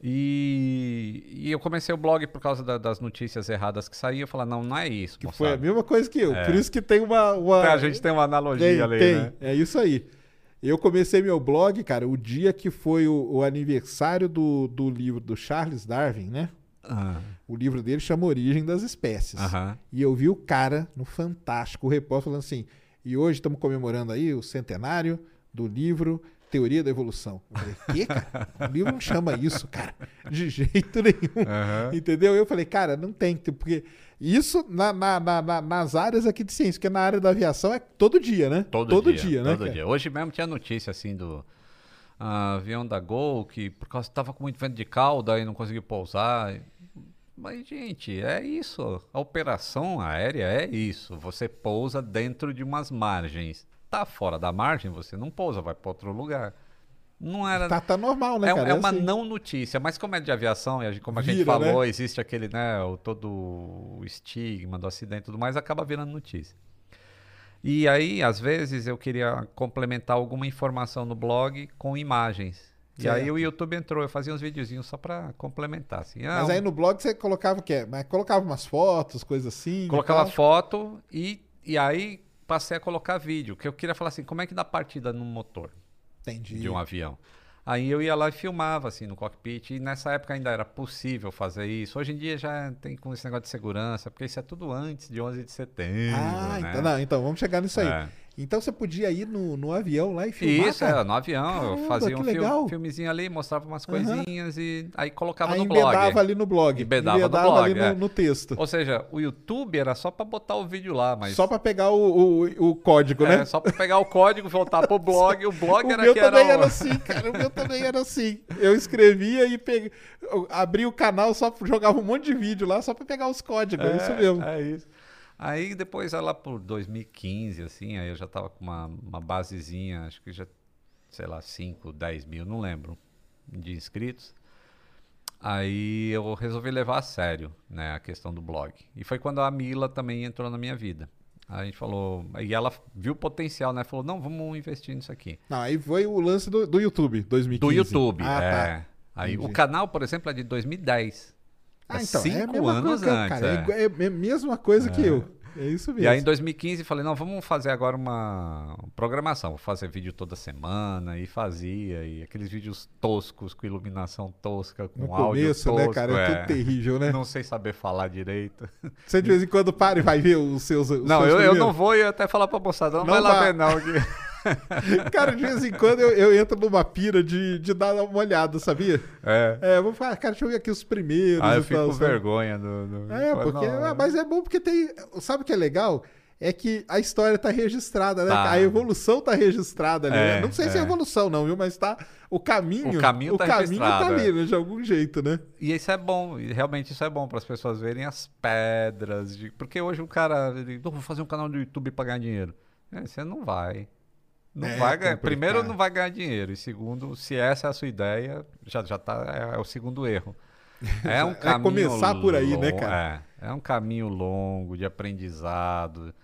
E, e eu comecei o blog por causa da- das notícias erradas que saíam. Eu falei, não, não é isso. Que moçada. foi a mesma coisa que eu. Por isso que tem uma. uma... A gente tem uma analogia Tem, ali, tem. né? É isso aí. Eu comecei meu blog, cara, o dia que foi o, o aniversário do, do livro do Charles Darwin, né? Ah, O livro dele chama Origem das Espécies. Aham. E eu vi o cara no Fantástico, o repórter falando assim: e hoje estamos comemorando aí o centenário do livro Teoria da Evolução. Eu falei, quê, cara? O livro não chama isso, cara. De jeito nenhum. Aham. Entendeu? Eu falei, cara, não tem, porque isso na- na- na- na- nas áreas aqui de ciência, porque na área da aviação é todo dia, né? Todo, dia, né? Todo cara? dia. Hoje mesmo tinha notícia assim do ah, avião da Gol que por causa estava com muito vento de cauda e não conseguiu pousar. Mas, gente, é isso. A operação aérea é isso. Você pousa dentro de umas margens. Tá fora da margem, você não pousa, vai para outro lugar. Não era. Tá, tá normal, né, é, cara? é uma assim. não notícia, mas como é de aviação, e como a gente Vira, falou, né? existe aquele, né, o, todo o estigma do acidente e tudo mais, acaba virando notícia. E aí, às vezes, eu queria complementar alguma informação no blog com imagens. E aí Certo. o YouTube entrou, eu fazia uns videozinhos só para complementar. Assim, ah, Mas aí no blog você colocava o quê? Mas colocava umas fotos, coisas assim. e colocava tal. foto e, e aí passei a colocar vídeo, que eu queria falar assim, como é que dá partida no motor? Entendi. de um avião. Aí eu ia lá e filmava assim no cockpit e nessa época ainda era possível fazer isso. Hoje em dia já tem com esse negócio de segurança, porque isso é tudo antes de 11 de setembro, Ah, né? então, não, então vamos chegar nisso aí. É. Então você podia ir no, no avião lá e filmar. Isso, cara? era no avião, Caramba, eu fazia um fil- legal. filmezinho ali, mostrava umas coisinhas e aí colocava Aí no embedava blog. ali no blog. Embedava no blog, ali no, é. no texto. Ou seja, o YouTube era só pra botar o vídeo lá, mas Só pra pegar o, o, o código, é, né? só pra pegar o código, voltar pro blog. O blog (laughs) O era meu que também era, era, assim, cara. O meu também era assim. Eu escrevia e peguei, eu abria o canal, só jogava um monte de vídeo lá só pra pegar os códigos. É, isso mesmo. É isso. Aí depois, lá por 2015, assim, aí eu já tava com uma, uma basezinha, acho que já, sei lá, 5, 10 mil, não lembro, de inscritos. Aí eu resolvi levar a sério, né, a questão do blog. E foi quando a Mila também entrou na minha vida. Aí a gente falou, e ela viu o potencial, né? Falou, não, vamos investir nisso aqui. Não, aí foi o lance do, do YouTube, 2015. Do YouTube, Ah, é. tá. Aí o canal, por exemplo, é de 2010. Ah, É então, é a cinco mesma anos coisa, antes. cara. É, é. é a mesma coisa que eu. É isso mesmo. E aí em 2015 falei, não, vamos fazer agora uma programação, vou fazer vídeo toda semana e fazia, e aqueles vídeos toscos, com iluminação tosca, com no áudio começo, tosco, né, cara? É, é. tudo terrível, né? (laughs) Não sei saber falar direito. Você de vez em quando para e vai ver os seus. os não, seus eu, eu não vou e até falar pra moçada, não, Não vai lá ver não. Que... (laughs) (laughs) Cara, de vez em quando eu, eu entro numa pira de, de dar uma olhada, sabia? É. É, eu vou falar, cara, deixa eu ver aqui os primeiros. Ah, eu e fico tal, com sabe? vergonha do... do- É, Fala, porque. não, ah, mas é bom porque tem. Sabe o que é legal? É que a história tá registrada, né? Tá. A evolução tá registrada ali. É, né? Não sei se é é. evolução, não, viu? Mas tá. O caminho. O caminho tá caminho tá ali, é. né? De algum jeito, né? E isso é bom, e realmente isso é bom para as pessoas verem as pedras. De... Porque hoje o cara, ele, "Não, vou fazer um canal do YouTube para ganhar dinheiro. É, você não vai. Não É vai ganhar. Primeiro, não vai ganhar dinheiro. E segundo, se essa é a sua ideia, já, já tá, é, é o segundo erro. (laughs) É um É caminho começar por aí, né, lon- cara? É, é um caminho longo de aprendizado.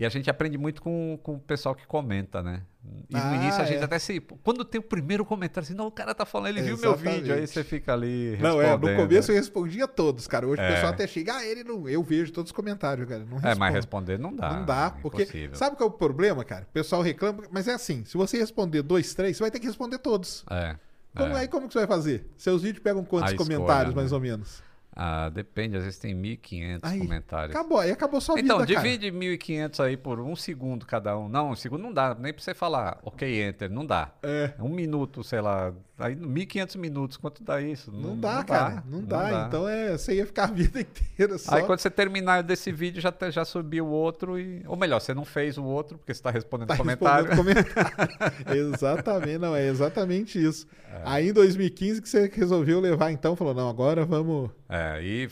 E a gente aprende muito com, com o pessoal que comenta, né? E no Ah, início a gente é. até se. Quando tem o primeiro comentário, assim, não, o cara tá falando, ele viu meu vídeo, aí Exatamente. você fica ali. Não, é. No começo né? eu respondia todos, cara. Hoje o É. pessoal até chega, ah, ele não. Eu vejo todos os comentários, cara. Não É, mas responder não dá. Não dá, é porque. impossível. Sabe qual é o problema, cara? O pessoal reclama, mas é assim: se você responder dois, três, você vai ter que responder todos. É. Como, é. Aí como que você vai fazer? Seus vídeos pegam quantos A escolha, comentários, né? mais ou menos? Ah, depende, às vezes tem 1.500 Aí, comentários. Acabou, aí acabou sua Então, vida, cara. divide 1.500 aí por um segundo cada um. Não, um segundo não dá, nem pra você falar, ok, enter, não dá. É. Um minuto, sei lá, Aí 1.500 minutos, quanto dá isso? Não, dá, cara. Não, dá. Então é, você ia ficar a vida (laughs) inteira só. Aí quando você terminar desse vídeo, já, já subiu o outro e. Ou melhor, você não fez o outro, porque você está respondendo Tá comentário. respondendo comentário. (laughs) exatamente, não, é exatamente isso. É. Aí em 2015 que você resolveu levar, então, falou, não, agora vamos... É, e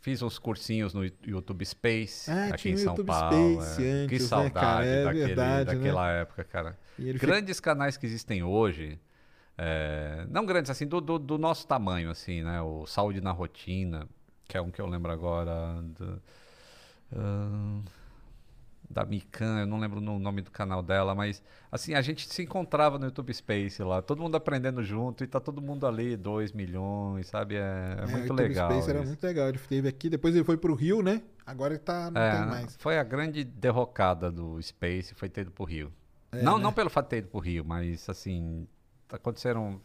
fiz uns cursinhos no YouTube Space, Ah, aqui em São YouTube Paulo. Space é. antes, que né, saudade cara? É daquele, verdade, né? daquela época, cara. Ele fica- Grandes canais que existem hoje, é, não grandes assim, do, do, do nosso tamanho, assim, né? O Saúde na Rotina, que é um que eu lembro agora. do- ahn, da Mikan, eu não lembro o nome do canal dela, mas assim, a gente se encontrava no YouTube Space lá, todo mundo aprendendo junto e tá todo mundo ali, 2 milhões, sabe? É, é É, o muito YouTube legal. Space era isso. muito legal. Ele teve aqui, depois ele foi pro Rio, né? Agora ele tá, não É, tem mais. Foi a grande derrocada do Space, foi ter ido pro Rio. É, não, né? não pelo fato de ter ido pro Rio, mas assim, aconteceram.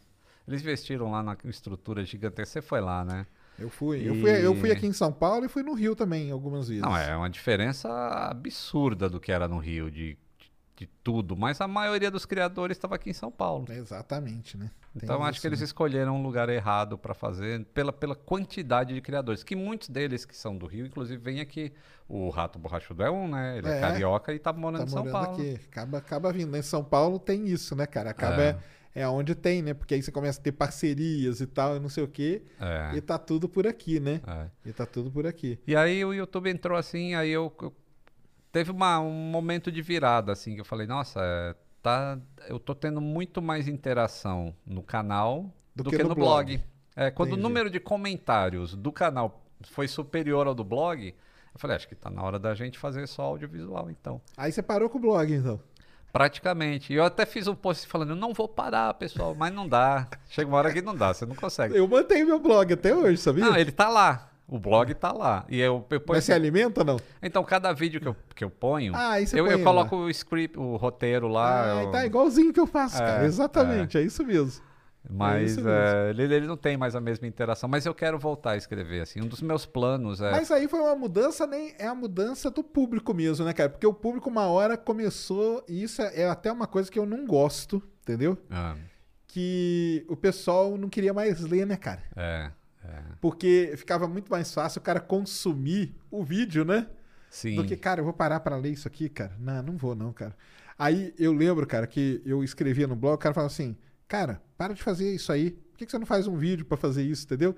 Eles investiram lá na estrutura gigantesca. Você foi lá, né? Eu fui. Eu E- fui. Eu fui aqui em São Paulo e fui no Rio também, algumas vezes. Não, é uma diferença absurda do que era no Rio, de, de, de tudo. Mas a maioria dos criadores estava aqui em São Paulo. Exatamente, né? Tem Então acho isso, que eles né? escolheram um lugar errado para fazer pela, pela quantidade de criadores. Que muitos deles que são do Rio, inclusive, vêm aqui. O Rato Borrachudo é um, né? Ele é, É. carioca e tá morando Tá em São morando Paulo. aqui. Acaba, acaba vindo. Em São Paulo tem isso, né, cara? Acaba. É. É. onde tem, né? Porque aí você começa a ter parcerias e tal, e não sei o quê. É. E tá tudo por aqui, né? É. E tá tudo por aqui. E aí o YouTube entrou assim, aí eu, eu- teve uma, um momento de virada assim que eu falei, nossa, é, tá, eu tô tendo muito mais interação no canal do, que, no, blog. É, quando Entendi. o número de comentários do canal foi superior ao do blog, eu falei, acho que tá na hora da gente fazer só audiovisual então. Aí você parou com o blog, então. Praticamente. E eu até fiz um post falando, eu não vou parar, pessoal, mas não dá. Chega uma hora que não dá, você não consegue. Eu mantenho meu blog até hoje, sabia? Não, ele tá lá. O blog tá lá. E eu, eu ponho Mas você alimenta ou não? Então, cada vídeo que eu, que eu ponho, Ah, eu, põe eu lá. coloco o script, o roteiro lá. ah, eu- tá igualzinho que eu faço, É, cara. Exatamente, é, isso mesmo. Mas isso é, ele, ele não tem mais a mesma interação. Mas eu quero voltar a escrever. Assim, um dos meus planos é. Mas aí foi uma mudança, nem é a mudança do público mesmo, né, cara? Porque o público uma hora começou, e isso é até uma coisa que eu não gosto, entendeu? Ah, Que o pessoal não queria mais ler, né, cara? é, é. Porque ficava muito mais fácil o cara consumir o vídeo, né? Sim. Do que, cara, eu vou parar pra ler isso aqui, cara. Não, não vou não, cara. Aí eu lembro, cara, que eu escrevia no blog, o cara falava assim, cara, para de fazer isso aí. Por que que você não faz um vídeo pra fazer isso, entendeu?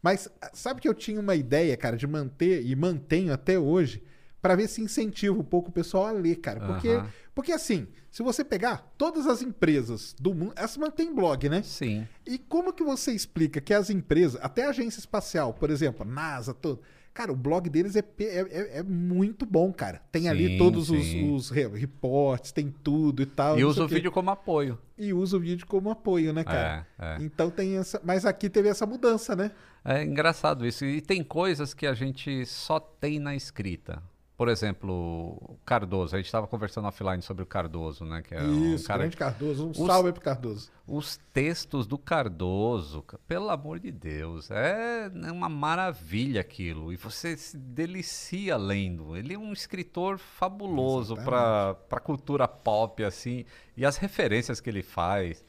Mas ah, sabe que eu tinha uma ideia, cara, de manter, e mantenho até hoje, pra ver se incentiva um pouco o pessoal a ler, cara. Porque, Aham. porque assim, se você pegar todas as empresas do mundo, elas mantêm blog, né? Sim. E como que você explica que as empresas, até a agência espacial, por exemplo, a NASA, todo, cara, o blog deles é, é, é- é muito bom, cara. Tem ali Sim, todos os, sim. os re- reportes, tem tudo e tal. E usa o vídeo como apoio. E usa o vídeo como apoio, né, cara? É, é. Então tem essa. Mas aqui teve essa mudança, né? É engraçado isso. E tem coisas que a gente só tem na escrita. Por exemplo, Cardoso. A gente estava conversando offline sobre o Cardoso, né? Que é Isso, um cara grande Cardoso. Um Os- salve pro Cardoso. Os textos do Cardoso, ca- pelo amor de Deus, é uma maravilha aquilo. E você se delicia lendo. Ele é um escritor fabuloso para a cultura pop, assim, e as referências que ele faz.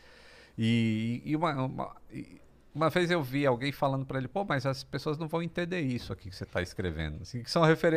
E, e uma, uma, e uma vez eu vi alguém falando para ele, pô, mas as pessoas não vão entender isso aqui que você está escrevendo. Assim, que são referências.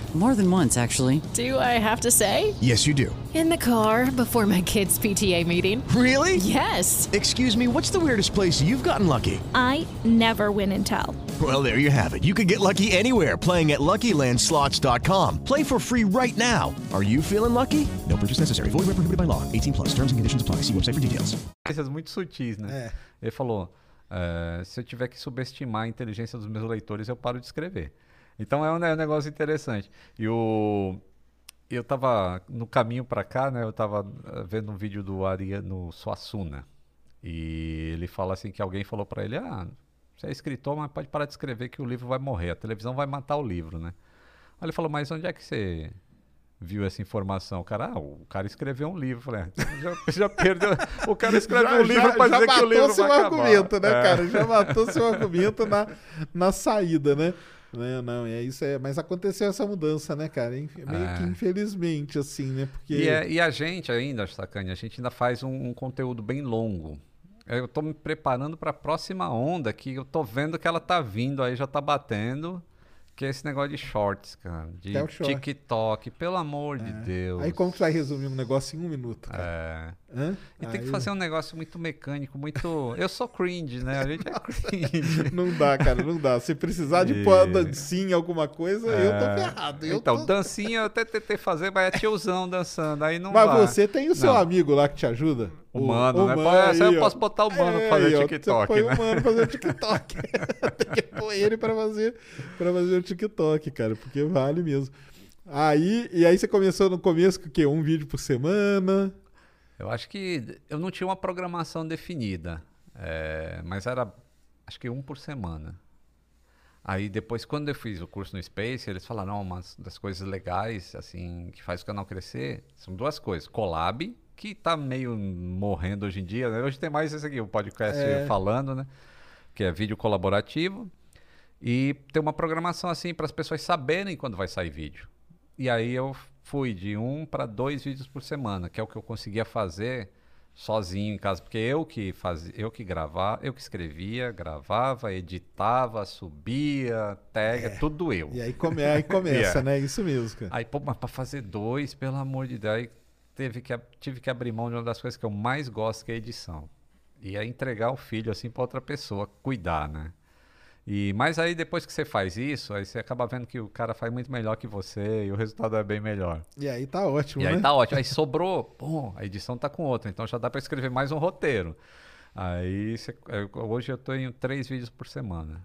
More than once, actually. Do I have to say? Yes, you do. In the car before my kids' PTA meeting. Really? Yes. Excuse me, what's the weirdest place you've gotten lucky? I never win and tell. Well, there you have it. You can get lucky anywhere playing at LuckyLandSlots.com. Play for free right now. Are you feeling lucky? No purchase necessary. Void where prohibited by law. 18 plus. Terms and conditions apply. See website for details. referências muito sutis, né? É. Ele falou: "É, se eu tiver que subestimar a inteligência dos meus leitores, eu paro de escrever. Então é um, é um negócio interessante. E o. Eu tava no caminho para cá, né? Eu tava eh, vendo um vídeo do Ariano Suassuna. E ele fala assim que alguém falou para ele: "Ah, você é escritor, mas pode parar de escrever que o livro vai morrer, a televisão vai matar o livro, né?" Aí ele falou: "Mas onde é que você viu essa informação. O cara, ah, o cara escreveu um livro. Eu Falei, ah, (laughs) já, já perdeu. O cara (laughs) escreveu um livro pra dizer que o matou livro seu vai acabar. argumento, né, É. cara? Já matou seu argumento na, na saída, né? Não, não, é isso é. Mas aconteceu essa mudança, né, cara? Meio É. que infelizmente, assim, né? Porque. E, é- e a gente ainda, Sacane, a gente ainda faz um, um conteúdo bem longo. Eu tô me preparando para a próxima onda que eu tô vendo que ela tá vindo aí, já tá batendo. Que é esse negócio de shorts, cara. De é o short. TikTok, pelo amor de Deus. Aí como que vai resumir um negócio em um minuto, cara? É. Hã? E tem que Aí- fazer um negócio muito mecânico, muito. (laughs) Eu sou cringe, né? A gente é cringe. (laughs) Não dá, cara, não dá. Se precisar de E- pôr a dancinha, alguma coisa, eu tô É. ferrado. Eu então, tô- dancinha eu até tentei fazer, mas é tiozão dançando. Aí não Mas você tem o seu Não. amigo lá que te ajuda? O mano, né? Pô, essa eu posso botar o mano pra fazer aí, TikTok, Você põe né? o mano pra fazer o TikTok. (laughs) tem que pôr ele pra fazer, pra fazer o TikTok, cara, porque vale mesmo. Aí, e aí você começou no começo com o quê? Um vídeo por semana? Eu acho que eu não tinha uma programação definida, é, mas era acho que um por semana. Aí depois, quando eu fiz o curso no Space, eles falaram, não, uma das coisas legais, assim, que faz o canal crescer, são duas coisas. Collab, que tá meio morrendo hoje em dia, né? Hoje tem mais esse aqui, o podcast É. falando, né? Que é vídeo colaborativo. E ter uma programação assim para as pessoas saberem quando vai sair vídeo. E aí eu fui de um para dois vídeos por semana, que é o que eu conseguia fazer sozinho em casa, porque eu que fazia, eu que gravava, eu que escrevia, gravava, editava, subia, tag, tudo eu. E aí, come, aí começa, (laughs) Yeah. né? Isso mesmo, cara. Aí, pô, mas pra fazer dois, pelo amor de Deus, aí teve que, tive que abrir mão de uma das coisas que eu mais gosto, que é a edição. E é entregar o filho assim pra outra pessoa, cuidar, né? E, mas aí depois que você faz isso, aí você acaba vendo que o cara faz muito melhor que você e o resultado é bem melhor. E aí tá ótimo, E né? aí tá ótimo. Aí sobrou, pô, a edição tá com outra, então já dá pra escrever mais um roteiro. Aí você- eu- hoje eu tenho três vídeos por semana.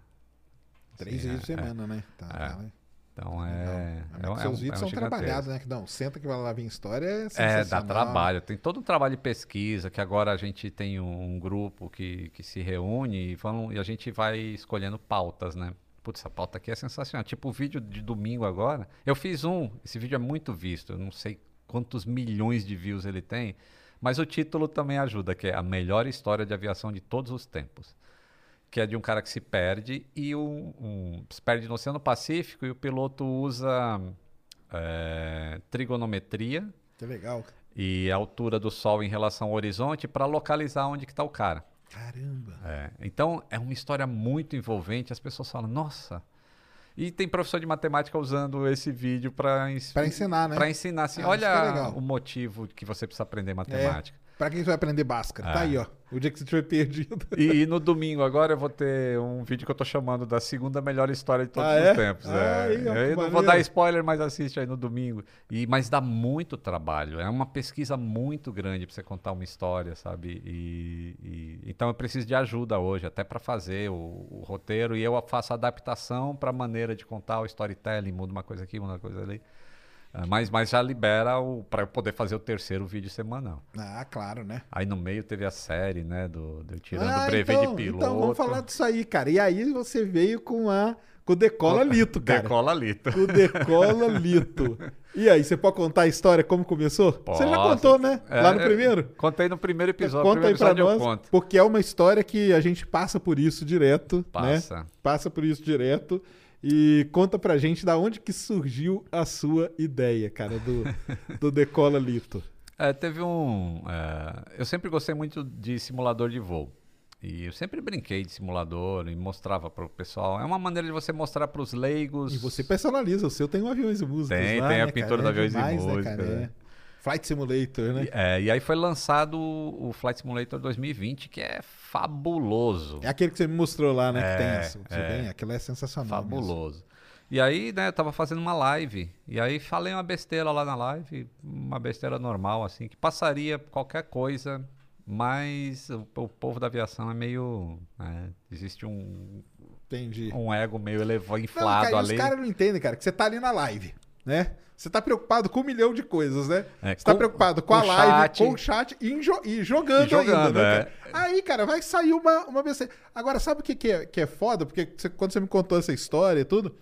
Três Sim, vídeos por é, semana, né? Tá, é. tá, né? Então é. É Mas um- é seus vídeos é um são trabalhados, né? Que não, senta que vai lá ver história é É, dá trabalho. Tem todo um trabalho de pesquisa, que agora a gente tem um, um grupo que, que se reúne e, vão, e a gente vai escolhendo pautas, né? Putz, essa pauta aqui é sensacional. Tipo o vídeo de domingo agora. Eu fiz um, esse vídeo é muito visto, eu não sei quantos milhões de views ele tem, mas o título também ajuda, que é a melhor história de aviação de todos os tempos. Que é de um cara que se perde e um, um- se perde no Oceano Pacífico e o piloto usa é, trigonometria Que legal. e a altura do Sol em relação ao horizonte para localizar onde que está o cara. Caramba. É, Então é uma história muito envolvente. As pessoas falam, nossa. E tem professor de matemática usando esse vídeo para Pra ensinar, né? Para ensinar assim, Ah, é olha legal. o motivo que você precisa aprender É, matemática. Pra quem vai aprender Bhaskara. Tá É. aí, ó. O dia que você estiver perdido. E, e no domingo agora eu vou ter um vídeo que eu tô chamando da segunda melhor história de todos Ah, é? os tempos. Ah, é. aí, ó, eu não vou maneiro. dar spoiler, mas assiste aí no domingo. E, mas dá muito trabalho. É uma pesquisa muito grande para você contar uma história, sabe? E, e- então eu preciso de ajuda hoje, até para fazer o, o roteiro. E eu faço adaptação para a maneira de contar o storytelling, muda uma coisa aqui, muda uma coisa ali. Ah, Mas, mas já libera para eu poder fazer o terceiro vídeo semanal. Ah, claro, né? Aí no meio teve a série, né? Do, do Tirando Ah, o Brevet então, de Piloto. Então, vamos falar disso aí, cara. E aí você veio com a com o Decola Lito, cara. Decola Lito. Com o Decola Lito. E aí, você pode contar a história, como começou? Você já Posso. contou, né? É, Lá no é, primeiro? Contei no primeiro episódio. Conta aí primeiro pra episódio eu nós, porque é uma história que a gente passa por isso direto, Passa. né? Passa por isso direto. E conta pra gente da onde que surgiu a sua ideia, cara, do, (laughs) do Decola Lito. É, teve um. é, eu sempre gostei muito de simulador de voo. E eu sempre brinquei de simulador e mostrava para o pessoal. É uma maneira de você mostrar para os leigos. E você personaliza, o seu tem o Aviões e Músicas Tem, lá, tem a né, pintura cara? do Aviões e demais, né, Músicas, cara? né? É. Flight Simulator, né? E, é, e aí foi lançado o Flight Simulator 2020, que é fabuloso. É aquele que você me mostrou lá, né? que É, tem essa. Você é. vem, aquilo é sensacional. mesmo. Fabuloso. E aí, né, eu tava fazendo uma live. E aí falei uma besteira lá na live, uma besteira normal, assim, que passaria qualquer coisa, mas o, o povo da aviação é meio. né, existe um, Entendi. um ego meio elevado, Não, inflado cara, e ali. os caras não entendem, cara, que você tá ali na live, né? Você tá preocupado com um milhão de coisas, né? É, você tá com- preocupado com, com a live, chat. com o chat e, jo- e jogando, E jogando, ainda, né, é. cara? Aí, cara, vai sair uma, uma besteira. Agora, sabe o que, que, é, que é foda? Porque você- quando você me contou essa história e tudo,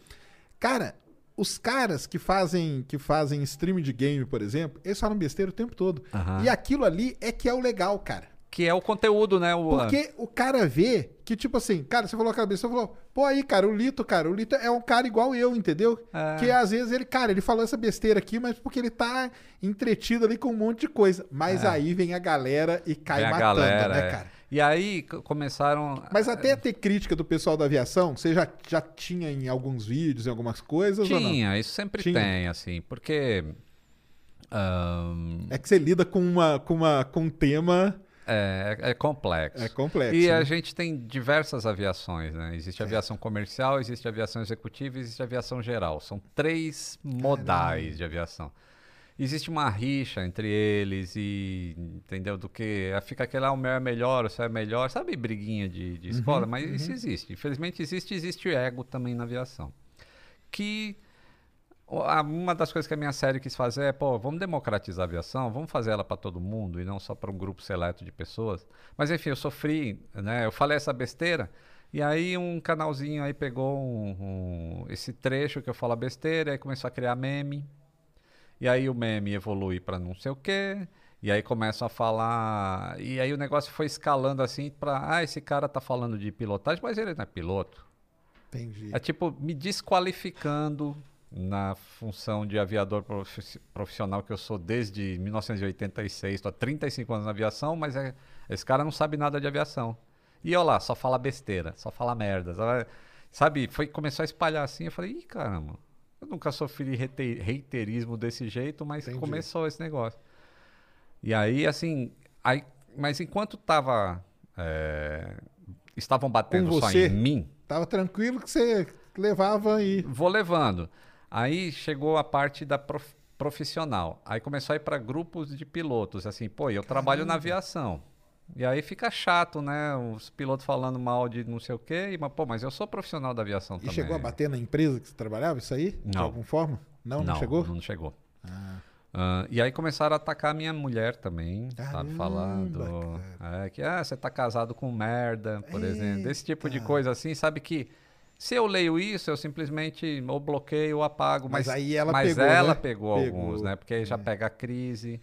cara, os caras que fazem que fazem stream de game, por exemplo, eles falam besteira o tempo todo. E aquilo ali é que é o legal, cara. Que é o conteúdo, né? O, Porque o cara vê que, tipo assim, cara, você falou a cabeça, você falou, pô, aí, cara, o Lito, cara, o Lito é um cara igual eu, entendeu? É. Que às vezes ele, cara, ele falou essa besteira aqui, mas porque ele tá entretido ali com um monte de coisa. Mas É. aí vem a galera e cai vem matando, galera, né, é. cara? E aí começaram. Mas até ter crítica do pessoal da aviação, você já, já tinha em alguns vídeos, em algumas coisas ou não? Tinha, isso sempre Tinha. tem, assim, porque. ahn, É que você lida com, uma, com, uma, com um tema. É, é complexo. É complexo, E né? a gente tem diversas aviações, né? Existe aviação comercial, existe aviação executiva e existe aviação geral. São três modais de aviação. Existe uma rixa entre eles e, entendeu? Do que fica aquele, ah, o meu é melhor, o seu é melhor. Sabe briguinha de, de escola? Uhum, Mas isso existe. Infelizmente existe, existe ego também na aviação. Que uma das coisas que a minha série quis fazer é, pô, vamos democratizar a aviação, vamos fazer ela para todo mundo e não só para um grupo seleto de pessoas. Mas enfim, eu sofri, né? Eu falei essa besteira e aí um canalzinho aí pegou um- um- esse trecho que eu falo besteira e começou a criar meme. E aí o meme evolui para não sei o quê. E aí começam a falar. E aí o negócio foi escalando assim para. Ah, esse cara tá falando de pilotagem, mas ele não é piloto. Entendi. É tipo me desqualificando na função de aviador profi- profissional que eu sou desde 1986, estou há 35 anos na aviação, mas é- esse cara não sabe nada de aviação. E olha lá, só fala besteira, só fala merda. Sabe, foi começou a espalhar assim, eu falei, ih, caramba, eu nunca sofri reiterismo desse jeito, mas Entendi. começou esse negócio. E aí, assim, aí, mas enquanto tava, é, estavam batendo só em mim, Tava tranquilo que você levava e. Vou levando. Aí chegou a parte da prof- profissional. Aí começou a ir para grupos de pilotos. Assim, pô, eu trabalho na aviação. E aí fica chato, né? Os pilotos falando mal de não sei o quê. E, mas, pô, mas eu sou profissional da aviação E também. chegou a bater na empresa que você trabalhava, isso aí? De Não. alguma forma? Não, não, chegou? Não chegou. Ah, e aí começaram a atacar a minha mulher também, sabe? Caramba, Falando é, que ah, você tá casado com merda, por exemplo. Desse tipo de coisa assim, sabe que se eu leio isso, eu simplesmente ou bloqueio ou apago. Mas Mas, aí ela mas pegou, ela né? pegou, Pegou, alguns, né? Porque aí já pega a crise.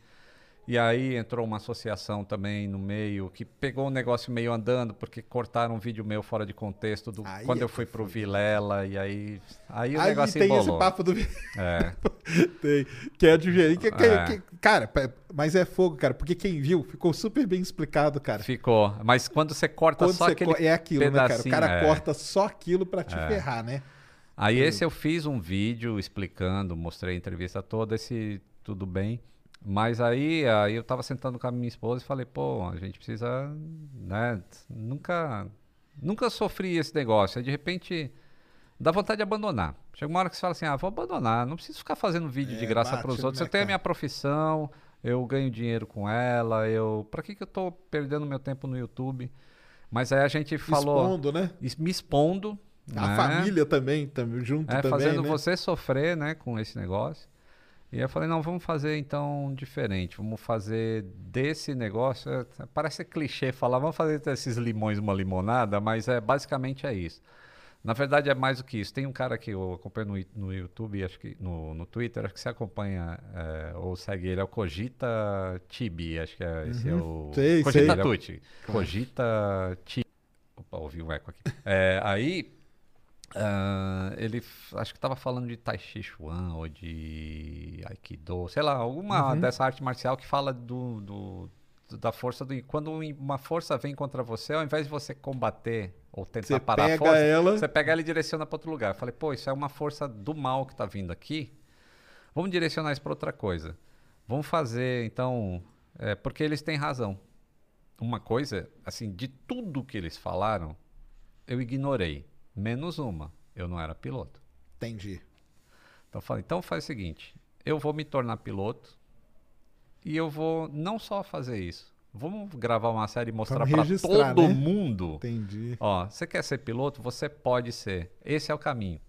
E aí entrou uma associação também no meio que pegou um negócio meio andando, porque cortaram um vídeo meu fora de contexto do, Aí quando é eu fui pro Vilela, e aí, aí o Aí negócio tem embolou. esse papo do. É. (laughs) tem. Que é diferente. Que, que- É. que- cara, mas é fogo, cara. Porque quem viu ficou super bem explicado, cara. Ficou. Mas quando você corta Quando só você aquele é aquilo, né, cara? O cara é. corta só aquilo pra te É. ferrar, né? Aí esse eu fiz um vídeo explicando, mostrei a entrevista toda, esse tudo bem. Mas aí, aí eu tava sentando com a minha esposa e falei, pô, a gente precisa, né, nunca, nunca sofri esse negócio. Aí de repente dá vontade de abandonar. Chega uma hora que você fala assim, ah, vou abandonar, não preciso ficar fazendo vídeo de É, graça bate, para os né, outros. Eu tenho a minha profissão, eu ganho dinheiro com ela, eu, para que que eu tô perdendo meu tempo no YouTube? Mas aí a gente falou, Expondo, né? me expondo, A né? família também, também junto É, também, fazendo né? você sofrer, né, com esse negócio. E eu falei, não, vamos fazer então diferente. Vamos fazer desse negócio. é, parece clichê falar, vamos fazer desses limões uma limonada, mas é basicamente é isso. Na verdade é mais do que isso. Tem um cara que eu acompanho no, no YouTube, acho que no, no Twitter, acho que você acompanha é, ou segue ele, é o Cogita Tibi, acho que é, esse é Uhum. o Sei, Cogita sei. Tucci. Cogita Tibi. Opa, ouvi um eco aqui. É, aí ah, ele acho que estava falando de Tai Chi Chuan ou de Aikido, sei lá, alguma Uhum. dessa arte marcial que fala do, do- do- da força do. Quando um- uma força vem contra você, ao invés de você combater ou tentar Você parar pega a força, ela- você pega ela e direciona para outro lugar. Eu falei, pô, isso é uma força do mal que está vindo aqui. Vamos direcionar isso para outra coisa. Vamos fazer, então. é, porque eles têm razão. Uma coisa, assim, de tudo que eles falaram, eu ignorei. Menos uma. Eu não era piloto. Entendi. Então eu falei, então faz o seguinte, eu vou me tornar piloto e eu vou não só fazer isso. Vamos gravar uma série e mostrar para todo né? mundo. Entendi. Ó, você quer ser piloto? Você pode ser. Esse é o caminho.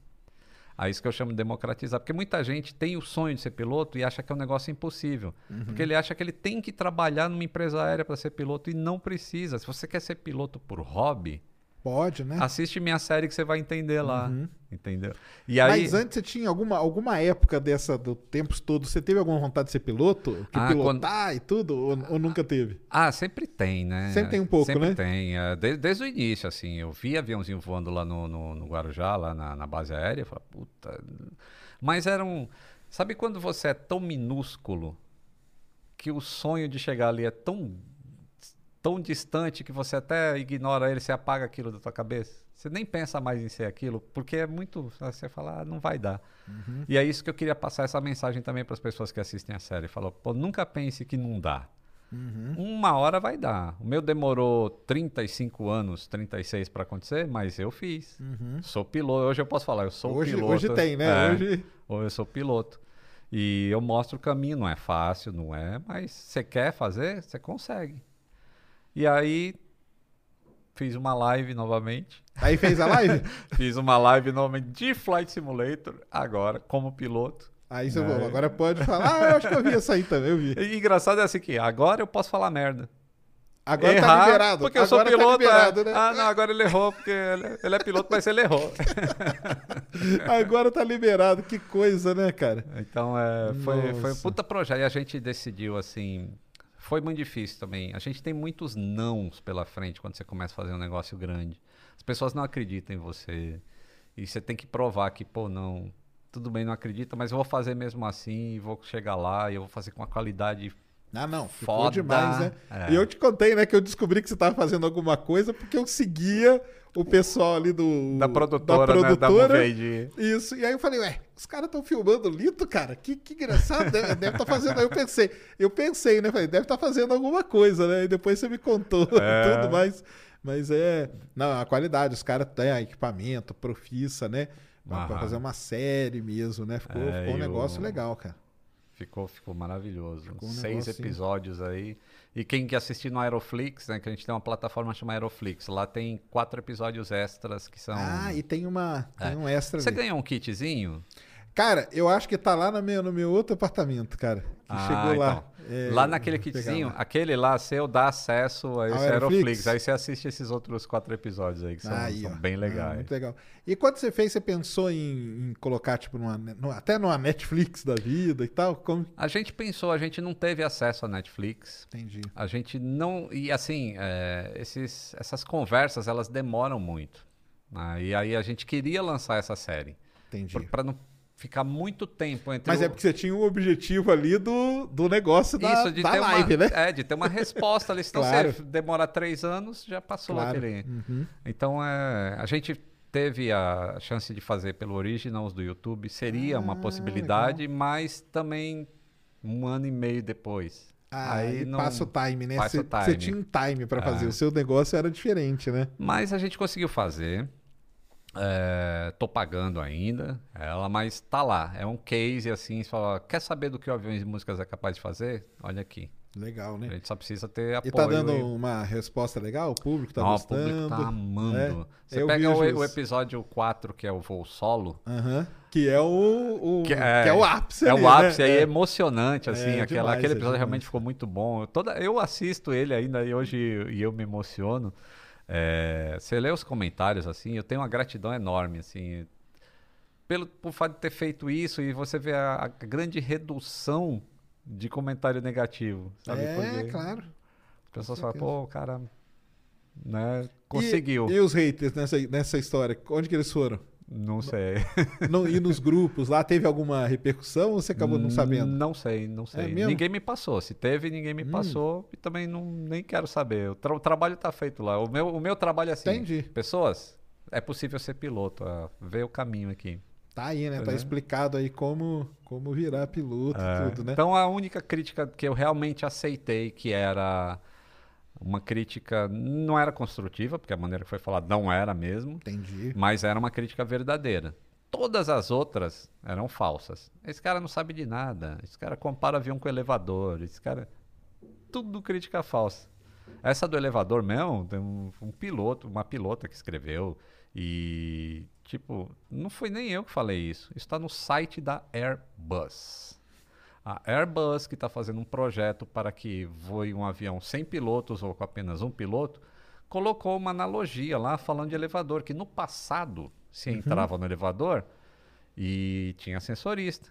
Aí isso que eu chamo de democratizar. Porque muita gente tem o sonho de ser piloto e acha que é um negócio impossível. Uhum. Porque ele acha que ele tem que trabalhar numa empresa aérea para ser piloto e não precisa. Se você quer ser piloto por hobby, Pode, né? Assiste minha série que você vai entender lá. Entendeu? E aí. Mas antes você tinha alguma, alguma época dessa, do tempos todos, você teve alguma vontade de ser piloto? Que Ah, pilotar e tudo? Ou, ou nunca teve? Ah, sempre tem, né? Sempre tem um pouco, sempre né? tem. é, de- desde o início, assim. Eu vi aviãozinho voando lá no, no, no Guarujá, lá na, na base aérea. Eu falei, puta. Mas era um. Sabe quando você é tão minúsculo que o sonho de chegar ali é tão, tão distante que você até ignora ele, você apaga aquilo da tua cabeça? Você nem pensa mais em ser aquilo, porque é muito. Você fala, ah, não vai dar. Uhum. E é isso que eu queria passar essa mensagem também para as pessoas que assistem a série. Falou, pô, nunca pense que não dá. Uhum. Uma hora vai dar. O meu demorou 35 anos, 36 para acontecer, mas eu fiz. Sou piloto. Hoje eu posso falar, eu sou Uhum. Hoje- piloto. hoje tem, né? É, Hoje- Ou eu sou piloto. E eu mostro o caminho, não é fácil, não é, mas você quer fazer, você consegue. E aí fiz uma live novamente. Aí fez a live? (laughs) fiz uma live novamente de Flight Simulator, agora, como piloto. Aí você É. falou, agora pode falar. Ah, eu acho que eu vi essa aí também, eu vi. E engraçado é assim que agora eu posso falar merda. Agora Errar, tá liberado. Porque eu agora sou piloto. tá liberado, é. né? Ah, não, agora ele errou, porque ele, ele é piloto, mas ele errou. (laughs) Agora tá liberado. Que coisa, né, cara? Então, é, foi, foi um puta projeto. E a gente decidiu, assim. Foi muito difícil também. A gente tem muitos nãos pela frente quando você começa a fazer um negócio grande. As pessoas não acreditam em você. E você tem que provar que, pô, não. Tudo bem, não acredita, mas eu vou fazer mesmo assim, e vou chegar lá e eu vou fazer com a qualidade Ah, não. Ficou foda. demais, né? É. E eu te contei, né, que eu descobri que você tava fazendo alguma coisa porque eu seguia o pessoal ali do... Da produtora, né, da produtora. Movie ID. Isso. E aí eu falei, ué, os caras estão filmando o Lito, cara? Que, que engraçado. Deve estar tá fazendo... Aí eu pensei, eu pensei, né? Falei, deve estar fazendo alguma coisa, né? E depois você me contou É. (laughs) tudo, mas... Mas é... Não, a qualidade, os caras têm equipamento, profissa, né? Pra, pra fazer uma série mesmo, né? Ficou, É, ficou um negócio legal, cara. Ficou, ficou maravilhoso. Ficou um Seis negocinho. episódios aí. E quem quer assistir no Aeroflix, né? Que a gente tem uma plataforma chamada Aeroflix. Lá tem quatro episódios extras que são. Ah, e tem uma tem É. um extra Você ali. ganhou um kitzinho? Cara, eu acho que tá lá no meu, no meu outro apartamento, cara. Que Ah, chegou lá. então. É, lá naquele kitzinho, lá. aquele lá seu dá acesso a esse Aeroflix? Aeroflix. Aí você assiste esses outros quatro episódios aí que são, Aí, são bem Ah, legais. muito legal. E quando você fez, você pensou em, em colocar, tipo, numa, no- até numa Netflix da vida e tal? Como... A gente pensou, a gente não teve acesso à Netflix. Entendi. A gente não. E assim, é, esses, essas conversas elas demoram muito. né? E aí a gente queria lançar essa série. Entendi. Para não ficar muito tempo entre. Mas o- é porque você tinha um objetivo ali do, do negócio da, Isso, de da ter live, uma, né? É, de ter uma resposta ali. (laughs) Senão Claro. você demorar três anos, já passou Claro. aquele. Uhum. Então, é, a gente teve a chance de fazer pelo Originals do YouTube. Seria uma Ah, possibilidade, mas também um ano e meio depois. Ah, Aí não- passa o time, né? Você, tinha um time pra fazer. É. O seu negócio era diferente, né? Mas a gente conseguiu fazer. É, tô pagando ainda ela, mas tá lá. É um case assim, você fala, quer saber do que o Aviões e Músicas é capaz de fazer? Olha aqui. Legal, A né? gente só precisa ter E apoio. tá dando e- uma resposta legal? O público tá Não, o gostando? público tá amando. É, Você eu pega o, o episódio 4, que é o voo solo. Que é o, o- que, é, o ápice É ali, o ápice, né? aí é É. emocionante, assim. É aquela, demais, aquele é episódio realmente ficou muito bom. Toda, eu assisto ele ainda e hoje e eu me emociono. É, você lê os comentários, assim, eu tenho uma gratidão enorme, assim. Pelo, por fato de ter feito isso e você vê a, a grande redução de comentário negativo, sabe? É, Porque claro. As pessoas falam, pô, cara, né, E- conseguiu. E, os haters nessa, nessa história? Onde que eles foram? Não sei. Não, e nos (laughs) grupos lá teve alguma repercussão ou você acabou não sabendo? Não sei, não sei. mesmo? ninguém me passou. Se teve, ninguém me Hum. passou e também não, nem quero saber. O, tra- o trabalho tá feito lá. O meu, o meu trabalho é assim. Entendi. Pessoas, é possível ser piloto. ó, Vê o caminho aqui. Tá aí, né? Tá Né? explicado aí como, como virar piloto e É, tudo, né? Então a única crítica que eu realmente aceitei, que era uma crítica, não era construtiva, porque a maneira que foi falada não era mesmo, Entendi. mas era uma crítica verdadeira. Todas as outras eram falsas. Esse cara não sabe de nada. Esse cara compara avião com elevador. Esse cara. Tudo crítica falsa. Essa do elevador mesmo, tem um, um piloto, uma pilota que escreveu. E, tipo, não foi nem eu que falei isso. Isso está no site da Airbus. A Airbus, que está fazendo um projeto para que voe um avião sem pilotos ou com apenas um piloto, colocou uma analogia lá falando de elevador, que no passado se Uhum. entrava no elevador e tinha ascensorista.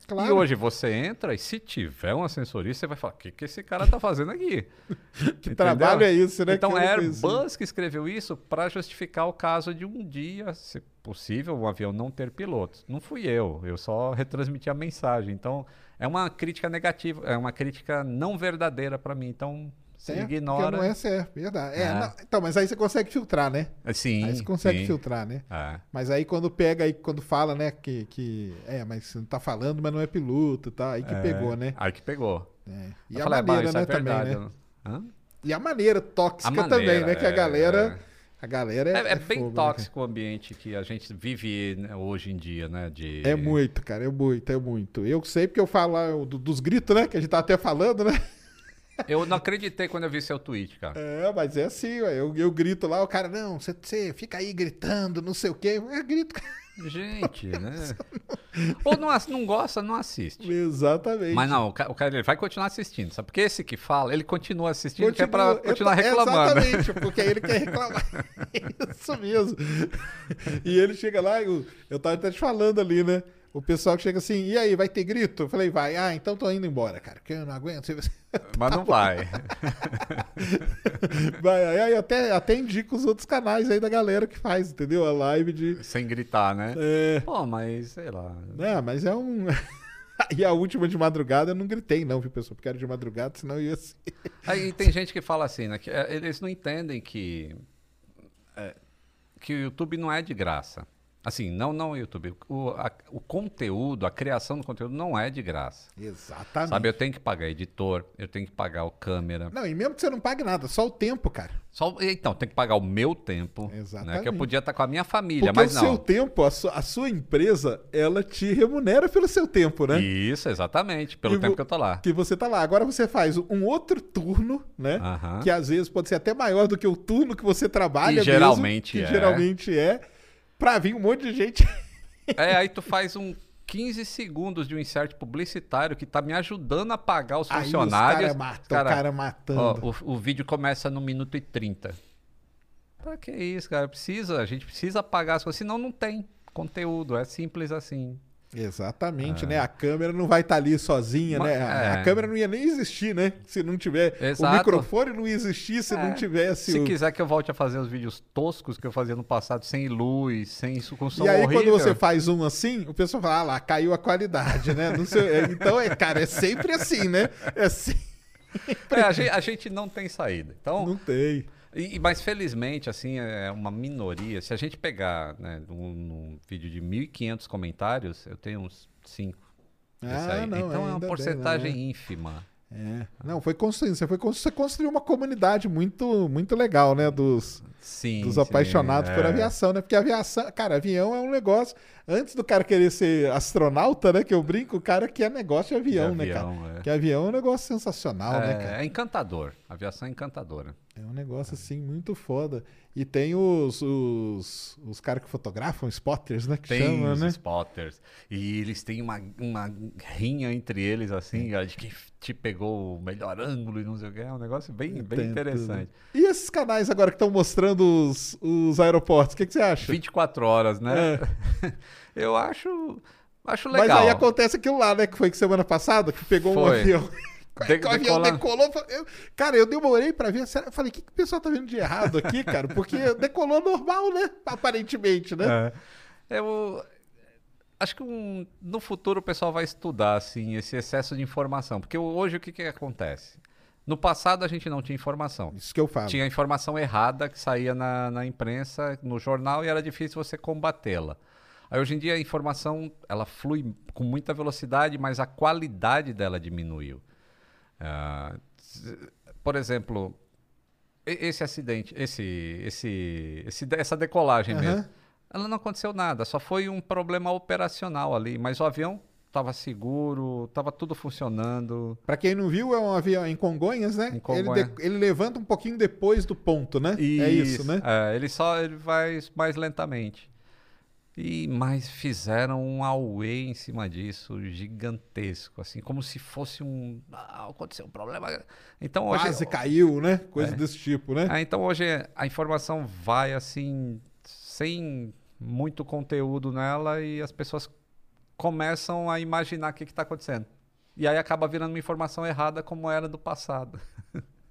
E Claro. hoje você entra e se tiver um ascensorista, você vai falar: o que, que esse cara tá fazendo aqui? (laughs) Que trabalho é esse, né? Então é. Airbus que escreveu isso para justificar o caso de um dia, se possível, um avião não ter pilotos. Não fui eu, eu só retransmiti a mensagem. Então é uma crítica negativa, é uma crítica não verdadeira para mim. Então você É, ignora. Não é certo, verdade. É, É. não- então, mas aí você consegue filtrar, né? Sim, Aí você consegue sim. filtrar, né? É. Mas aí quando pega, aí quando fala, né, que, que. É, mas você não tá falando, mas não é piloto e tal. Aí que É, pegou, né? Aí que pegou. É. E Eu a falei, "Ah, maneira, né, é também, né? Hã? E a maneira tóxica A maneira, também, né? Que a é, galera. É. A galera é. É, é bem fogo, né, tóxico o ambiente que a gente vive né, hoje em dia, né? De... cara? É muito, cara, é muito, é muito. Eu sei porque eu falo do- dos gritos, né? Que a gente tá até falando, né? (laughs) Eu não acreditei quando eu vi seu tweet, cara. É, mas é assim, ué. Eu, eu grito lá, o cara, não, você, fica aí gritando, não sei o quê. Eu grito. Gente, né? Ou não, não gosta, não assiste. Exatamente. Mas não, o ca- o cara ele vai continuar assistindo, sabe? Porque esse que fala, ele continua assistindo, que é Continua- pra continuar eu tô- reclamando. Exatamente, porque aí ele quer reclamar. (laughs) Isso mesmo. E ele chega lá, eu, eu tava até te falando ali, né? O pessoal que chega assim, e aí, vai ter grito? Eu falei, vai. Ah, então tô indo embora, cara, porque eu não aguento. (laughs) Mas não vai. (laughs) Vai, aí até, até indico os outros canais aí da galera que faz, entendeu? A live de... Sem gritar, né? É, Pô, mas sei lá. né, mas é um... (laughs) E a última de madrugada eu não gritei, não, viu, pessoal? Porque era de madrugada, senão eu ia ser. Aí tem gente que fala assim, né? Que é, eles não entendem que, é, que o YouTube não é de graça. Assim, não, não o YouTube. O, a- o conteúdo, a criação do conteúdo não é de graça. Exatamente. Sabe, eu tenho que pagar editor, eu tenho que pagar o câmera. Não, e mesmo que você não pague nada, só o tempo, cara. Só, então, tem que pagar o meu tempo. Né, que eu Exatamente. podia estar com a minha família, Porque mas o não. seu tempo, a sua, a sua empresa, ela te remunera pelo seu tempo, né? Isso, exatamente, pelo E tempo que eu tô lá. Que você tá lá. Agora você faz um outro turno, né? Aham. Que às vezes pode ser até maior do que o turno que você trabalha. E mesmo, geralmente que é. geralmente é. Pra vir um monte de gente. (laughs) É, aí tu faz um 15 segundos de um insert publicitário que tá me ajudando a pagar os Aí os funcionários. cara matam, o cara matando. ó, o, o vídeo começa no minuto e 30. Pra que isso, cara? Precisa, a gente precisa pagar as coisas, senão não tem conteúdo. É simples assim. Exatamente, né? A câmera não vai estar ali sozinha, Ma- né? A, a é. câmera não ia nem existir, né? Se não tiver. O Exato. microfone não ia existir se não É. tivesse Se o. quiser que eu volte a fazer os vídeos toscos que eu fazia no passado, sem luz, sem isso com som E aí, horrível. quando você faz um assim, o pessoal fala, ah lá, caiu a qualidade, né? Não sei- é, então, é, cara, é sempre assim, né? É (laughs) sempre. É, a, gente, a gente não tem saída. Então, Não tem. E, mas felizmente, assim, é uma minoria. Se a gente pegar né, num, num vídeo de 1.500 comentários, eu tenho uns 5. Ah, não, então é uma ainda bem, porcentagem né? ínfima. É. Não, foi construindo. Você, foi, você construiu uma comunidade muito, muito legal, né? Dos, Sim. dos sim, apaixonados por é. aviação, né? Porque aviação, cara, avião é um negócio. Antes do cara querer ser astronauta, né? Que eu brinco, o cara quer negócio de avião, De né, cara? avião, é. Que avião é um negócio sensacional, né, cara? É, é encantador. Aviação é encantadora. É um negócio assim muito foda. E tem os, os, os caras que fotografam, spotters, né? Que Tem chama, os né? spotters. E eles têm uma, uma rinha entre eles, assim, ó, de quem te pegou o melhor ângulo e não sei o que. É um negócio bem, bem interessante. E esses canais agora que estão mostrando os, os aeroportos, o que, que você acha? 24 horas, né? (laughs) Eu acho, acho legal. Mas aí acontece aquilo lá, né? Que foi que semana passada, que pegou um Foi. avião. (laughs) De- o avião decolou. eu- cara, eu demorei pra ver. sério, Eu falei, o que, que o pessoal tá vendo de errado aqui, cara? Porque (laughs) decolou normal, né? Aparentemente, né? É. Eu acho que um- no futuro o pessoal vai estudar assim esse excesso de informação, porque hoje o que, que acontece? No passado a gente não tinha informação. Isso que eu falo. Tinha informação errada que saía na, na imprensa, no jornal e era difícil você combatê-la. Aí hoje em dia a informação ela flui com muita velocidade, mas a qualidade dela diminuiu. S- por exemplo, esse acidente, esse, esse, esse- essa decolagem Aham. mesmo, ela não aconteceu nada, só foi um problema operacional ali, mas o avião estava seguro, estava tudo funcionando. Pra quem não viu, é um avião em Congonhas, né? Em Ele, Congonha. de- ele levanta um pouquinho depois do ponto, né? É isso, né? É, ele só ele vai mais lentamente. E mas fizeram um auê em cima disso gigantesco, assim, como se fosse um ah, aconteceu um problema. Então hoje Quase caiu, né? Coisa É. desse tipo, né? Ah, então hoje a informação vai assim, sem muito conteúdo nela e as pessoas começam a imaginar o que está acontecendo. E aí acaba virando uma informação errada como era do passado. (laughs)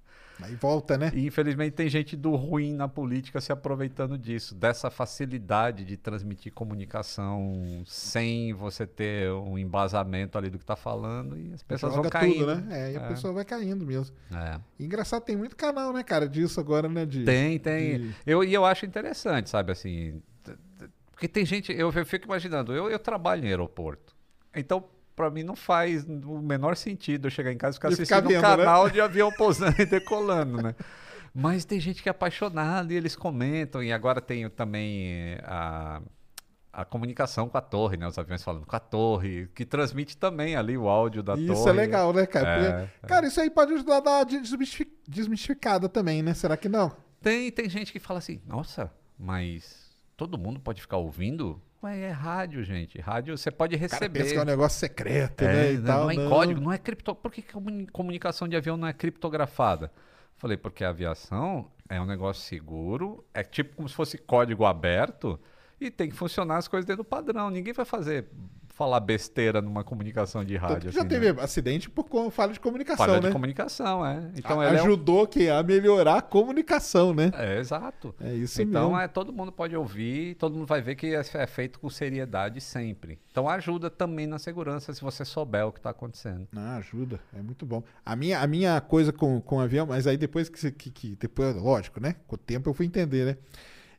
Aí volta, né? E infelizmente tem gente do ruim na política se aproveitando disso, dessa facilidade de transmitir comunicação sem você ter um embasamento ali do que está falando e as pessoas Joga vão caindo. tudo, né? É, e a É. pessoa vai caindo mesmo. É. E engraçado, tem muito canal, né, cara, disso agora, né? De, Tem, tem. de- Eu, e eu acho interessante, sabe, assim. Porque tem gente, eu, eu fico imaginando, eu, eu trabalho em aeroporto. Então, pra mim, não faz o menor sentido eu chegar em casa e ficar E assistindo ficar vendo, um né? canal de avião pousando e decolando, né? (laughs) Mas tem gente que é apaixonada e eles comentam. E agora tem também eh, a, a comunicação com a torre, né? Os aviões falando com a torre, que transmite também ali o áudio da torre. Isso é legal, né, cara? É, Porque- Cara, isso aí pode ajudar a dar desmistificada também, né? Será que não? Tem, tem gente que fala assim, nossa, mas todo mundo pode ficar ouvindo? Ué, é rádio, gente. Rádio você pode O cara receber. pensa que é um negócio secreto, É, né? E não, tal, não é em não. código, não é cripto. Por que comuni- comunicação de avião não é criptografada? Falei, porque a aviação é um negócio seguro, é tipo como se fosse código aberto e tem que funcionar as coisas dentro do padrão. Ninguém vai fazer falar besteira numa comunicação de rádio. já assim, teve né? acidente por falha de comunicação, Falha né? de comunicação, é. Então A- ele é um- Ajudou que a melhorar a comunicação, né? É, exato. É isso então, mesmo. é, todo mundo pode ouvir, todo mundo vai ver que é, é feito com seriedade sempre. Então ajuda também na segurança se você souber o que está acontecendo. Ah, ajuda, é muito bom. A minha, a minha coisa com, com o avião, mas aí depois que, que, que depois, lógico, né? Com o tempo eu fui entender, né?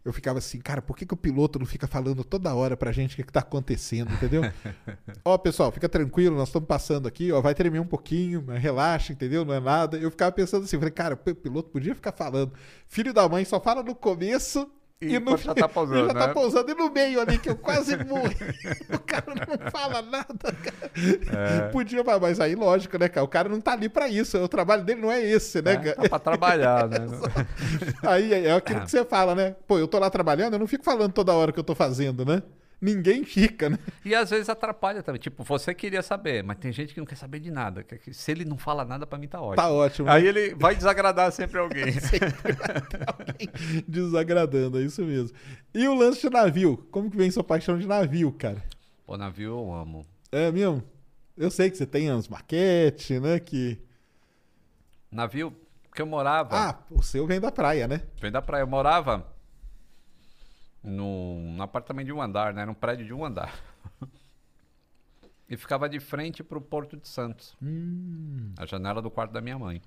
Eu ficava assim, cara, por que, que o piloto não fica falando toda hora pra gente o que, que tá acontecendo, entendeu? (laughs) ó, pessoal, fica tranquilo, nós estamos passando aqui, ó, vai tremer um pouquinho, mas relaxa, entendeu? Não é nada. Eu ficava pensando assim, falei, cara, o piloto podia ficar falando. Filho da mãe só fala no começo E e, no já tá pausando, e já tá né? pausando e no meio ali, que eu quase morri. (laughs) o cara não fala nada, cara. Podia, mas- mas aí, lógico, né, cara? O cara não tá ali pra isso. O trabalho dele não é esse, né, É, cara? tá para trabalhar, né? (laughs) Aí é aquilo que você fala, né? Pô, eu tô lá trabalhando, eu não fico falando toda hora que eu tô fazendo, né? Ninguém fica, né? E às vezes atrapalha também. Tipo, você queria saber, mas tem gente que não quer saber de nada. se ele não fala nada, pra mim tá ótimo. Tá ótimo. Aí ele vai desagradar sempre alguém. (laughs) Alguém desagradando, é isso mesmo. E o lance de navio? Como que vem sua paixão de navio, cara? Pô, navio eu amo. É mesmo? Eu sei que você tem as maquetes, né? Que. Navio, porque eu morava. Ah, o seu vem da praia, né? Vem da praia. Eu morava num, num apartamento de um andar, né? Num prédio de um andar. (laughs) e ficava de frente pro Porto de Santos. A janela do quarto da minha mãe.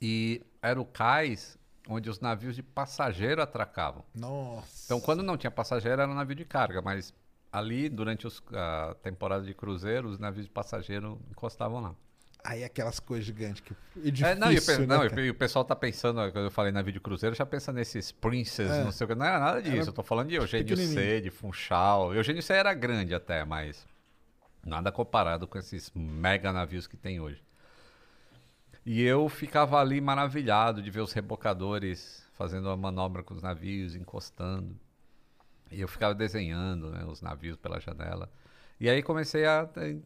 E era o cais onde os navios de passageiro atracavam. Nossa. Então, quando não tinha passageiro, era um navio de carga, mas ali, durante os- a temporada de cruzeiro, os navios de passageiro encostavam lá. Aí aquelas coisas gigantes que. E difícil, É, não, e o, né, não, e o pessoal tá pensando, quando eu falei navio de cruzeiro, já pensa nesses Princess, É. não sei o que. Não era nada disso. Era eu tô falando de Eugênio C, de Funchal. Eugênio C era grande até, mas nada comparado com esses mega navios que tem hoje. E eu ficava ali maravilhado de ver os rebocadores fazendo a manobra com os navios, encostando. E eu ficava desenhando né, os navios pela janela. E aí comecei a eh,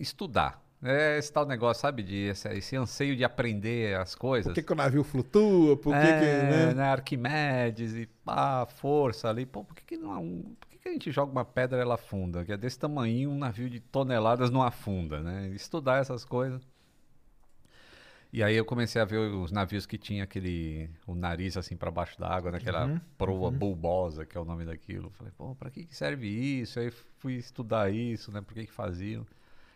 estudar. É esse tal negócio, sabe? De esse, esse anseio de aprender as coisas. Por que, que o navio flutua? Por que, é, que. Né? né, Arquimedes e pá, força ali. Pô, por que, que não por que, que a gente joga uma pedra e ela afunda? Que é desse tamanho, um navio de toneladas não afunda, né? Estudar essas coisas. E aí eu comecei a ver os navios que tinha aquele o nariz assim para baixo da água, naquela Uhum, proa bulbosa, que é o nome daquilo. Falei, pô, para que que serve isso? Aí fui estudar isso, né? Por que que faziam?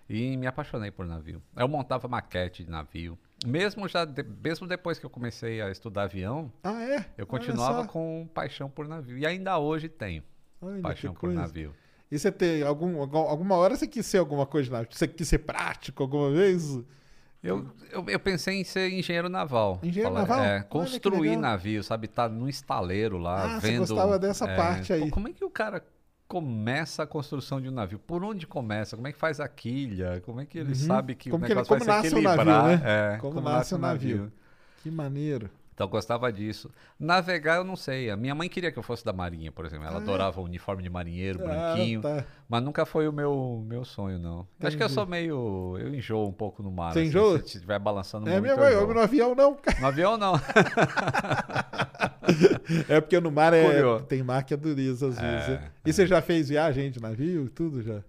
E me apaixonei por navio. Eu montava maquete de navio. Mesmo já de- mesmo depois que eu comecei a estudar avião, Ah, é? eu continuava com paixão por navio. E ainda hoje tenho Olha, paixão por navio. E você tem algum, algum- alguma hora você quis ser alguma coisa de navio? Você quis ser prático alguma vez? Eu, eu, eu pensei em ser engenheiro naval. Engenheiro naval? É, construir navio, sabe? Tá num estaleiro lá, Ah, você vendo... gostava dessa é, parte aí. pô, como é que o cara começa a construção de um navio? Por onde começa? Como é que faz a quilha? Como é que ele sabe que Uhum. Como o que ele- negócio como vai se equilibrar? navio, né? É, Como nasce o navio. Que maneiro. Então eu gostava disso. Navegar eu não sei. A minha mãe queria que eu fosse da marinha, por exemplo. Ela Ah, adorava o uniforme de marinheiro, Ah, branquinho. tá. Mas nunca foi o meu, meu sonho, não. Eu Acho que eu Entendi. sou meio. Eu enjoo um pouco no mar. Você assim, enjoa? Se estiver balançando É, muito. minha eu mãe, homem no avião não. No avião, não. (laughs) (laughs) É porque no mar é, tem mar que é dureza às vezes. É? E você já fez viagem de navio, tudo já?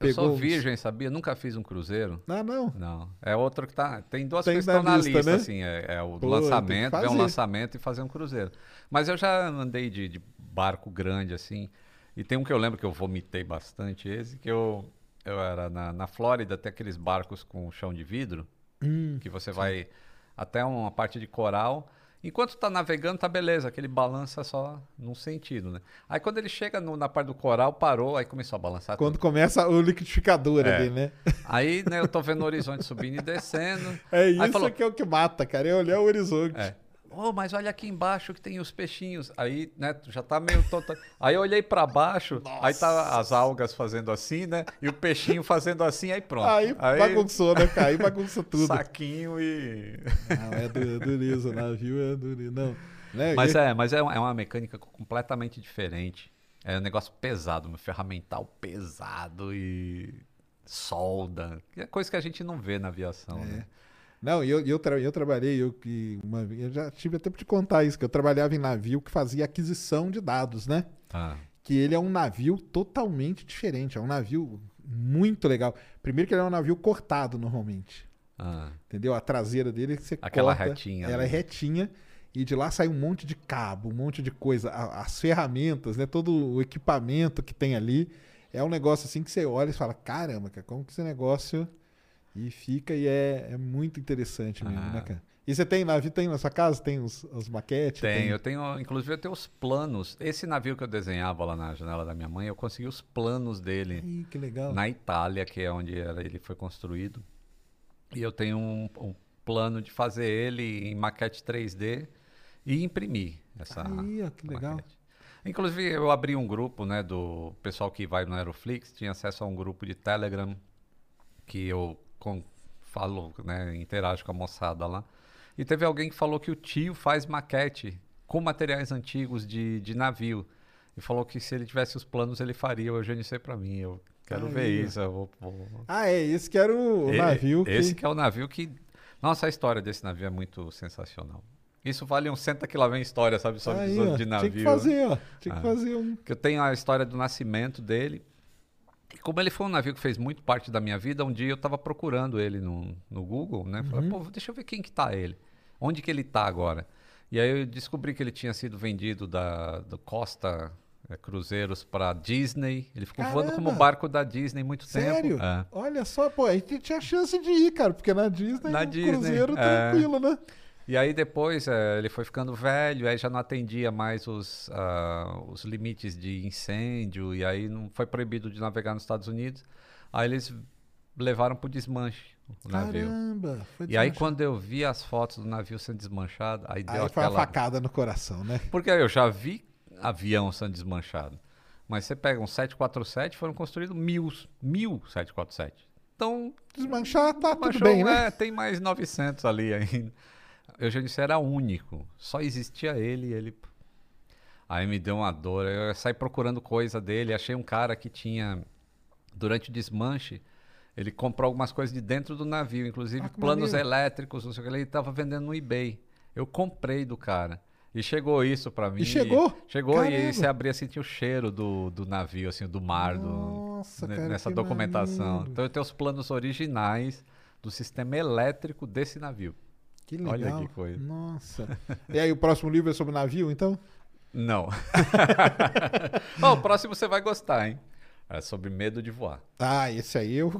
Eu sou Pegou virgem, sabia? Nunca fiz um cruzeiro. Ah, não. Não. É outro que tá. Tem duas Tem coisas que na estão na lista, lista, né? assim. É, é o Pô, lançamento, ver um lançamento e fazer um cruzeiro. Mas eu já andei de, de barco grande, assim. E tem um que eu lembro que eu vomitei bastante, esse, que eu, eu era na, na Flórida, tem aqueles barcos com chão de vidro, Hum, que você vai até uma parte de coral. Enquanto tá navegando, tá beleza, aquele balança só num sentido, né? Aí quando ele chega no- na parte do coral, parou, aí começou a balançar Quando tudo. começa o liquidificador É. ali, né? (laughs) Aí, né, eu tô vendo o horizonte subindo e descendo. É isso falou, que é o que mata, cara. É olhar o horizonte. É. Oh, mas olha aqui embaixo que tem os peixinhos. Aí, né, já tá meio tonto. Aí eu olhei pra baixo, aí tá as algas fazendo assim, né? E o peixinho fazendo assim, aí pronto. Aí, bagunçou, né, cara? Aí bagunça tudo. Saquinho e. Não, é du- dureza, o navio é dureza. Não. Né? Mas E- é, mas é uma, é uma mecânica completamente diferente. É um negócio pesado, um ferramental pesado e solda. É coisa que a gente não vê na aviação, É. né? Não, e eu, eu, tra- eu trabalhei, eu, que uma, eu já tive tempo de contar isso, que eu trabalhava em navio que fazia aquisição de dados, né? Ah, Que ele é um navio totalmente diferente, é um navio muito legal. Primeiro que ele é um navio cortado normalmente, ah. entendeu? A traseira dele você Aquela corta, retinha, Ela né? é retinha e de lá sai um monte de cabo, um monte de coisa, as ferramentas, né? Todo o equipamento que tem ali é um negócio assim que você olha e fala, caramba, cara, como que esse negócio e fica e é, é muito interessante mesmo, Ah. né, cara? E você tem navio, tem na sua casa, tem os, os maquetes? Tem, eu tenho, inclusive eu tenho os planos. Esse navio que eu desenhava lá na janela da minha mãe, eu consegui os planos dele que legal. na Itália, que é onde era- ele foi construído. E eu tenho um, um plano de fazer ele em maquete 3D e imprimir essa Aí, ó, que legal. maquete. Inclusive eu abri um grupo, né, do pessoal que vai no Aeroflix, tinha acesso a um grupo de Telegram que eu com, falo, né, interajo com a moçada lá. E teve alguém que falou que o tio faz maquete com materiais antigos de, de navio. E falou que se ele tivesse os planos, ele faria o GNC pra mim. Eu quero ver isso. Vou, vou- Ah, é, esse que era o, E- navio que... Esse que é o navio que... Nossa, a história desse navio é muito sensacional. Isso vale um senta que lá vem história, sabe? Sobre Aí, ó, de navio. Tinha que fazer, ó. Tinha que Ah. fazer um... que eu tenho a história do nascimento dele. Como ele foi um navio que fez muito parte da minha vida, um dia eu estava procurando ele no, no Google, né? Falei, pô, deixa eu ver quem que tá ele. Onde que ele tá agora? E aí eu descobri que ele tinha sido vendido da do Costa eh, Cruzeiros para Disney. Ele ficou voando como Caramba! barco da Disney muito Sério? tempo. É. Olha só, pô, a gente tinha chance de ir, cara, porque na Disney, Na o Disney, cruzeiro é. tranquilo, né? E aí depois eh, ele foi ficando velho, aí já não atendia mais os, ah, os limites de incêndio, e aí não foi proibido de navegar nos Estados Unidos. Aí eles levaram pro desmanche o navio. Caramba, foi E aí quando eu vi as fotos do navio sendo desmanchado, aí deu Aí foi aquela... facada no coração, né? Porque eu já vi avião sendo desmanchado. Mas você pega um 747, foram construídos mil, mil 747. Então, Desmanchar, tá tudo bem, né? é, tem mais 900 ali ainda. Eugênio era único. Só existia ele e ele. Aí me deu uma dor. Eu saí procurando coisa dele. Achei um cara que tinha, durante o desmanche, ele comprou algumas coisas de dentro do navio, inclusive Ah, planos maneiro. elétricos, não sei o que. Ele estava vendendo no eBay. Eu comprei do cara. E chegou isso pra mim. chegou? Chegou Caramba. e você abria assim, tinha o cheiro do, do navio, assim, do mar, do, Nossa, ne- cara, nessa documentação. maneiro. Então eu tenho os planos originais do sistema elétrico desse navio. Que legal. Olha que coisa. Nossa. (laughs) E aí, o próximo livro é sobre navio, então? Não. (laughs) O próximo você vai gostar, hein? É sobre medo de voar. Ah, esse aí eu.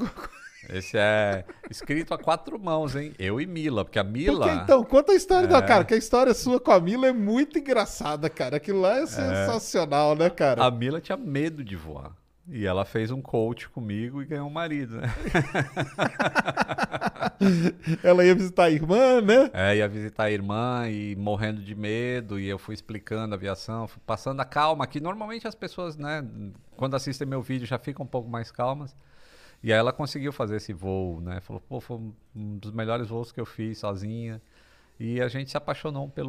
Esse é escrito a quatro mãos, hein? Eu e Mila, porque a Mila. Porque, então, conta a história da É. cara, que a história sua com a Mila é muito engraçada, cara. Aquilo lá é sensacional, né, cara? A Mila tinha medo de voar. E ela fez um coach comigo e ganhou um marido, né? (laughs) Ela ia visitar a irmã, né? É, ia visitar a irmã e morrendo de medo, e eu fui explicando a aviação, fui passando a calma, que normalmente as pessoas, né, quando assistem meu vídeo já ficam um pouco mais calmas. E aí ela conseguiu fazer esse voo, né? Falou, pô, foi um dos melhores voos que eu fiz sozinha. E a gente se apaixonou um pelo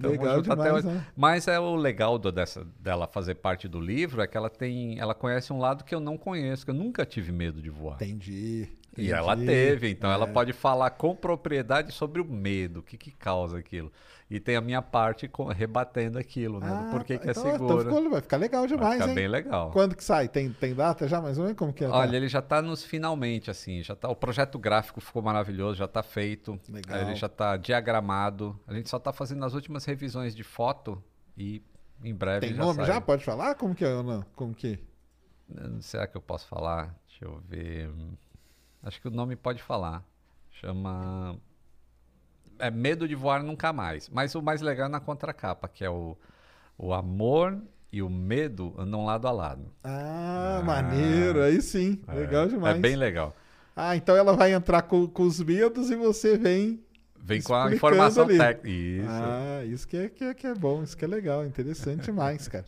tamo Legal demais, hoje. né? Mas é o legal do- dessa, dela fazer parte do livro é que ela tem, ela conhece um lado que eu não conheço, que eu nunca tive medo de voar. Entendi. E ela entendi. teve, então ela É. pode falar com propriedade sobre o medo, o que, que causa aquilo. E tem a minha parte com- rebatendo aquilo, né? do porquê que é então, seguro. Então ficou- vai ficar legal demais, ficar hein? bem legal. Quando que sai? Tem, tem data já? Mais ou menos como que é? Olha, ele já está nos finalmente, assim, já tá, o projeto gráfico ficou maravilhoso, já está feito, Legal. ele já está diagramado, a gente só está fazendo as últimas revisões de foto e em breve Tem já nome sai. já? Pode falar? Como que é não? Como que? Será que eu posso falar? Deixa eu ver. Acho que o nome pode falar. Chama. É Medo de Voar Nunca Mais. Mas o mais legal é na contracapa, que é o, o amor e o medo andam lado a lado. Ah, maneiro. Aí sim. Legal demais. É bem legal. Ah, então ela vai entrar com, com os medos e você vem. Vem com a informação técnica. Isso. Ah, isso que é, que, é, que é bom, isso que é legal, interessante (laughs) demais, cara.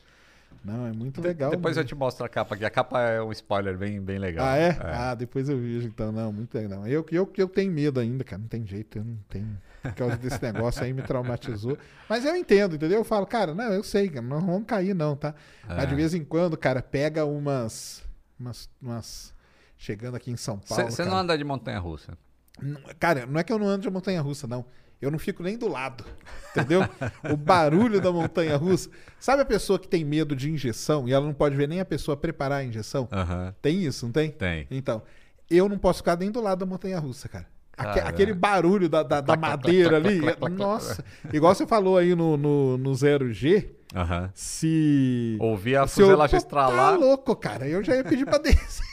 Não, é muito legal. Depois eu mesmo. te mostro a capa aqui. A capa é um spoiler bem, bem legal. Ah, é? Ah, depois eu vejo então. Não, muito legal. Eu, eu, eu tenho medo ainda, cara. Não tem jeito, eu não tenho. Por causa desse negócio aí me traumatizou. Mas eu entendo, entendeu? Eu falo, cara, não, eu sei, não vamos cair, não, tá? Mas de É. vez em quando, cara, pega umas. umas, umas chegando aqui em São Paulo. Você não anda de montanha russa. Não- Cara, não é que eu não ando de montanha russa, não. Eu não fico nem do lado. Entendeu? o barulho da montanha russa. Sabe a pessoa que tem medo de injeção e ela não pode ver nem a pessoa preparar a injeção? Aham. Tem isso, não tem? Tem. Então, eu não posso ficar nem do lado da montanha russa, cara. Aque- Cara. Aquele barulho da, da, da madeira ali. nossa. Igual você falou aí no, no, no 0G, Aham. se. Ouvi a se eu- fuselagem Pô, estralar. Tá louco, cara. Eu já ia pedir pra (laughs) descer.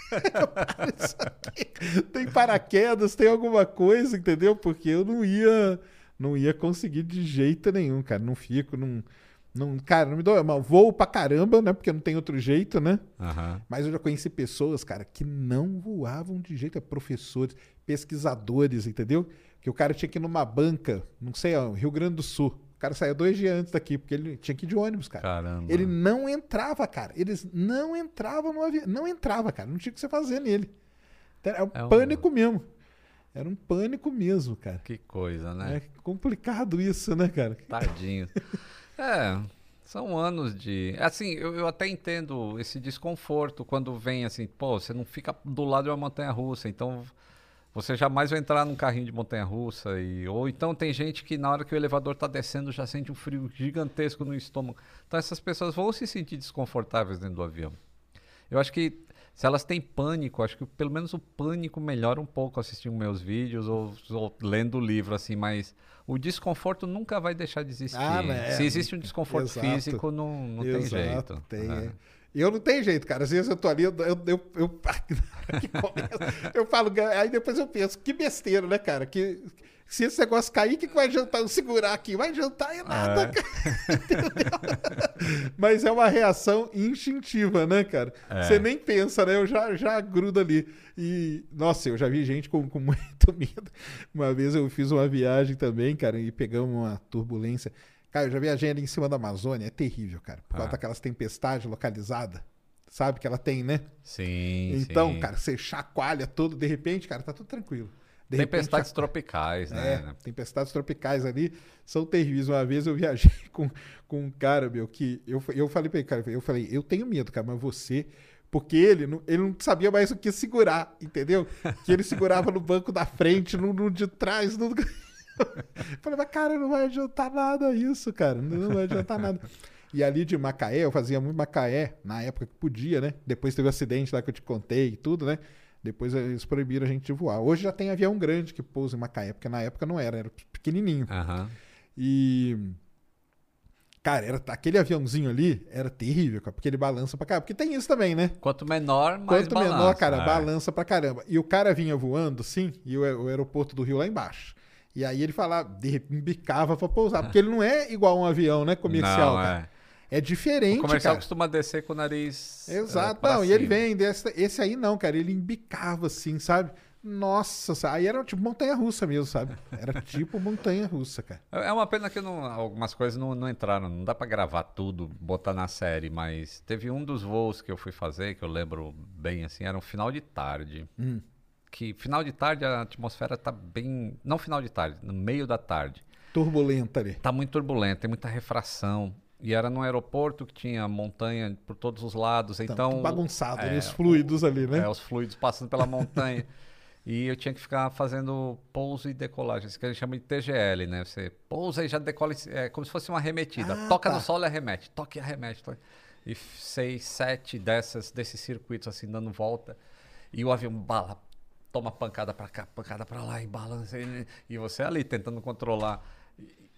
Tem paraquedas, tem alguma coisa, entendeu? Porque eu não ia. Não ia conseguir de jeito nenhum, cara. Não fico, não. não cara, não me dou. Mas voo pra caramba, né? Porque não tem outro jeito, né? Aham. Mas eu já conheci pessoas, cara, que não voavam de jeito, é professores, pesquisadores, entendeu? Que o cara tinha que ir numa banca, não sei, ó, Rio Grande do Sul. O cara saía dois dias antes daqui, porque ele tinha que ir de ônibus, cara. Caramba. Ele não entrava, cara. Eles não entravam no avião. Não entrava, cara. Não tinha o que você fazer nele. Era um É um- pânico mesmo. Era um pânico mesmo, cara. Que coisa, né? É complicado isso, né, cara? Tadinho. (laughs) é, são anos de. Assim, eu, eu até entendo esse desconforto quando vem assim, pô, você não fica do lado de uma montanha russa, então você jamais vai entrar num carrinho de montanha russa. E, ou então tem gente que na hora que o elevador tá descendo já sente um frio gigantesco no estômago. Então essas pessoas vão se sentir desconfortáveis dentro do avião. Eu acho que se elas têm pânico, acho que pelo menos o pânico melhora um pouco assistindo meus vídeos ou, ou lendo o livro, assim, mas o desconforto nunca vai deixar de existir. Ah, né? Se existe um desconforto Exato. físico, não, não tem Exato, jeito. Tem, né? é. E eu não tenho jeito, cara. Às vezes eu tô ali, eu, eu, eu, eu, (laughs) eu falo, aí depois eu penso, que besteira, né, cara? Que, se esse negócio cair, o que, que vai adiantar eu segurar aqui? Vai adiantar é nada, É. cara. (laughs) Mas é uma reação instintiva, né, cara? É. Você nem pensa, né? Eu já, já grudo ali. E, nossa, eu já vi gente com, com (laughs) muito medo. Uma vez eu fiz uma viagem também, cara, e pegamos uma turbulência. Cara, eu já viajei ali em cima da Amazônia, é terrível, cara. Por causa Ah. daquelas tempestades localizadas. Sabe que ela tem, né? Sim, Então, sim. cara, você chacoalha tudo, de repente, cara, tá tudo tranquilo. De Tempestades repente, tropicais, é, né? tempestades tropicais ali são terríveis. Uma vez eu viajei (laughs) com, com um cara, meu, que eu, eu falei pra ele, cara, eu falei, eu tenho medo, cara, mas você. Porque ele não, ele não sabia mais o que segurar, entendeu? Que ele segurava no banco da frente, no, no de trás. No... (laughs) Eu (laughs) falei, mas cara, não vai adiantar nada isso, cara. Não vai adiantar nada. E ali de Macaé, eu fazia muito Macaé, na época que podia, né? Depois teve o acidente lá que eu te contei e tudo, né? Depois eles proibiram a gente de voar. Hoje já tem avião grande que pousa em Macaé, porque na época não era, era pequenininho. Aham. E. Cara, era, aquele aviãozinho ali era terrível, cara, porque ele balança pra caramba. Porque tem isso também, né? Quanto menor, mais Quanto menor, balança, cara, é. balança pra caramba. E o cara vinha voando, sim, e o, o aeroporto do Rio lá embaixo. E aí ele falava, de, embicava pra pousar. Porque ele não é igual um avião, né? Comercial, Não, cara. é. É diferente, O comercial cara. costuma descer com o nariz. Exato. eh, pra não, e ele cima. vem desse, esse aí não, cara. Ele embicava assim, sabe? Nossa, sa- aí era tipo montanha-russa mesmo, sabe? Era tipo montanha-russa, cara. É uma pena que não- algumas coisas não, não entraram. Não dá pra gravar tudo, botar na série, mas teve um dos voos que eu fui fazer, que eu lembro bem assim, era um final de tarde. Hum. Que final de tarde a atmosfera tá bem. Não final de tarde, no meio da tarde. Turbulenta ali. Tá muito turbulento, tem muita refração. E era num aeroporto que tinha montanha por todos os lados, então. tudo bagunçado ali, é, os fluidos ali, né? É, os fluidos passando pela montanha. (laughs) E eu tinha que ficar fazendo pouso e decolagem, isso que a gente chama de TGL, né? Você pousa e já decola, é como se fosse uma arremetida. Ah, Toca tá. no solo e arremete, toca e arremete. toca. E seis, sete dessas, desses circuitos assim, dando volta. E o avião bala, toma pancada pra cá, pancada pra lá, e balança. E, você ali tentando controlar.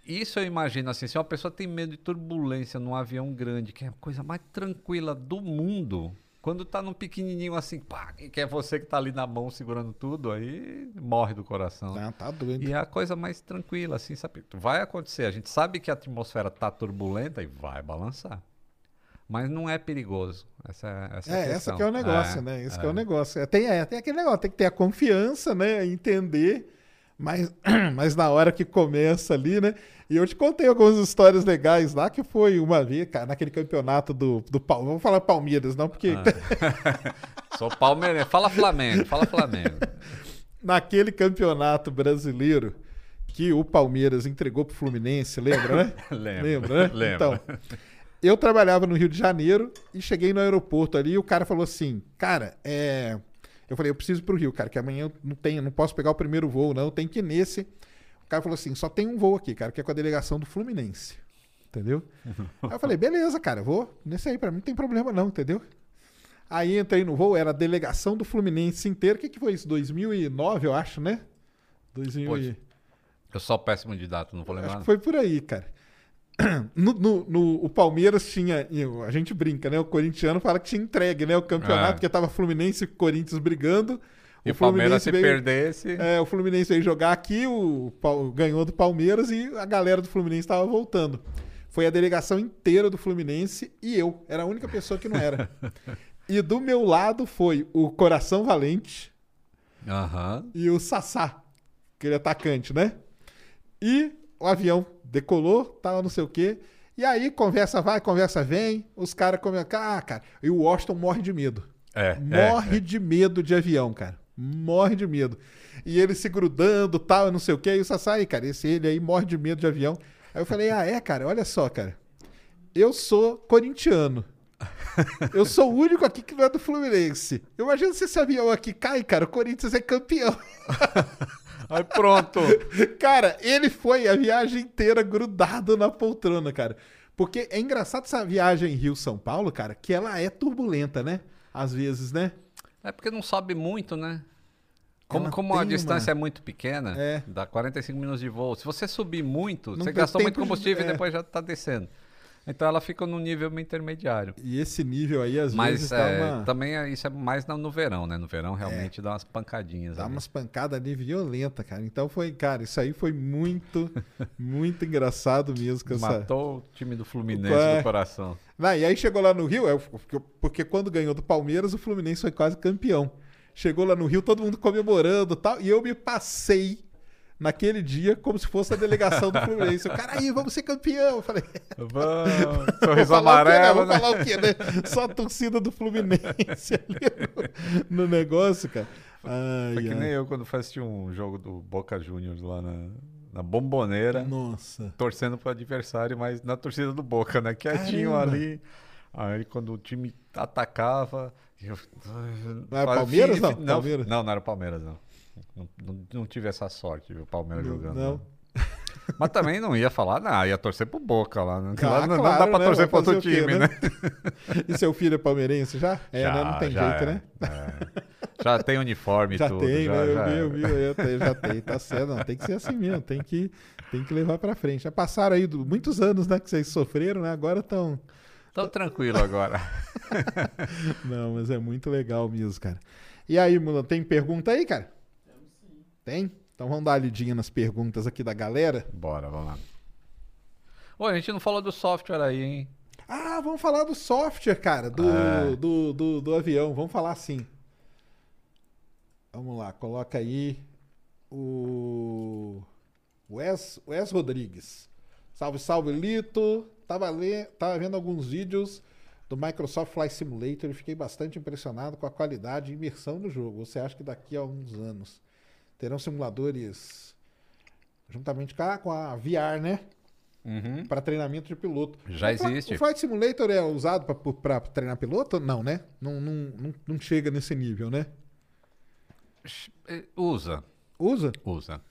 Isso eu imagino assim, se uma pessoa tem medo de turbulência num avião grande, que é a coisa mais tranquila do mundo, quando tá num pequenininho assim, pá, que é você que tá ali na mão segurando tudo, aí morre do coração. Tá, tá doido. E é a coisa mais tranquila, assim, sabe? Vai acontecer. A gente sabe que a atmosfera tá turbulenta e vai balançar. Mas não é perigoso. Essa, é- essa é, É, essa questão. que é o negócio, É, né? Esse é. que é o negócio. É, tem, é, tem aquele negócio, tem que ter a confiança, né? Entender. Mas, (clears throat) mas na hora que começa ali, né? E eu te contei algumas histórias legais lá, que foi uma vez, cara, naquele campeonato do, do Palmeiras. Vamos falar Palmeiras, não, porque Ah. (laughs) Sou palmeirense. Fala Flamengo, fala Flamengo. naquele campeonato brasileiro que o Palmeiras entregou pro Fluminense, lembra, né? (laughs) Lembro, Lembra, né? lembro. Então, eu trabalhava no Rio de Janeiro e cheguei no aeroporto ali e o cara falou assim, cara, é... Eu falei, eu preciso ir pro Rio, cara, que amanhã eu não tenho, não posso pegar o primeiro voo, não, tenho que ir nesse. O cara falou assim, só tem um voo aqui, cara, que é com a delegação do Fluminense. Entendeu? Aí eu falei, beleza, cara, vou nesse aí, pra mim não tem problema não, entendeu? Aí entrei no voo, era a delegação do Fluminense inteiro. O que, que foi isso? 2009, eu acho, né? 2000 e... Poxa, Eu sou péssimo de data, não vou lembrar. Acho que foi por aí, cara. (clears throat) No, no- no- o Palmeiras tinha. A gente brinca, né? O corintiano fala que tinha entregue, né? O campeonato, É. porque tava Fluminense e Corinthians brigando. E o Palmeiras, se veio- perdesse. É, o Fluminense veio jogar aqui, o Pal- ganhou do Palmeiras e a galera do Fluminense estava voltando. Foi a delegação inteira do Fluminense e eu. Era a única pessoa que não era. (laughs) e do meu lado foi o Coração Valente Aham. e o Sassá, aquele atacante, né? E o avião decolou, tal, não sei o quê. E aí, conversa vai, conversa vem, os caras começam. Ah, cara, e o Washington morre de medo. É, Morre de medo de avião, cara. Morre de medo. E ele se grudando, tal, não sei o quê. E o Sassá aí, cara, esse ele aí morre de medo de avião. Aí eu falei, ah, é, cara, olha só, cara. Eu sou corintiano. Eu sou o único aqui que não é do Fluminense. Eu imagino se esse avião aqui cai, cara, o Corinthians é campeão. (laughs) Aí pronto. Cara, ele foi a viagem inteira grudado na poltrona, cara. Porque é engraçado essa viagem Rio-São Paulo, cara, que ela é turbulenta, né? Às vezes, né? É porque não sobe muito, né? Como, Ela como a distância uma- é muito pequena, É. dá 45 minutos de voo. Se você subir muito, Não você gastou muito tempo de- combustível é. e depois já está descendo. Então ela fica num nível intermediário. E esse nível aí, às Mas vezes, é, dá, uma, também é- isso é mais no, no verão, né? No verão realmente dá umas pancadinhas. dá ali. umas pancadas ali violentas, cara. Então foi, cara, isso aí foi muito, (laughs) muito engraçado mesmo. Com essa... Matou o time do Fluminense É. do coração. Não, e aí chegou lá no Rio, é, porque, porque quando ganhou do Palmeiras, o Fluminense foi quase campeão. Chegou lá no Rio, todo mundo comemorando e tal, e eu me passei naquele dia como se fosse a delegação do Fluminense. O cara, aí, vamos ser campeão. Eu falei, Vamos, (laughs) sorriso né? amarelo, Vou né? falar o quê, né? Só a torcida do Fluminense (laughs) ali no, no negócio, cara. Ai, Foi que ai. nem eu quando assistir um jogo do Boca Juniors lá na, na Bomboneira, Nossa. torcendo pro adversário, mas na torcida do Boca, né? Quietinho Caramba. ali. Aí quando o time atacava. Eu... Não era Palmeiras, não? Não, Palmeiras. não, não era Palmeiras, não. Não, não, não tive essa sorte, viu? O Palmeiras Não, jogando. não. né? Mas também não ia falar, não, ia torcer pro Boca lá. Né? Ah, Lá não, claro, dá pra né? torcer pro outro o quê, time, né? né? (laughs) E seu filho é palmeirense já? É, né? Não tem já jeito, é, né? é. Já tem uniforme e Já tudo. tem, já, né? Eu já vi, é. eu vi, eu tenho, já tem, tá certo. Não, tem que ser assim mesmo, tem que, tem que levar pra frente. Já passaram aí muitos anos, né, que vocês sofreram, né? Agora estão... Tô tranquilo agora. (laughs) Não, mas é muito legal mesmo, cara. E aí, Mulan, tem pergunta aí, cara? Tem? Então vamos dar uma lidinha nas perguntas aqui da galera. Bora, vamos lá. Ô, a gente não falou do software aí, hein? Ah, vamos falar do software, cara, do, É. do, do, do avião. Vamos falar assim. Vamos lá, coloca aí o Wes, Wes Rodrigues. Salve, salve, Lito. Tava, le... Tava vendo alguns vídeos do Microsoft Flight Simulator e fiquei bastante impressionado com a qualidade e imersão do jogo. Você acha que daqui a uns anos terão simuladores juntamente com a, VR, né? Para treinamento de piloto. Já O existe. O Flight Simulator é usado para treinar piloto? Não, né? Não, não, não, não chega nesse nível, né? Eh, Usa, Usa? usa.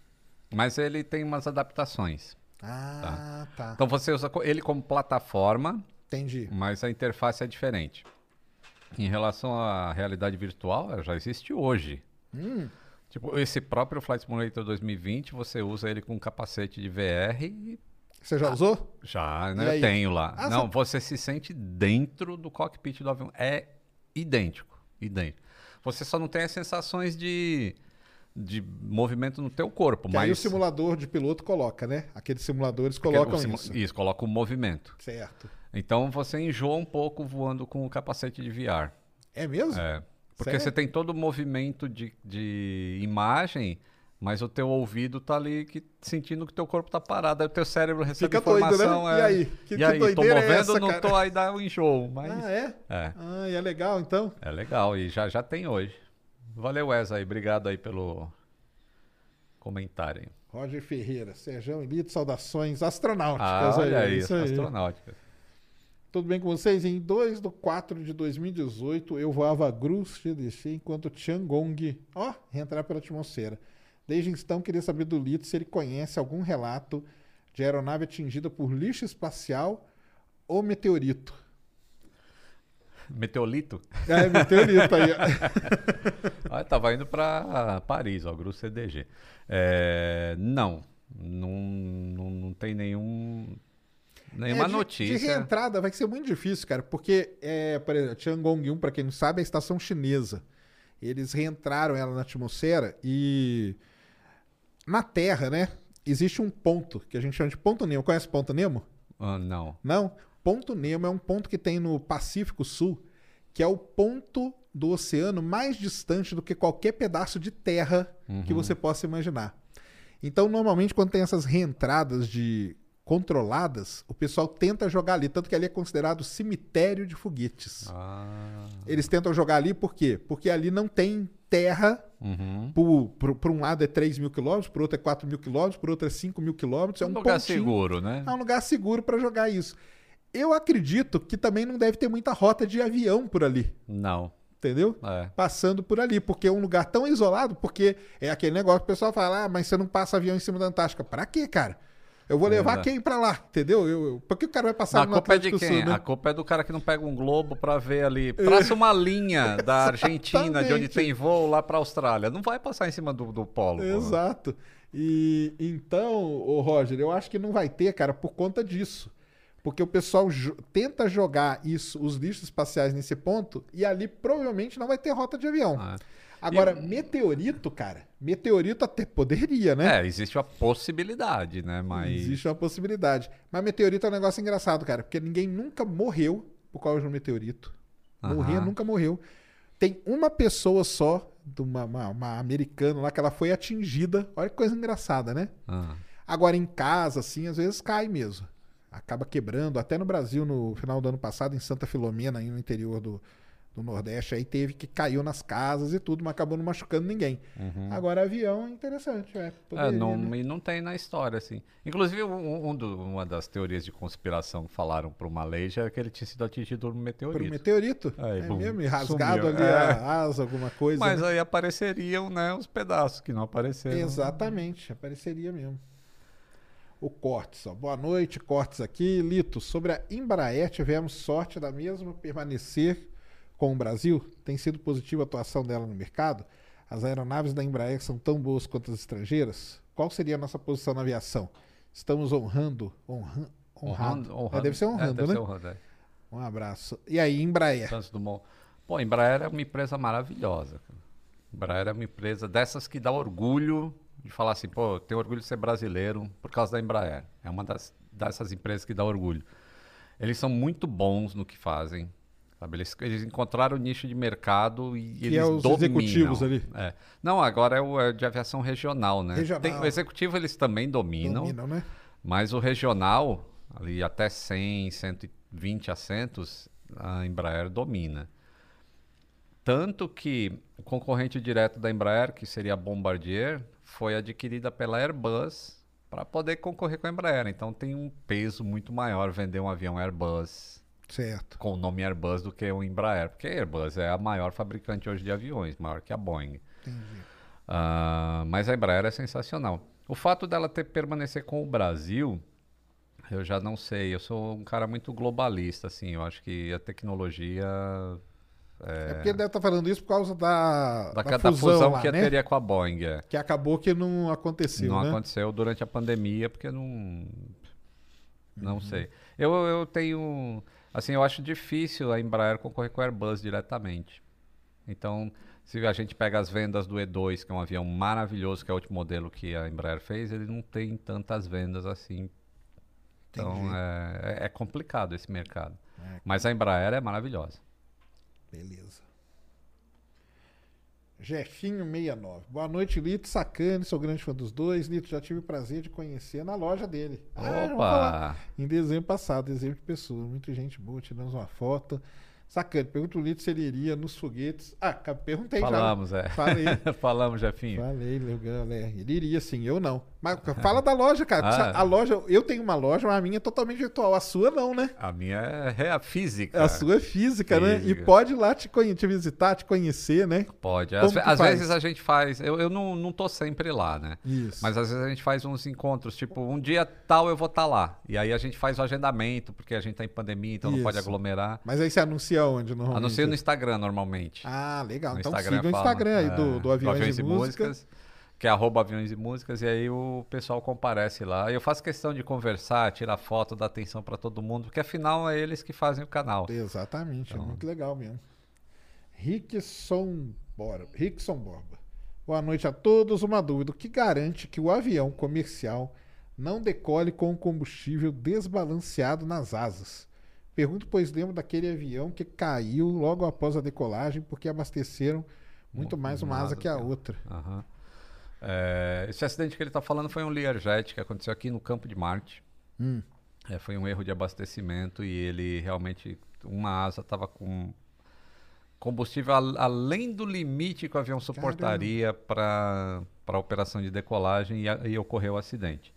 Mas ele tem umas adaptações. Ah, tá. Então você usa ele como plataforma, Entendi. mas a interface é diferente. Em relação à realidade virtual, ela já existe hoje. Hum. Tipo, esse próprio Flight Simulator 2020, você usa ele com capacete de VR e Você já usou? já, né? Eu tenho lá. Ah, Não, você- você se sente dentro do cockpit do avião. É idêntico, idêntico. Você só não tem as sensações de, de movimento no teu corpo, Que aí o mas simulador de piloto coloca, né? Aqueles simuladores colocam simu- isso. Isso, coloca o movimento. Certo. Então você enjoa um pouco voando com o capacete de VR. É mesmo? É. Porque você tem todo o movimento de, de imagem, mas o teu ouvido tá ali que, sentindo que o teu corpo tá parado. Aí o teu cérebro recebe Fica doido, né? informação. E é, aí? Que- e que aí? Tô é movendo, essa, não cara? tô, aí dá um enjoo. Mas Ah, é? é, Ah, e é legal então. é legal. E já, já tem hoje. Valeu, Wes, aí. Obrigado aí pelo comentário. Roger Ferreira, Serjão Elite, saudações astronáuticas. Ah, olha é aí, isso aí. Tudo bem com vocês? Em 2 de 4 de 2018, eu voava Grus GDC enquanto Tiangong, ó, reentrar pela atmosfera. Desde então, queria saber do Lito se ele conhece algum relato de aeronave atingida por lixo espacial ou meteorito. Meteolito? É, meteorito aí. (laughs) Ah, tava indo para Paris, ó, Gru CDG. É, não, não, não, não tem nenhum, nenhuma É, de- De notícia. reentrada vai ser muito difícil, cara, porque, é, por exemplo, Tiangong 1, pra quem não sabe, é a estação chinesa. Eles reentraram ela na atmosfera e na Terra, né, existe um ponto que a gente chama de ponto Nemo. Conhece ponto Nemo? Ah, não. Não. Ponto Nemo é um ponto que tem no Pacífico Sul, que é o ponto do oceano mais distante do que qualquer pedaço de terra que você possa imaginar. Então, normalmente, quando tem essas reentradas de controladas, o pessoal tenta jogar ali, tanto que ali é considerado cemitério de foguetes. Ah, Eles tentam jogar ali por quê? Porque ali não tem terra. uhum. Por, por, por um lado é 3 mil quilômetros, por outro é 4 mil quilômetros, por outro é 5 mil quilômetros. É um um lugar pontinho. seguro, né? É um lugar seguro para jogar isso. Eu acredito que também não deve ter muita rota de avião por ali, Não. entendeu? É. Passando por ali, porque é um lugar tão isolado, porque é aquele negócio que o pessoal fala, ah, mas você não passa avião em cima da Antártica. Pra quê, cara? Eu vou levar Verdade. quem pra lá, entendeu? Eu, eu- por que o cara vai passar a no culpa é de quem? Sul, né? A culpa é do cara que não pega um globo pra ver ali. Traça uma linha (laughs) da Argentina, de onde tem voo lá pra Austrália. Não vai passar em cima do, do polo. Exato. E então, ô Roger, eu acho que não vai ter, cara, por conta disso. Porque o pessoal jo- tenta jogar isso, os lixos espaciais nesse ponto, e ali provavelmente não vai ter rota de avião. Ah. Agora, meteorito, cara, meteorito até poderia, né? É, existe uma possibilidade, né? Mas. Existe uma possibilidade. Mas meteorito é um negócio engraçado, cara, porque ninguém nunca morreu por causa de um meteorito. Morrer Aham. nunca morreu. Tem uma pessoa só, de uma, uma, uma americana lá, que ela foi atingida. Olha que coisa engraçada, né? Ah. Agora, em casa, assim, às vezes cai mesmo. Acaba quebrando. Até no Brasil, no final do ano passado, em Santa Filomena, aí no interior do, do Nordeste, aí teve que caiu nas casas e tudo, mas acabou não machucando ninguém. Agora, avião é interessante, é. É, não, né? e não tem na história, assim. Inclusive, um, um do- uma das teorias de conspiração que falaram pro Malaysia é que ele tinha sido atingido por um Por um meteorito. meteorito? Aí, é bum, mesmo? E rasgado sumiu. ali É. a asa, alguma coisa. Mas né? aí apareceriam, né, os pedaços que não apareceram. Exatamente, apareceria mesmo. O Cortes, ó. boa noite, Cortes aqui. Lito, sobre a Embraer, tivemos sorte da mesma permanecer com o Brasil? Tem sido positiva a atuação dela no mercado? As aeronaves da Embraer são tão boas quanto as estrangeiras? Qual seria a nossa posição na aviação? Estamos honrando, honra, honrado. Honrando, É, deve ser honrando, deve né? ser honrando, é. Um abraço. E aí, Embraer? Santos Dumont. Pô, Embraer é uma empresa maravilhosa. Embraer é uma empresa dessas que dá orgulho de falar assim, pô, tenho orgulho de ser brasileiro por causa da Embraer. É uma das dessas empresas que dá orgulho. Eles são muito bons no que fazem. Sabe? Eles, eles encontraram o nicho de mercado e Que eles é os dominam. executivos ali. É. Não, agora é o é de aviação regional, né? Regional. Tem- o executivo eles também dominam, Dominam, né? mas o regional, ali até 100, 120 assentos, a Embraer domina. Tanto que o concorrente direto da Embraer, que seria a Bombardier, foi adquirida pela Airbus para poder concorrer com a Embraer. Então tem um peso muito maior vender um avião Airbus Certo. com o nome Airbus do que o Embraer, porque a Airbus é a maior fabricante hoje de aviões, maior que a Boeing. Ah, mas a Embraer é sensacional. O fato dela ter permanecer com o Brasil, eu já não sei. Eu sou um cara muito globalista, assim. Eu acho que a tecnologia É, porque ele deve estar falando isso por causa da, da, da fusão, fusão lá, que né? teria com a Boeing, é. Que acabou que não aconteceu, não né? aconteceu durante a pandemia porque não Uhum. não sei eu, eu tenho assim eu acho difícil a Embraer concorrer com a Airbus diretamente então se a gente pega as vendas do E2 que é um avião maravilhoso que é o último modelo que a Embraer fez ele não tem tantas vendas assim então Entendi. é, é- é complicado esse mercado É. mas a Embraer é maravilhosa Beleza. Jefinho69. Boa noite, Lito. Sacane, sou grande fã dos dois. Lito, já tive o prazer de conhecer na loja dele. Ah, opa Em dezembro passado, dezembro de pessoa. Muita gente boa, tiramos uma foto. Sacane, pergunta o Lito se ele iria nos foguetes. Ah, perguntei falamos já. é Falei. (laughs) falamos Jefinho Falei, legal, né? Ele iria sim, eu não. Mas fala da loja, cara. Ah. A loja, eu tenho uma loja, mas a minha é totalmente virtual. A sua não, né? a minha é a física A sua é física, né? E Física. pode ir lá te, te visitar, te conhecer, né? Pode. Como Às, às vezes a gente faz. Eu, eu não, não tô sempre lá, né? Isso. Mas às vezes a gente faz uns encontros, tipo, um dia tal eu vou estar lá. E aí a gente faz o agendamento, porque a gente tá em pandemia, então não pode Isso. aglomerar. Mas aí você anuncia onde, normalmente? Anuncia no Instagram normalmente. Ah, legal. no então Instagram siga o Instagram aí é, do, do Aviões, e, Música. Que é arroba aviões e músicas, e aí o pessoal comparece lá. Eu faço questão de conversar, tirar foto, dar atenção para todo mundo, porque afinal é eles que fazem o canal. Exatamente, Então. é muito legal mesmo. Rickson Borba. Rickson Borba. Boa noite a todos. Uma dúvida: o que garante que o avião comercial não decole com o combustível desbalanceado nas asas? Pergunto, pois lembro daquele avião que caiu logo após a decolagem porque abasteceram muito mais uma asa que a outra. Aham. É, esse acidente que ele está falando foi um Learjet que aconteceu aqui no Campo de Marte. Hum. É, foi um erro de abastecimento e ele realmente, uma asa estava com combustível al- além do limite que o avião suportaria para a operação de decolagem e, a- e ocorreu o acidente.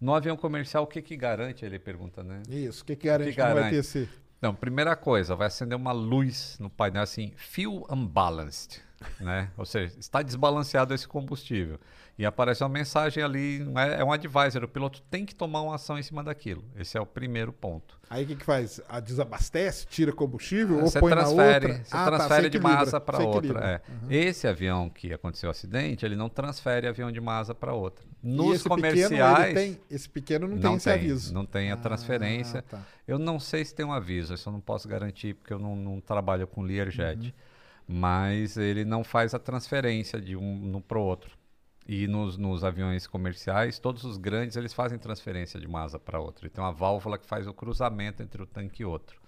No avião comercial, o que, que garante? Ele pergunta, né? Isso, o que, que garante que que, não vai garante? ter esse. Não, primeira coisa, vai acender uma luz no painel assim, fuel unbalanced, né? Ou seja, está desbalanceado esse combustível. E aparece uma mensagem ali, não é, é um advisor, o piloto tem que tomar uma ação em cima daquilo. Esse é o primeiro ponto. Aí o que, que faz? A desabastece, tira combustível ou Você põe transfere, na outra? você Ah, tá, transfere você de asa para outra. é. Uhum. Esse avião que aconteceu o acidente, ele não transfere avião de uma asa para outra. Nos esse comerciais, Pequeno, tem, esse pequeno não, tem esse aviso. Não tem a Ah, transferência. tá. Eu não sei se tem um aviso, isso eu não posso garantir, porque eu não, não trabalho com Learjet. Uhum. Mas ele não faz a transferência de um para o outro. E nos, nos aviões comerciais, todos os grandes, eles fazem transferência de uma asa para outra. E tem uma válvula que faz o cruzamento entre o tanque e outro.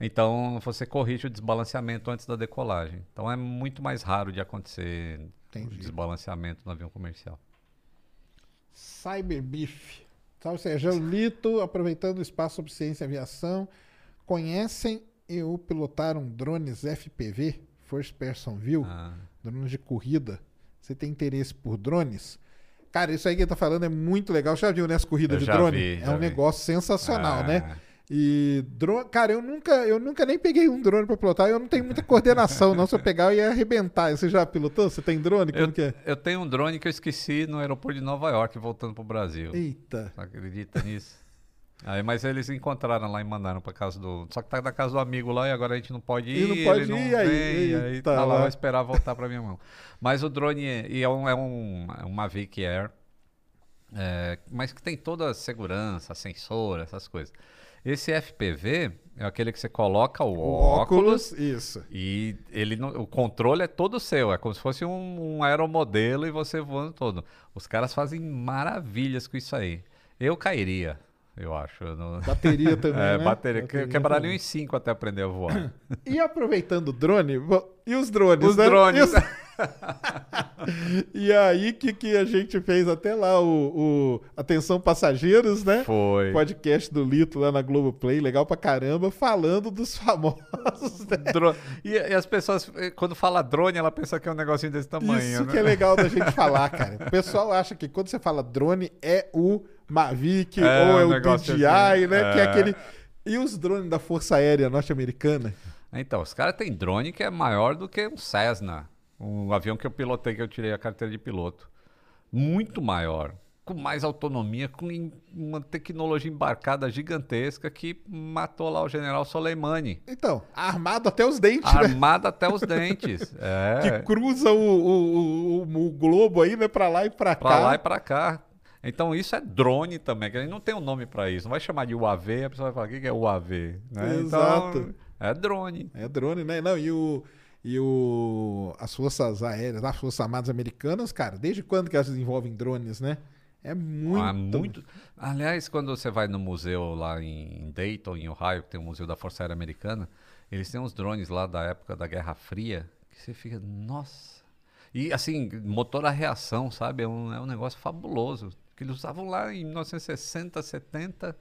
Então, você corrige o desbalanceamento antes da decolagem. Então, é muito mais raro de acontecer o Entendi. desbalanceamento no avião comercial. Cyberbeef. Salve Sérgio Lito, aproveitando o espaço sobre ciência e aviação. Conhecem e pilotaram drones FPV, First Person View, Ah. drones de corrida. Você tem interesse por drones? Cara, isso aí que ele tá falando é muito legal. Já viu, né, as corridas Eu de drone? vi, é um vi. negócio sensacional, Ah. né? E drone, cara, eu nunca, eu nunca nem peguei um drone pra pilotar. Eu não tenho muita coordenação, não. Se eu pegar, eu ia arrebentar. Você já pilotou? Você tem drone? Como Eu, que é? eu tenho um drone que eu esqueci no aeroporto de Nova York, voltando pro Brasil. Eita. Você acredita nisso? Aí, mas eles encontraram lá e mandaram pra casa do. Só que tá na casa do amigo lá e agora a gente não pode ir. E não pode ele não ir, aí- vem, aí eita tá lá, lá. esperar voltar pra minha mão. Mas o drone é, e é, um, é, um, é uma Mavic Air. é, mas que tem toda a segurança, sensor, essas coisas. Esse FPV é aquele que você coloca o, O óculos, óculos, isso. e ele não- o controle é todo seu, é como se fosse um, um aeromodelo e você voando todo. Os caras fazem maravilhas com isso aí. Eu cairia, eu acho. no- Bateria (laughs) também, é, né? bateria. Bateria Quebraria uns 5 até aprender a voar. (laughs) E aproveitando o drone, e os drones, Os né? drones. E, os- (laughs) (laughs) E aí, que, que a gente fez até lá o, o Atenção Passageiros, né? Foi. Podcast do Lito lá na Globoplay, legal pra caramba, falando dos famosos, né? Dro- E, e as pessoas, eh, quando fala drone, ela pensa que é um negocinho desse tamanho. Isso né? que é legal da gente (laughs) falar, cara. O pessoal acha que quando você fala drone é o Mavic É, ou é um o DJI, assim, né? Que é é. aquele. E os drones da Força Aérea Norte-Americana? Então, os caras têm drone que é maior do que um Cessna. Um avião que eu pilotei, que eu tirei a carteira de piloto. Muito maior. Com mais autonomia, com uma tecnologia embarcada gigantesca que matou lá o general Soleimani. Então, armado até os dentes, né? Armado até os (laughs) dentes. É. Que cruza o, o, o, o globo aí, né? Pra lá e pra, Pra cá. lá e pra cá. Então isso é drone também, que a gente não tem um nome pra isso. Não vai chamar de UAV, a pessoa vai falar, o que que é UAV? Né? Exato. Então, é drone. É drone, né? Não, e o. E o. As forças aéreas, as forças armadas americanas, cara, desde quando que elas desenvolvem drones, né? É muito. Ah, muito. Aliás, quando você vai no museu lá em Dayton, em Ohio, que tem o Museu da Força Aérea Americana, eles têm uns drones lá da época da Guerra Fria, que você fica, nossa. E assim, motor a reação, sabe? É um, é um negócio fabuloso. Que eles usavam lá em 1960, 70.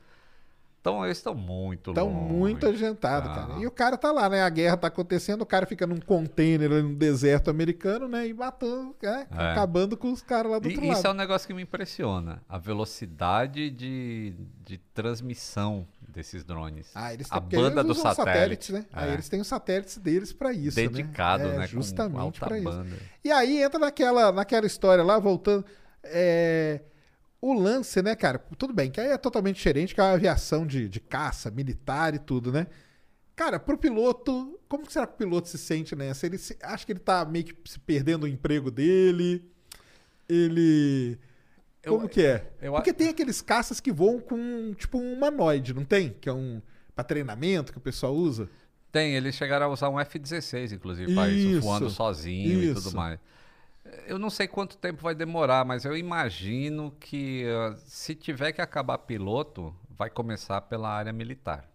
Então eles estão muito Estão muito adiantados, Ah. cara. E o cara tá lá, né? A guerra tá acontecendo, o cara fica num container ali no deserto americano, né? E matando, né? É. acabando com os caras lá do E outro isso é um lado. negócio que me impressiona. A velocidade de, de transmissão desses drones. Ah, eles a têm, porque banda eles do usam satélite. né? Aí É. eles têm os satélites deles pra isso, Dedicado, né? É, né? Justamente pra isso. banda. E aí entra naquela, naquela história lá, voltando. é, o lance, né, cara? Tudo bem, que aí é totalmente diferente, que é a aviação de, de caça, militar e tudo, né? Cara, pro piloto, como que será que o piloto se sente nessa? Ele se, acha que ele tá meio que se perdendo o emprego dele? Ele. Eu- Como que é? eu- Porque tem aqueles caças que voam com, tipo, um humanoide, não tem? Que é um. pra treinamento que o pessoal usa. Tem, eles chegaram a usar um F-16, inclusive, para isso, Isso. voando sozinho e Isso. tudo mais. Eu não sei quanto tempo vai demorar, mas eu imagino que ah, se tiver que acabar piloto, vai começar pela área militar.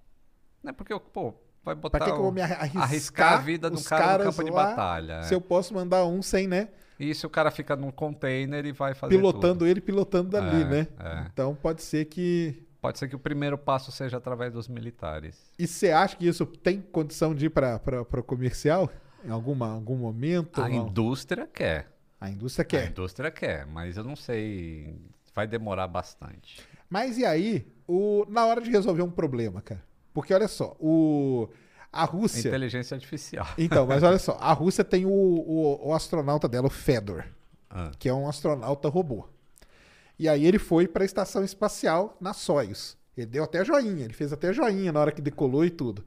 Né? Porque, pô, vai botar. Pra que, que eu vou um- me arriscar, arriscar a vida do cara no campo de lá, batalha. é. Se eu posso mandar um sem, né? E se o cara fica num container e vai fazer pilotando tudo. ele, pilotando dali, É, né? é. Então pode ser que. Pode ser que o primeiro passo seja através dos militares. E você acha que isso tem condição de ir para o comercial? Em alguma, algum momento? A Não. indústria quer. A indústria A quer. indústria quer, mas eu não sei. Vai demorar bastante. Mas e aí, o, na hora de resolver um problema, cara? Porque olha só, o, a Rússia. Inteligência artificial. Então, mas olha só, (laughs) a Rússia tem o, o, o astronauta dela, o Fedor, Ah. que é um astronauta robô. E aí ele foi para a estação espacial na Soyuz. Ele deu até joinha, ele fez até joinha na hora que decolou e tudo.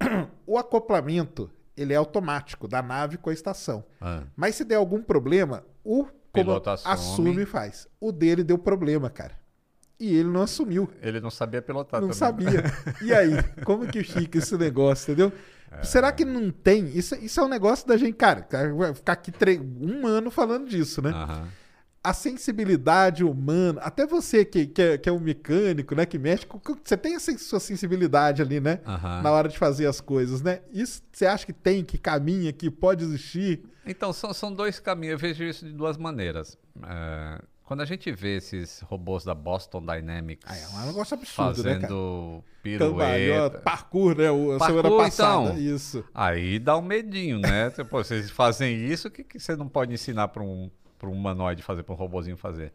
(clears throat) O acoplamento, ele é automático da nave com a estação. Ah. Mas se der algum problema, o Piloto assume. assume e faz. O dele deu problema, cara. E ele não assumiu. Ele não sabia pilotar Não também. sabia. (laughs) E aí, como que fica esse negócio, entendeu? É. Será que não tem? Isso, isso é um negócio da gente, cara, vai ficar aqui tre- um ano falando disso, né? Aham. A sensibilidade humana, até você que, que, é, que é um mecânico, né, que mexe, você tem essa sua sensibilidade ali, né? Aham. Na hora de fazer as coisas, né? Isso você acha que tem, que caminha, que pode existir? Então, são, são dois caminhos. Eu vejo isso de duas maneiras. É, quando a gente vê esses robôs da Boston Dynamics Ah, é um negócio absurdo, né, fazendo Cambalhota, pirueta, parkour, né? O, a semana Parkour, passada. então. Isso. aí dá um medinho, né? Pô, vocês fazem isso, o que, que você não pode ensinar para um, pra um humanoide fazer, para um robozinho fazer?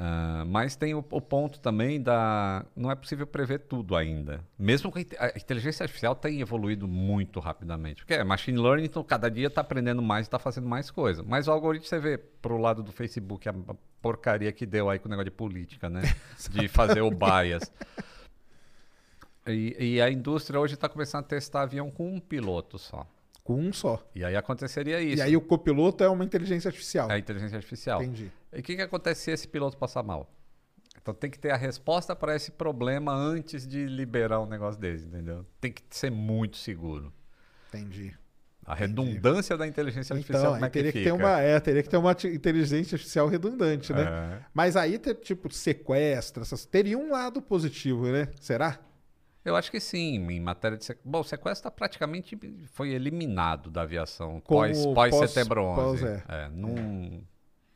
Ah, mas tem o, o ponto também da. Não é possível prever tudo ainda. Mesmo que a inte- a inteligência artificial tem evoluído muito rapidamente. Porque é machine learning, então cada dia está aprendendo mais e está fazendo mais coisa. Mas o algoritmo, você vê pro lado do Facebook a, a porcaria que deu aí com o negócio de política, né? (laughs) de fazer o bias. E, e a indústria hoje está começando a testar avião com um piloto só. Com um só. E aí aconteceria isso. E aí o copiloto é uma inteligência artificial. É a inteligência artificial. Entendi. E o que, que acontece se esse piloto passar mal? Então tem que ter a resposta para esse problema antes de liberar um negócio desse, entendeu? Tem que ser muito seguro. Entendi. A redundância da inteligência artificial, Então, como é aí que teria que, ter uma, é, teria que ter uma inteligência artificial redundante, né? É. Mas aí, ter, tipo, sequestra, essas, teria um lado positivo, né? Será? Eu acho que sim, em matéria de sequestro. Bom, o sequestro praticamente foi eliminado da aviação Como pós, pós- setembro 11. pós, é. É, num-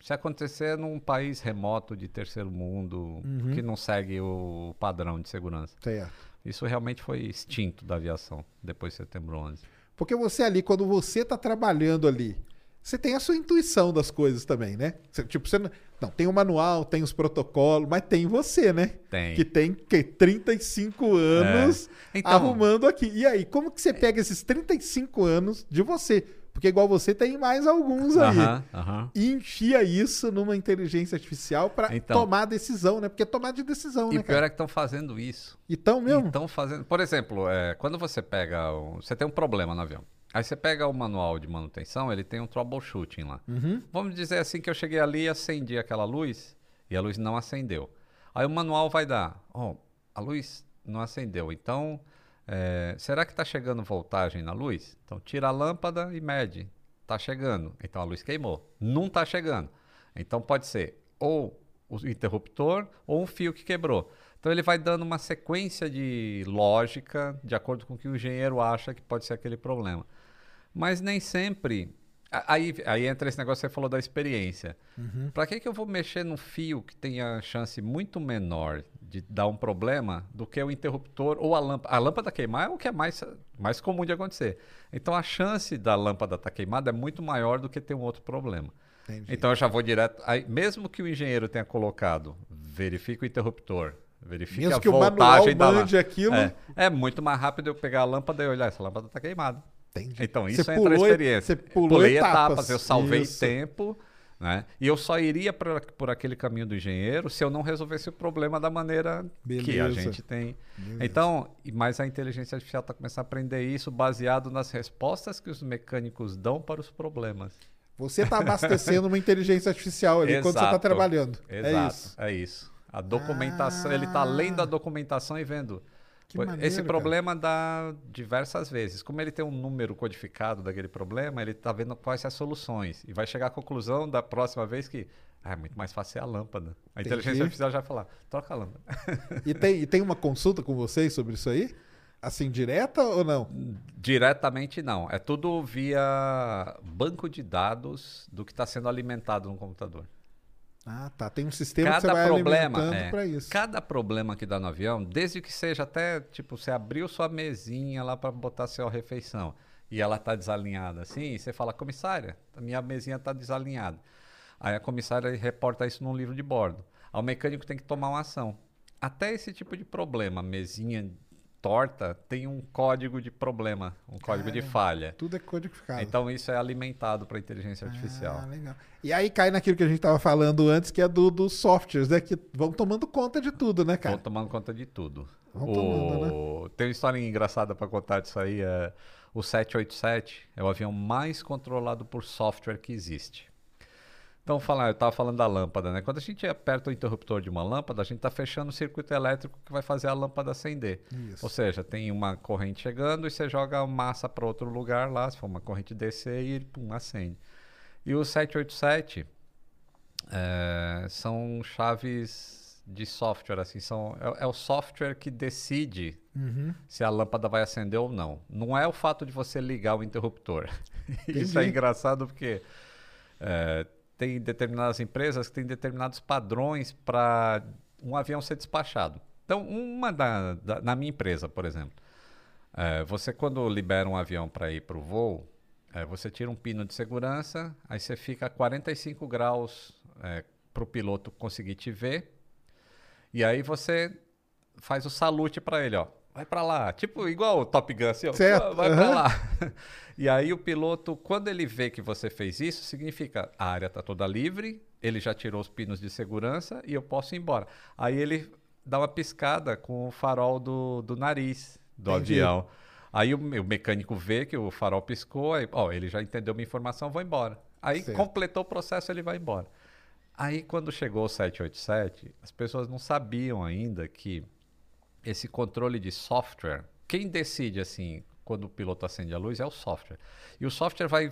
Se acontecer num país remoto de terceiro mundo Uhum. que não segue o padrão de segurança. Certo. Isso realmente foi extinto da aviação depois de setembro 11. Porque você ali, quando você tá trabalhando ali, você tem a sua intuição das coisas também, né? Você- tipo, você não, não, tem o manual, tem os protocolos, mas tem você, né? Tem. Que tem que, 35 anos É. Então- arrumando aqui. E aí, como que você pega esses 35 anos de você? Porque igual você tem mais alguns aí. Aham, aham. E enfia isso numa inteligência artificial pra Então. tomar decisão, né? Porque é tomar de decisão, E né, o pior é que estão fazendo isso. Então mesmo? Estão fazendo. Por exemplo, é, quando você pega. um- você tem um problema no avião. Aí você pega o manual de manutenção, ele tem um troubleshooting lá. Uhum. Vamos dizer assim que eu cheguei ali e acendi aquela luz e a luz não acendeu. Aí o manual vai dar, ó, a luz não acendeu. Então, é, será que está chegando voltagem na luz? Então tira a lâmpada e mede. Está chegando. Então a luz queimou. Não está chegando. Então pode ser ou o interruptor ou um fio que quebrou. Então ele vai dando uma sequência de lógica de acordo com o que o engenheiro acha que pode ser aquele problema. Mas nem sempre. a- Aí, aí entra esse negócio que você falou da experiência. Para que, que eu vou mexer num fio que tem a chance muito menor de dar um problema do que o interruptor ou a lâmpada? A lâmpada queimar é o que é mais, mais comum de acontecer. Então a chance da lâmpada estar queimada é muito maior do que ter um outro problema. Entendi. Então eu já vou direto. Aí, mesmo que o engenheiro tenha colocado, verifica o interruptor, verifica Mesmo a que o voltagem manual da lâmpada. mande aquilo. É, é muito mais rápido eu pegar a lâmpada e olhar, essa lâmpada está queimada. Entendi. Então Você isso entra a experiência. você pulou Pulei etapas. etapas, eu salvei Isso. tempo, né? E eu só iria por, por aquele caminho do engenheiro se eu não resolvesse o problema da maneira que a Beleza. gente tem. Então, e- mas a inteligência artificial está começando a aprender isso baseado nas respostas que os mecânicos dão para os problemas. Você tá abastecendo uma (laughs) inteligência artificial ali quando você tá Exato. trabalhando. Exato, É isso. É isso. A documentação, ele está lendo a documentação e vendo. Maneiro, Esse cara. problema dá diversas vezes. Como ele tem um número codificado daquele problema, ele está vendo quais são as soluções. E vai chegar à conclusão da próxima vez que ah, é muito mais fácil ser a lâmpada. A Entendi. inteligência artificial já vai falar, troca a lâmpada. (laughs) E tem, e tem uma consulta com vocês sobre isso aí? Assim, direta ou não? Diretamente não. É tudo via banco de dados do que está sendo alimentado no computador. Ah, tá. Tem um sistema que você cada vai problema é, pra isso. cada problema que dá no avião desde que seja até tipo você abriu sua mesinha lá para botar sua refeição e ela tá desalinhada assim você fala comissária a minha mesinha tá desalinhada aí a comissária reporta isso num livro de bordo aí o mecânico tem que tomar uma ação até esse tipo de problema mesinha torta tem um código de problema um código de falha Tudo é codificado. então isso é alimentado para inteligência artificial Ah, legal. E aí cai naquilo que a gente tava falando antes, que é do, dos softwares, né? Que vão tomando conta de tudo, né, cara? Vão tomando conta de tudo. Vão O- tomando, né? Tem uma história engraçada para contar disso aí. É... O 787 é o avião mais controlado por software que existe. Então, falar, eu estava falando da lâmpada, né? Quando a gente aperta o interruptor de uma lâmpada, a gente está fechando o circuito elétrico que vai fazer a lâmpada acender. Isso. Ou seja, tem uma corrente chegando e você joga a massa para outro lugar lá, se for uma corrente DC, e ele pum, acende. E o 787 é, são chaves de software, assim, são, é, é o software que decide Uhum. se a lâmpada vai acender ou não. Não é o fato de você ligar o interruptor. (laughs) Isso é engraçado porque é, tem determinadas empresas que têm determinados padrões para um avião ser despachado. Então, uma da, da- na minha empresa, por exemplo, é, você quando libera um avião para ir para o voo, é, você tira um pino de segurança, aí você fica a 45 graus para o piloto conseguir te ver, e aí você faz o salute para ele, ó. Vai para lá, tipo igual o Top Gun, assim, ó, Certo, vai para aham. lá. (laughs) E aí o piloto, quando ele vê que você fez isso, significa a área está toda livre, ele já tirou os pinos de segurança e eu posso ir embora. Aí ele dá uma piscada com o farol do, do nariz do Entendi. avião. Aí o, o mecânico vê que o farol piscou, aí, ó, ele já entendeu minha informação, vou embora. Aí Certo. completou o processo, ele vai embora. Aí, quando chegou o 787, as pessoas não sabiam ainda que esse controle de software, quem decide assim, quando o piloto acende a luz, é o software. E o software vai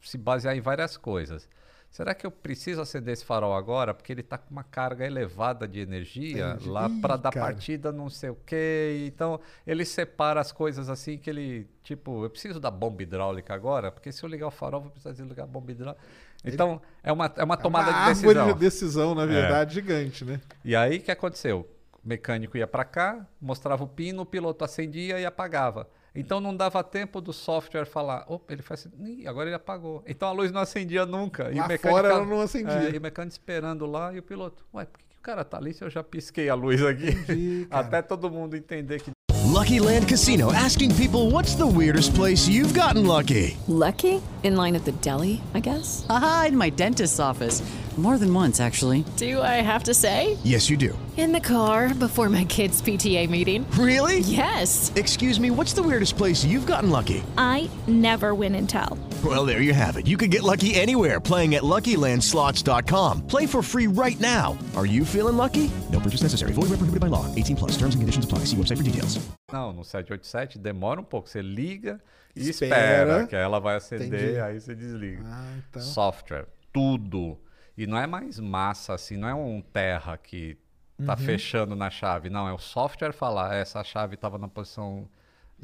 se basear em várias coisas. Será que eu preciso acender esse farol agora? Porque ele está com uma carga elevada de energia Entendi. lá para dar cara. partida, não sei o quê. Então, ele separa as coisas assim que ele, tipo, eu preciso da bomba hidráulica agora, porque se eu ligar o farol, vou precisar desligar a bomba hidráulica. Então, é uma, é uma tomada uma de decisão. É. de decisão, na verdade, gigante, né? E aí, o que aconteceu? O mecânico ia para cá, mostrava o pino, o piloto acendia e apagava. Então não dava tempo do software falar, opa, ele faz assim, "Ih, agora ele apagou. Então a luz não acendia nunca. e Lá o mecânico fora ela não acendia. É, e o mecânico esperando lá e o piloto, ué, por que, que o cara tá ali se eu já pisquei a luz aqui? Entendi. (laughs) Até todo mundo entender que Lucky Land Casino asking people what's the weirdest place you've gotten lucky? Lucky? In line at the deli, I guess? Haha, in my dentist's office. More than once, actually. Do I have to say? Yes, you do. In the car before my kids' PTA meeting. Really? Yes. Excuse me, what's the weirdest place you've gotten lucky? I never win and tell. Well, there you have it. You can get lucky anywhere playing at LuckyLandSlots.com. Play for free right now. Are you feeling lucky? No purchase necessary. Void where prohibited by law. 18 plus. Terms and conditions apply. See website for details. não, no 787 demora um pouco, você liga e Espera. espera, que ela vai acender, Entendi. aí você desliga. Ah, então. software, tudo. E não é mais massa assim, não é um terra que tá Uhum. fechando na chave, não, é o software falar, essa chave estava na posição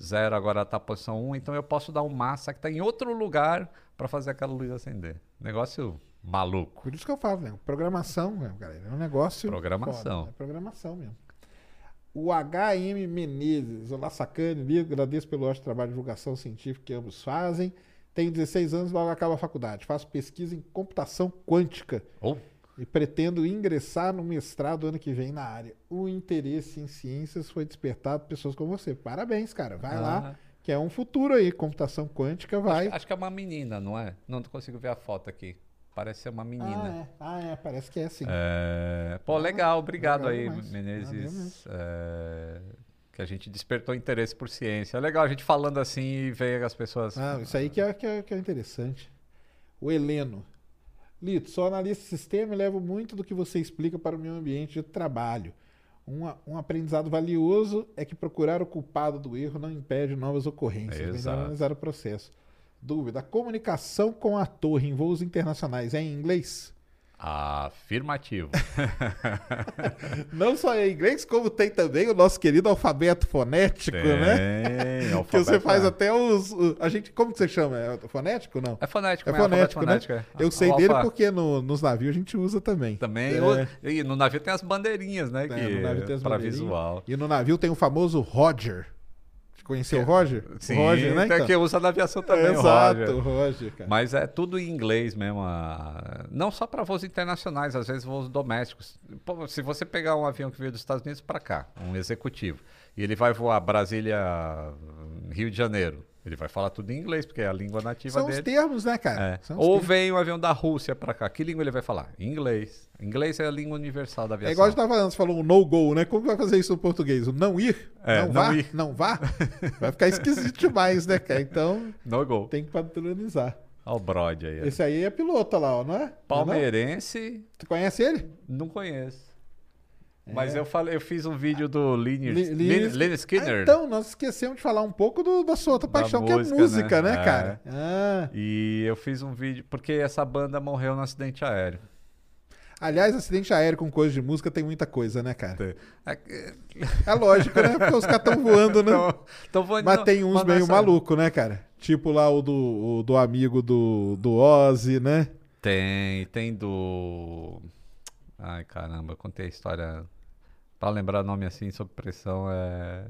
0, agora está na posição 1, um, então eu posso dar um massa que está em outro lugar para fazer aquela luz acender. Negócio maluco. Por isso que eu falo, né? Programação, né, galera, é um negócio. Programação. foda, é programação mesmo. O HM Menezes, olá Sacane, agradeço pelo ótimo trabalho de divulgação científica que ambos fazem. Tenho 16 anos, logo acabo a faculdade. Faço pesquisa em computação quântica Ou e pretendo ingressar no mestrado ano que vem na área. O interesse em ciências foi despertado por pessoas como você. Parabéns, cara. Vai Ah. lá, que é um futuro aí. Computação quântica vai. acho, acho que é uma menina, não é? Não consigo ver a foto aqui. Parece ser uma menina. Ah, é. Ah, é. Parece que é assim. É, Pô, legal, obrigado legal aí, demais. Menezes. é, que a gente despertou interesse por ciência. É legal a gente falando assim e ver as pessoas. Ah, isso aí que é, que, é, que é interessante. O Heleno. Lito, sou analista de sistema e levo muito do que você explica para o meu ambiente de trabalho. Um, um aprendizado valioso é que procurar o culpado do erro não impede novas ocorrências. Melhor Exato. analisar o processo. Dúvida: a comunicação com a torre em voos internacionais é em inglês? Afirmativo. (laughs) Não só é em inglês, como tem também o nosso querido alfabeto fonético, né? Tem, (laughs) Que alfabeto você faz é. até os. A gente, como que você chama? É fonético não? É fonético, É né? Fonético, né? fonético, é. Eu sei dele porque no- nos navios a gente usa também. Também. É. E no navio tem as bandeirinhas, né? É, que, no navio tem as pra bandeirinhas. visual. E no navio tem o famoso Roger. Conheceu o Roger? Sim, o Roger, né? tem então? que usa na aviação também, É, Exato, Roger. Roger. Mas é tudo em inglês mesmo. ah, Não só para voos internacionais, às vezes voos domésticos. Pô, se você pegar um avião que veio dos Estados Unidos para cá, um executivo, e ele vai voar Brasília, Rio de Janeiro, ele vai falar tudo em inglês, porque é a língua nativa São os dele. termos, né, cara? É. São os Ou termos. vem um avião da Rússia para cá, que língua ele vai falar? Inglês. Inglês é a língua universal da É aviação. igual a gente tava falando, você falou um no-go, né? Como vai fazer isso no português? O não ir? É, não, não vá? ir. Não vá? (laughs) Vai ficar esquisito demais, né, cara? Então No go. tem que padronizar. Olha o Brode aí. Esse aí é piloto lá, ó, não é? Não é não? Palmeirense, Tu conhece ele? não conheço. Mas eu falei, eu fiz um vídeo do É. Lin- Lynyrd Skinner. Ah, então, nós esquecemos de falar um pouco do- da sua outra Da paixão, que é música, música, né, né? cara? Ah. E eu fiz um vídeo porque essa banda morreu no acidente aéreo. Aliás, acidente aéreo com coisa de música tem muita coisa, né, cara? É, É lógico, né? Porque os caras estão voando, né? (laughs) Então, então vou- Mas tem uns meio nessa- maluco, né, cara? Tipo lá o do, o do amigo do, do Ozzy, né? Tem, tem do. Ai caramba, eu contei a história. Pra lembrar nome assim, sob pressão, é.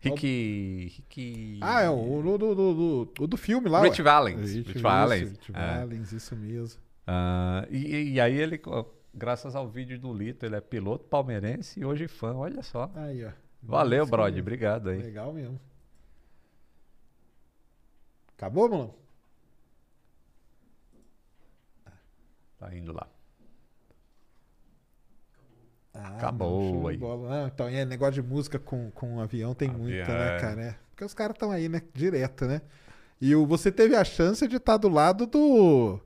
Rick. Rick. Ah, é o do, do, do, do, do filme lá. Rich. Valens, Rich, Rich Valens, Rich é. Valens, isso mesmo. Ah, e, e aí ele, graças ao vídeo do Lito, ele é piloto palmeirense e hoje fã, olha só. Aí, ó. Valeu, Brody, obrigado aí. Legal mesmo. Acabou, mano? Tá indo lá. Ah, Acabou não, aí. Não, então, é negócio de música com, com avião tem Avião, né, é. cara? É. Porque os caras estão aí, né? Direto, né? E o, você teve a chance de estar do lado do,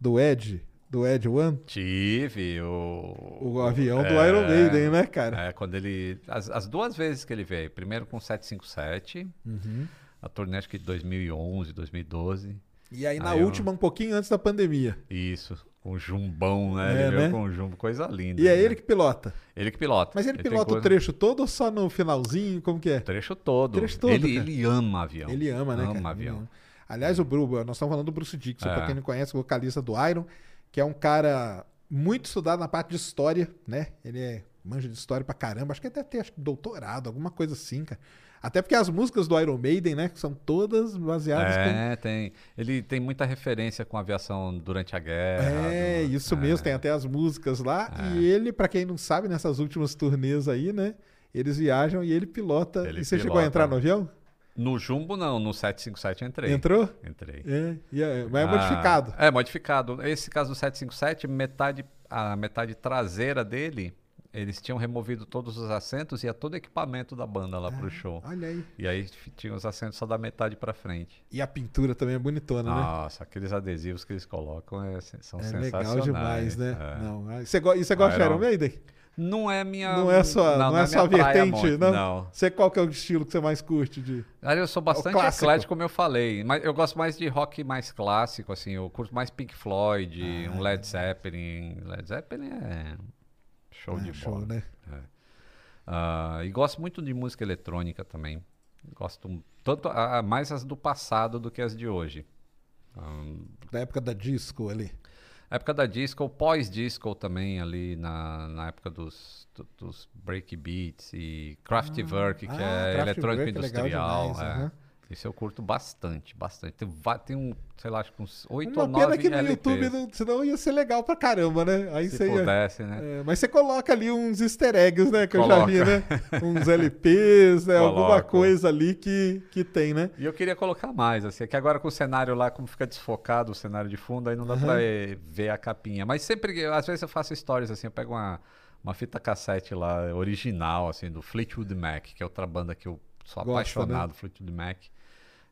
do Ed, Do Ed One? Tive. O, O avião do Iron Maiden, né, cara? É, quando ele. As, as duas vezes que ele veio. Primeiro com 757, Uhum. a turnê acho que de 2011, 2012. E aí na Aí eu- última, um pouquinho antes da pandemia. Isso, com o jumbão, né? É, ele né? com o jumbo, coisa linda. E é né? ele que pilota. Ele que pilota. Mas ele, tem pilota o coisa- trecho todo ou só no finalzinho? Como que é? O trecho todo. Trecho todo, Ele, ele ama avião. Ele ama, né, Ama cara? avião. Ele. Aliás, o Bruce, nós estamos falando do Bruce Dixon, É. pra quem não conhece, o vocalista do Iron, que é um cara muito estudado na parte de história, né? Ele é manja de história pra caramba, acho que até tem acho doutorado, alguma coisa assim, cara. Até porque as músicas do Iron Maiden, né, são todas baseadas com... É, tem. Ele tem muita referência com aviação durante a guerra. É, do- isso mesmo, tem até as músicas lá. É. E ele, pra quem não sabe, nessas últimas turnês aí, né? Eles viajam e ele pilota. Ele e você chegou a pilota. entrar no avião? No Jumbo, não. No 757 eu entrei. Entrou? Entrei. É, é- mas é Ah, modificado. É, modificado. Esse caso do 757, metade, a metade traseira dele, eles tinham removido todos os assentos e ia todo o equipamento da banda lá pro show. Olha aí. E aí tinha os assentos só da metade pra frente. E a pintura também é bonitona, né? Nossa, aqueles adesivos que eles colocam é, são É sensacionais. legal demais, né? é. Não, ah, você go- e você gosta de Iron- Maiden? Não é minha. Não é sua, não, não é é sua vertente, muito, não? não. Você qual que é o estilo que você mais curte de? Eu sou bastante eclético, como eu falei. Mas eu gosto mais de rock mais clássico, assim. Eu curto mais Pink Floyd, Ah. um Led Zeppelin. Led Zeppelin é show É, de show, bola. né? É. Ah, e gosto muito de música eletrônica também. Gosto tanto a- a- mais as do passado do que as de hoje. Ah, Da época da disco ali. época da disco, pós-disco também, ali na, na época dos, do- dos breakbeats e Kraftwerk, que ah, é Kraftwerk eletrônico é legal industrial. demais, é. Isso eu curto bastante, bastante. Tem, tem um, sei lá, acho que uns 8 Uma ou 9 pena que no LPs. YouTube, não, senão ia ser legal pra caramba, né? Aí Se você ia- pudesse, né? É, mas você coloca ali uns easter eggs, né? Que eu já Coloca. vi, né? (laughs) Uns LPs, né? Alguma coisa ali que, que tem, né? E eu queria colocar mais, assim, é que agora com o cenário lá, como fica desfocado o cenário de fundo, aí não dá pra eh, ver a capinha. Mas sempre, às vezes eu faço stories, assim, eu pego uma, uma fita cassete lá, original, assim, do Fleetwood Mac, que é outra banda que eu sou Gosta, apaixonado, Fleetwood Mac.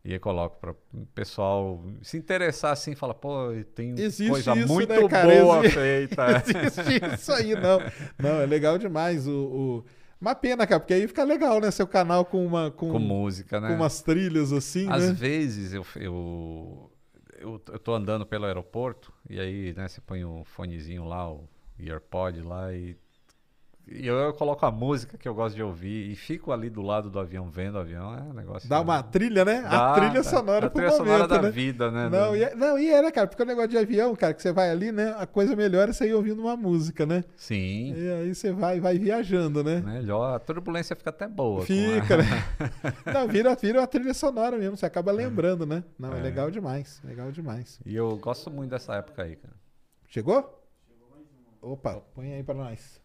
E aí coloco para o pessoal se interessar assim, fala, pô, tem Existe coisa isso, muito né, cara? boa Exi- feita. (laughs) Existe isso aí, não. Não, é legal demais. O, o... Uma pena, cara, porque aí fica legal, né? Seu canal com uma. Com, Com música, né? com umas trilhas assim, Às né? vezes eu, eu, eu, eu tô andando pelo aeroporto e aí, né, você põe o fonezinho lá, o earpod lá e, e eu, eu coloco a música que eu gosto de ouvir e fico ali do lado do avião vendo o avião, é um negócio... Dá uma trilha, né? Dá, a trilha sonora A pro trilha sonora da né? vida, né? Não, Do- e é, não, e é, né, cara? Porque o negócio de avião, cara, que você vai ali, né? A coisa melhor é você ir ouvindo uma música, né? Sim, E aí você vai, vai viajando, né? melhor. A turbulência fica até boa. a- Fica, né? (laughs) Não, vira, vira uma trilha sonora mesmo, você acaba lembrando, né? Não, é, É. legal demais, legal demais. E eu gosto muito dessa época aí, cara. Chegou? Opa, põe aí pra nós.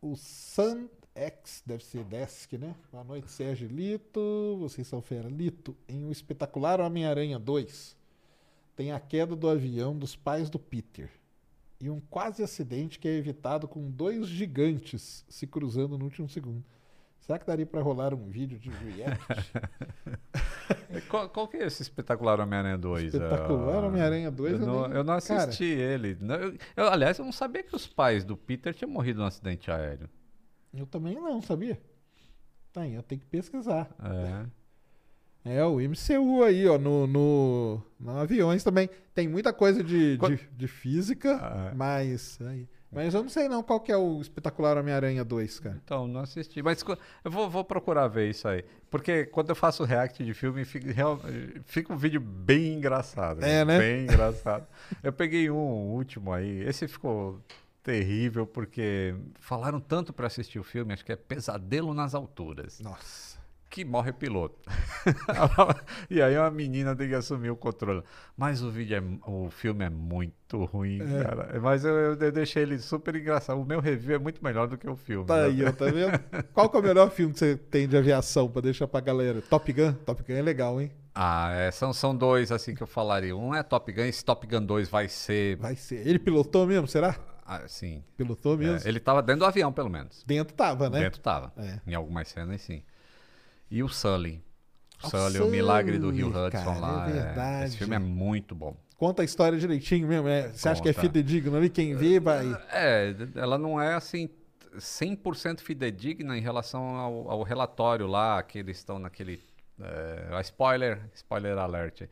O Sun X, deve ser Desk, né? Boa noite, Sérgio Lito. Vocês são fera. Lito, em o espetacular Homem-Aranha 2, tem a queda do avião dos pais do Peter. E um quase acidente que é evitado com dois gigantes se cruzando no último segundo. Será que daria pra rolar um vídeo de react? E (laughs) Qual, qual que é esse espetacular Homem-Aranha 2? Espetacular Ah, Homem-Aranha 2, Eu eu não, nem- eu não cara. assisti ele. Não, eu- eu- aliás, eu não sabia que os pais do Peter tinham morrido num acidente aéreo. Eu também não, sabia? Tá aí, eu tenho que pesquisar. É. É, o MCU aí, ó, no, no, no aviões também. Tem muita coisa de, de, de física, Ah, é. mas. Aí, mas eu não sei não qual que é o espetacular Homem-Aranha 2, cara. Então, não assisti. Mas eu vou, vou procurar ver isso aí. Porque quando eu faço react de filme, fica, real- fica um vídeo bem engraçado. É, né? Bem engraçado. Eu peguei um último aí. Esse ficou terrível porque falaram tanto pra assistir o filme, acho que é Pesadelo nas Alturas. Nossa. Que morre piloto. (laughs) e aí uma menina tem que assumir o controle. Mas o vídeo é, o filme é muito ruim, É. cara. Mas eu, eu- eu deixei ele super engraçado. O meu review é muito melhor do que o filme. Tá né? aí, tá vendo? (laughs) Qual que é o melhor filme que você tem de aviação pra deixar pra galera? Top Gun? Top Gun é legal, hein? Ah, é, são, são dois assim que eu falaria. Um é Top Gun, esse Top Gun 2 vai ser. Vai ser. Ele pilotou mesmo, será? Ah, sim. Pilotou mesmo? É, ele tava dentro do avião, pelo menos. Dentro tava, né? Dentro tava. É. Em algumas cenas, sim. E o Sully. O Sully, o milagre do Rio Sully, Hudson cara, lá. é é- verdade. Esse filme é muito bom. Conta a história direitinho mesmo. é? Você acha que é fidedigno ali? Quem vê vai. É, ela não é assim 100% fidedigna em relação ao, ao relatório lá, que eles estão naquele. É, spoiler, spoiler alert.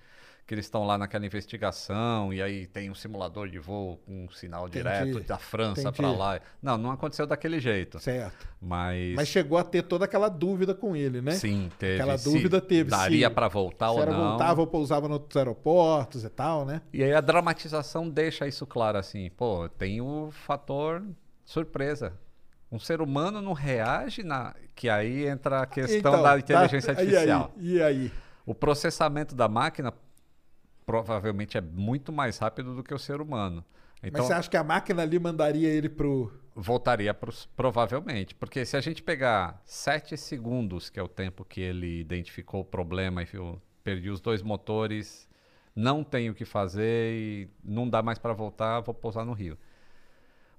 Que eles estão lá naquela investigação e aí tem um simulador de voo com um sinal Entendi, direto da França para lá. Não, não aconteceu daquele jeito. Certo. Mas, Mas chegou a ter toda aquela dúvida com ele, né? sim, teve. Aquela se dúvida teve. Daria se, para voltar se ou não. voltava ou pousava nos aeroportos e tal, né? E aí a dramatização deixa isso claro assim, pô, tem o fator surpresa. Um ser humano não reage na. Que aí entra a questão Então, da tá- inteligência e aí? artificial. E aí? O processamento da máquina provavelmente é muito mais rápido do que o ser humano. Então, Mas você acha que a máquina ali mandaria ele pro. voltaria pros, provavelmente. Porque se a gente pegar 7 segundos, que é o tempo que ele identificou o problema e viu, perdi os dois motores, não tenho o que fazer e não dá mais para voltar, vou pousar no rio.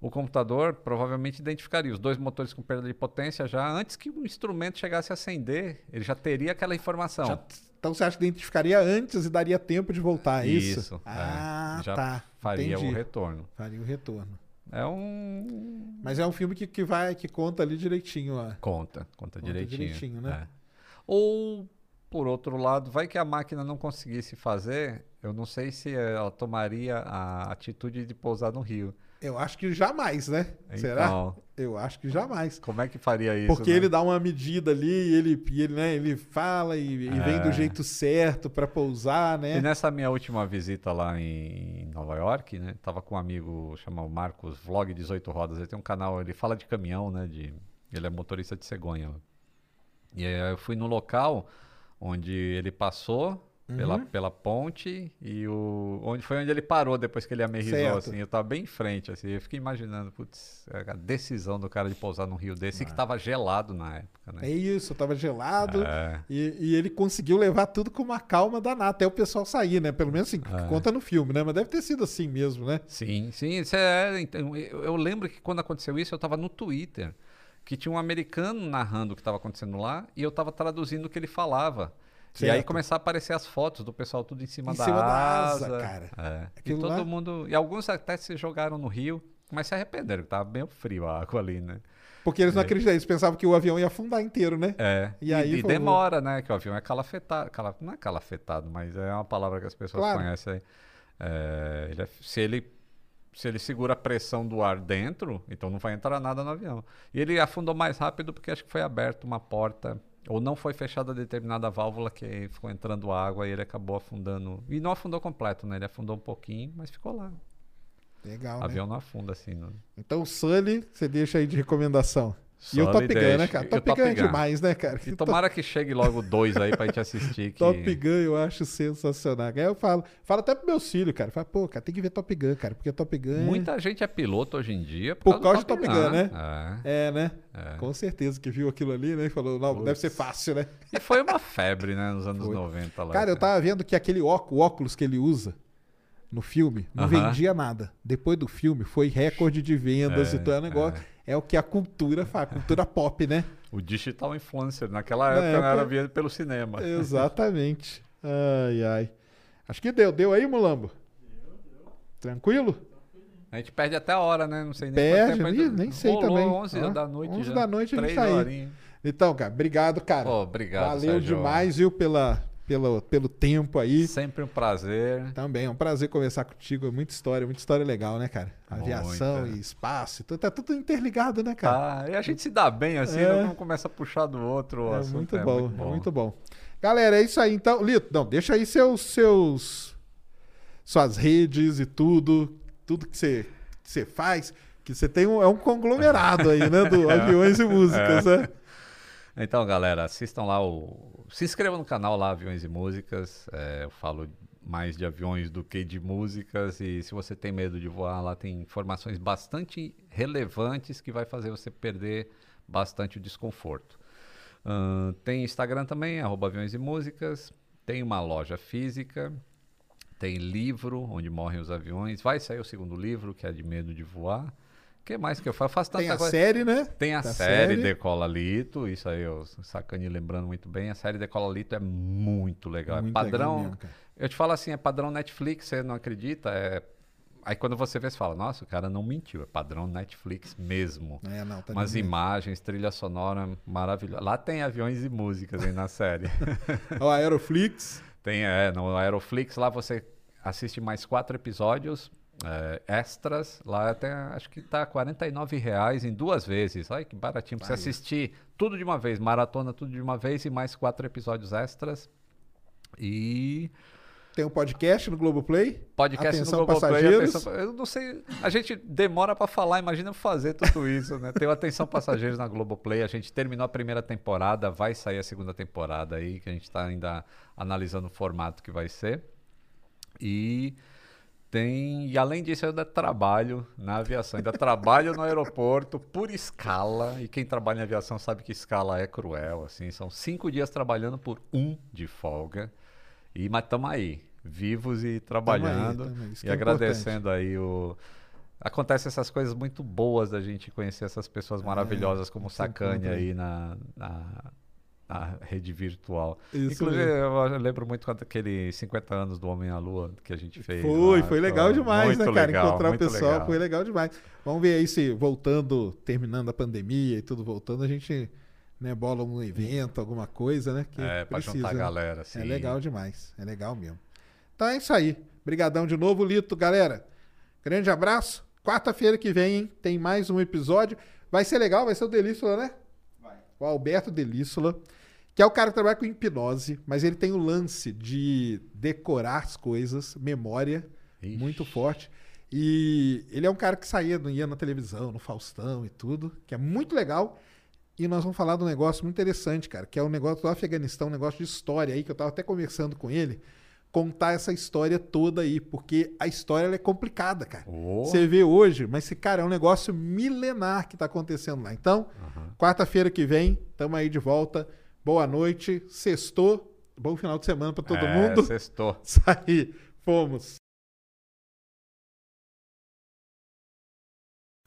O computador provavelmente identificaria os dois motores com perda de potência já antes que o instrumento chegasse a acender. Ele já teria aquela informação. Já- então você acha que identificaria antes e daria tempo de voltar, é isso? Isso, é. Ah, já tá. faria Entendi. o retorno. Faria o retorno. É um. Mas é um filme que, que vai, que conta ali direitinho, ó. Conta, conta, direitinho. direitinho, né? É. Ou, por outro lado, vai que a máquina não conseguisse fazer, eu não sei se ela tomaria a atitude de pousar no rio. Eu acho que jamais, né? Será? Então, Eu acho que jamais. Como é que faria isso? Porque né? ele dá uma medida ali, ele, ele, né, ele fala e, e vem do É. jeito certo pra pousar, né? E nessa minha última visita lá em Nova York, né? Tava com um amigo chamado Marcos Vlog 18 Rodas. Ele tem um canal, ele fala de caminhão, né? De, ele é motorista de cegonha. E aí eu fui no local onde ele passou Uhum. pela ponte e o onde foi onde ele parou depois que ele amerrizou Certo. assim. Eu tava bem em frente assim. Eu fiquei imaginando, putz, a decisão do cara de pousar num rio desse Ah. que tava gelado na época, né? É isso, tava gelado. É. E, e ele conseguiu levar tudo com uma calma danada, até o pessoal sair, né? Pelo menos assim, É. conta no filme, né? Mas deve ter sido assim mesmo, né? Sim, sim. Isso é, então, eu, eu lembro que quando aconteceu isso, eu estava no Twitter, que tinha um americano narrando o que estava acontecendo lá e eu estava traduzindo o que ele falava. E aí Certo. começaram a aparecer as fotos do pessoal tudo em cima, Em da, cima da asa, asa, cara. É. E todo lá- mundo. E alguns até se jogaram no rio, mas se arrependeram, que tava bem frio a água ali, né? Porque eles não acreditavam, eles pensavam que o avião ia afundar inteiro, né? É. E aí e falou- demora, né? Que o avião é calafetado. Cala, não é calafetado, mas é uma palavra que as pessoas Claro. conhecem aí. É, ele é- se, ele, se ele segura a pressão do ar dentro, então não vai entrar nada no avião. E ele afundou mais rápido porque acho que foi aberta uma porta. Ou não foi fechada determinada válvula que ficou entrando água e ele acabou afundando. E não afundou completo, né? Ele afundou um pouquinho, mas ficou lá. Legal, O né? avião não afunda assim. Não. Então, Sully, você deixa aí de recomendação. E o Top Gun, né, cara? Top, Top Gun é Gun. demais, né, cara? E tomara que chegue logo dois aí pra gente assistir. Que... Top Gun eu acho sensacional. Aí eu falo, falo até pro meu filho, cara. Falo, pô, cara, tem que ver Top Gun, cara, porque Top Gun. é- Muita gente é piloto hoje em dia por, Por causa, do de Top Gun, né? É. É, né? É. Com certeza que viu aquilo ali, né? E falou, não, deve ser fácil, né? E foi uma febre, né, nos anos Foi. 90 lá. Cara, eu tava vendo que aquele óculos, óculos que ele usa no filme não Aham. vendia nada. Depois do filme foi recorde de vendas É, e tudo. É um negócio. É. o que a cultura faz, a cultura pop, né? O digital influencer, naquela Na época, época- era via pelo cinema. Exatamente. Ai, ai. Acho que deu. Deu aí, Mulambo? Tranquilo? A gente perde até a hora, né? Não sei nem Perde, quanto tempo. nem, sei também. 11 Ó, da noite 11 já. da noite a gente tá aí. Então, cara, obrigado, cara. Pô, obrigado, Valeu Sérgio. demais, viu, pela, pela, pelo tempo aí. Sempre um prazer. Também, é um prazer conversar contigo. É muita história, muita história legal, né, cara? Aviação Muita. e espaço. tudo- Tá tudo interligado, né, cara? Tá, e a gente se dá bem assim, É. não começa a puxar do outro. é assunto, muito é bom, muito é muito bom. Galera, é isso aí. Então, Lito, não, deixa aí seus, seus suas redes e tudo, tudo que você, que você faz, que você tem um, é um conglomerado aí, né, do (laughs) aviões e músicas, É. né? Então, galera, assistam lá o. Se inscrevam no canal lá, Aviões e Músicas. É, eu falo mais de aviões do que de músicas. E se você tem medo de voar, lá tem informações bastante relevantes que vai fazer você perder bastante o desconforto. Ahn, tem Instagram também, arroba Aviões e Músicas. Tem uma loja física. Tem livro, onde morrem os aviões. Vai sair o segundo livro, que é de medo de voar. O que mais que eu faço? Eu faço tanta Tem a coisa. série, né? Tem a Da série, série. Decola Lito, isso aí, o Sacani lembrando muito bem. A série Decola Lito é muito legal. Muito é legal padrão, mesmo, cara. Eu te falo assim, é padrão Netflix, você não acredita? É... Aí quando você vê, você fala, nossa, o cara não mentiu, é padrão Netflix mesmo. É, não, tá Umas imagens, trilha sonora maravilhosa. Lá tem aviões e músicas aí na série. (laughs) O Aeroflix. Tem, é, no Aeroflix lá você assiste mais quatro episódios é, extras. Lá até acho que tá 49 reais em duas vezes. Olha que baratinho pra você assistir tudo de uma vez, maratona tudo de uma vez e mais quatro episódios extras. E Tem um podcast no Globoplay. podcast Atenção, no Globoplay, passageiros. atenção, eu não sei, a gente demora pra falar, imagina fazer tudo isso, né? Tem o Atenção Passageiros na Globoplay, a gente terminou a primeira temporada, vai sair a segunda temporada aí, que a gente tá ainda analisando o formato que vai ser. E tem, e além disso eu ainda trabalho na aviação, ainda trabalho no aeroporto por escala, e quem trabalha em aviação sabe que escala é cruel, assim, são cinco dias trabalhando por um de folga, e mas estamos aí, vivos e trabalhando, tamo aí, que e é agradecendo aí o... Acontecem essas coisas muito boas da gente conhecer essas pessoas maravilhosas como o você encontra Sacane aí. aí na, na, na rede virtual. Isso Inclusive, mesmo. eu lembro muito quando aquele 50 anos do Homem à Lua que a gente fez. Foi, lá, foi legal demais, muito né, cara? legal, Encontrar o pessoal legal. foi legal demais. Vamos ver aí se voltando, terminando a pandemia e tudo voltando, a gente né, bola um evento, alguma coisa, né? Que É, pra juntar a né? galera, É assim. legal demais, é legal mesmo. Então é isso aí. Brigadão de novo, Lito, galera. Grande abraço. Quarta-feira que vem, hein, tem mais um episódio. Vai ser legal, vai ser o Delíssula, né? Vai. O Alberto Delíssula, que é o cara que trabalha com hipnose, mas ele tem o lance de decorar as coisas, memória, Ixi. muito forte. E ele é um cara que saía, ia na televisão, no Faustão e tudo, que é muito legal. E nós vamos falar de um negócio muito interessante, cara, que é o negócio do Afeganistão, um negócio de história aí, que eu tava até conversando com ele, contar essa história toda aí, porque a história é complicada, cara. Oh. Você vê hoje, mas, esse cara, é um negócio milenar que tá acontecendo lá. Então, quarta-feira que vem, tamo aí de volta. Boa noite, sextou, bom final de semana pra todo é, mundo. Sextou. (laughs) Isso aí, fomos.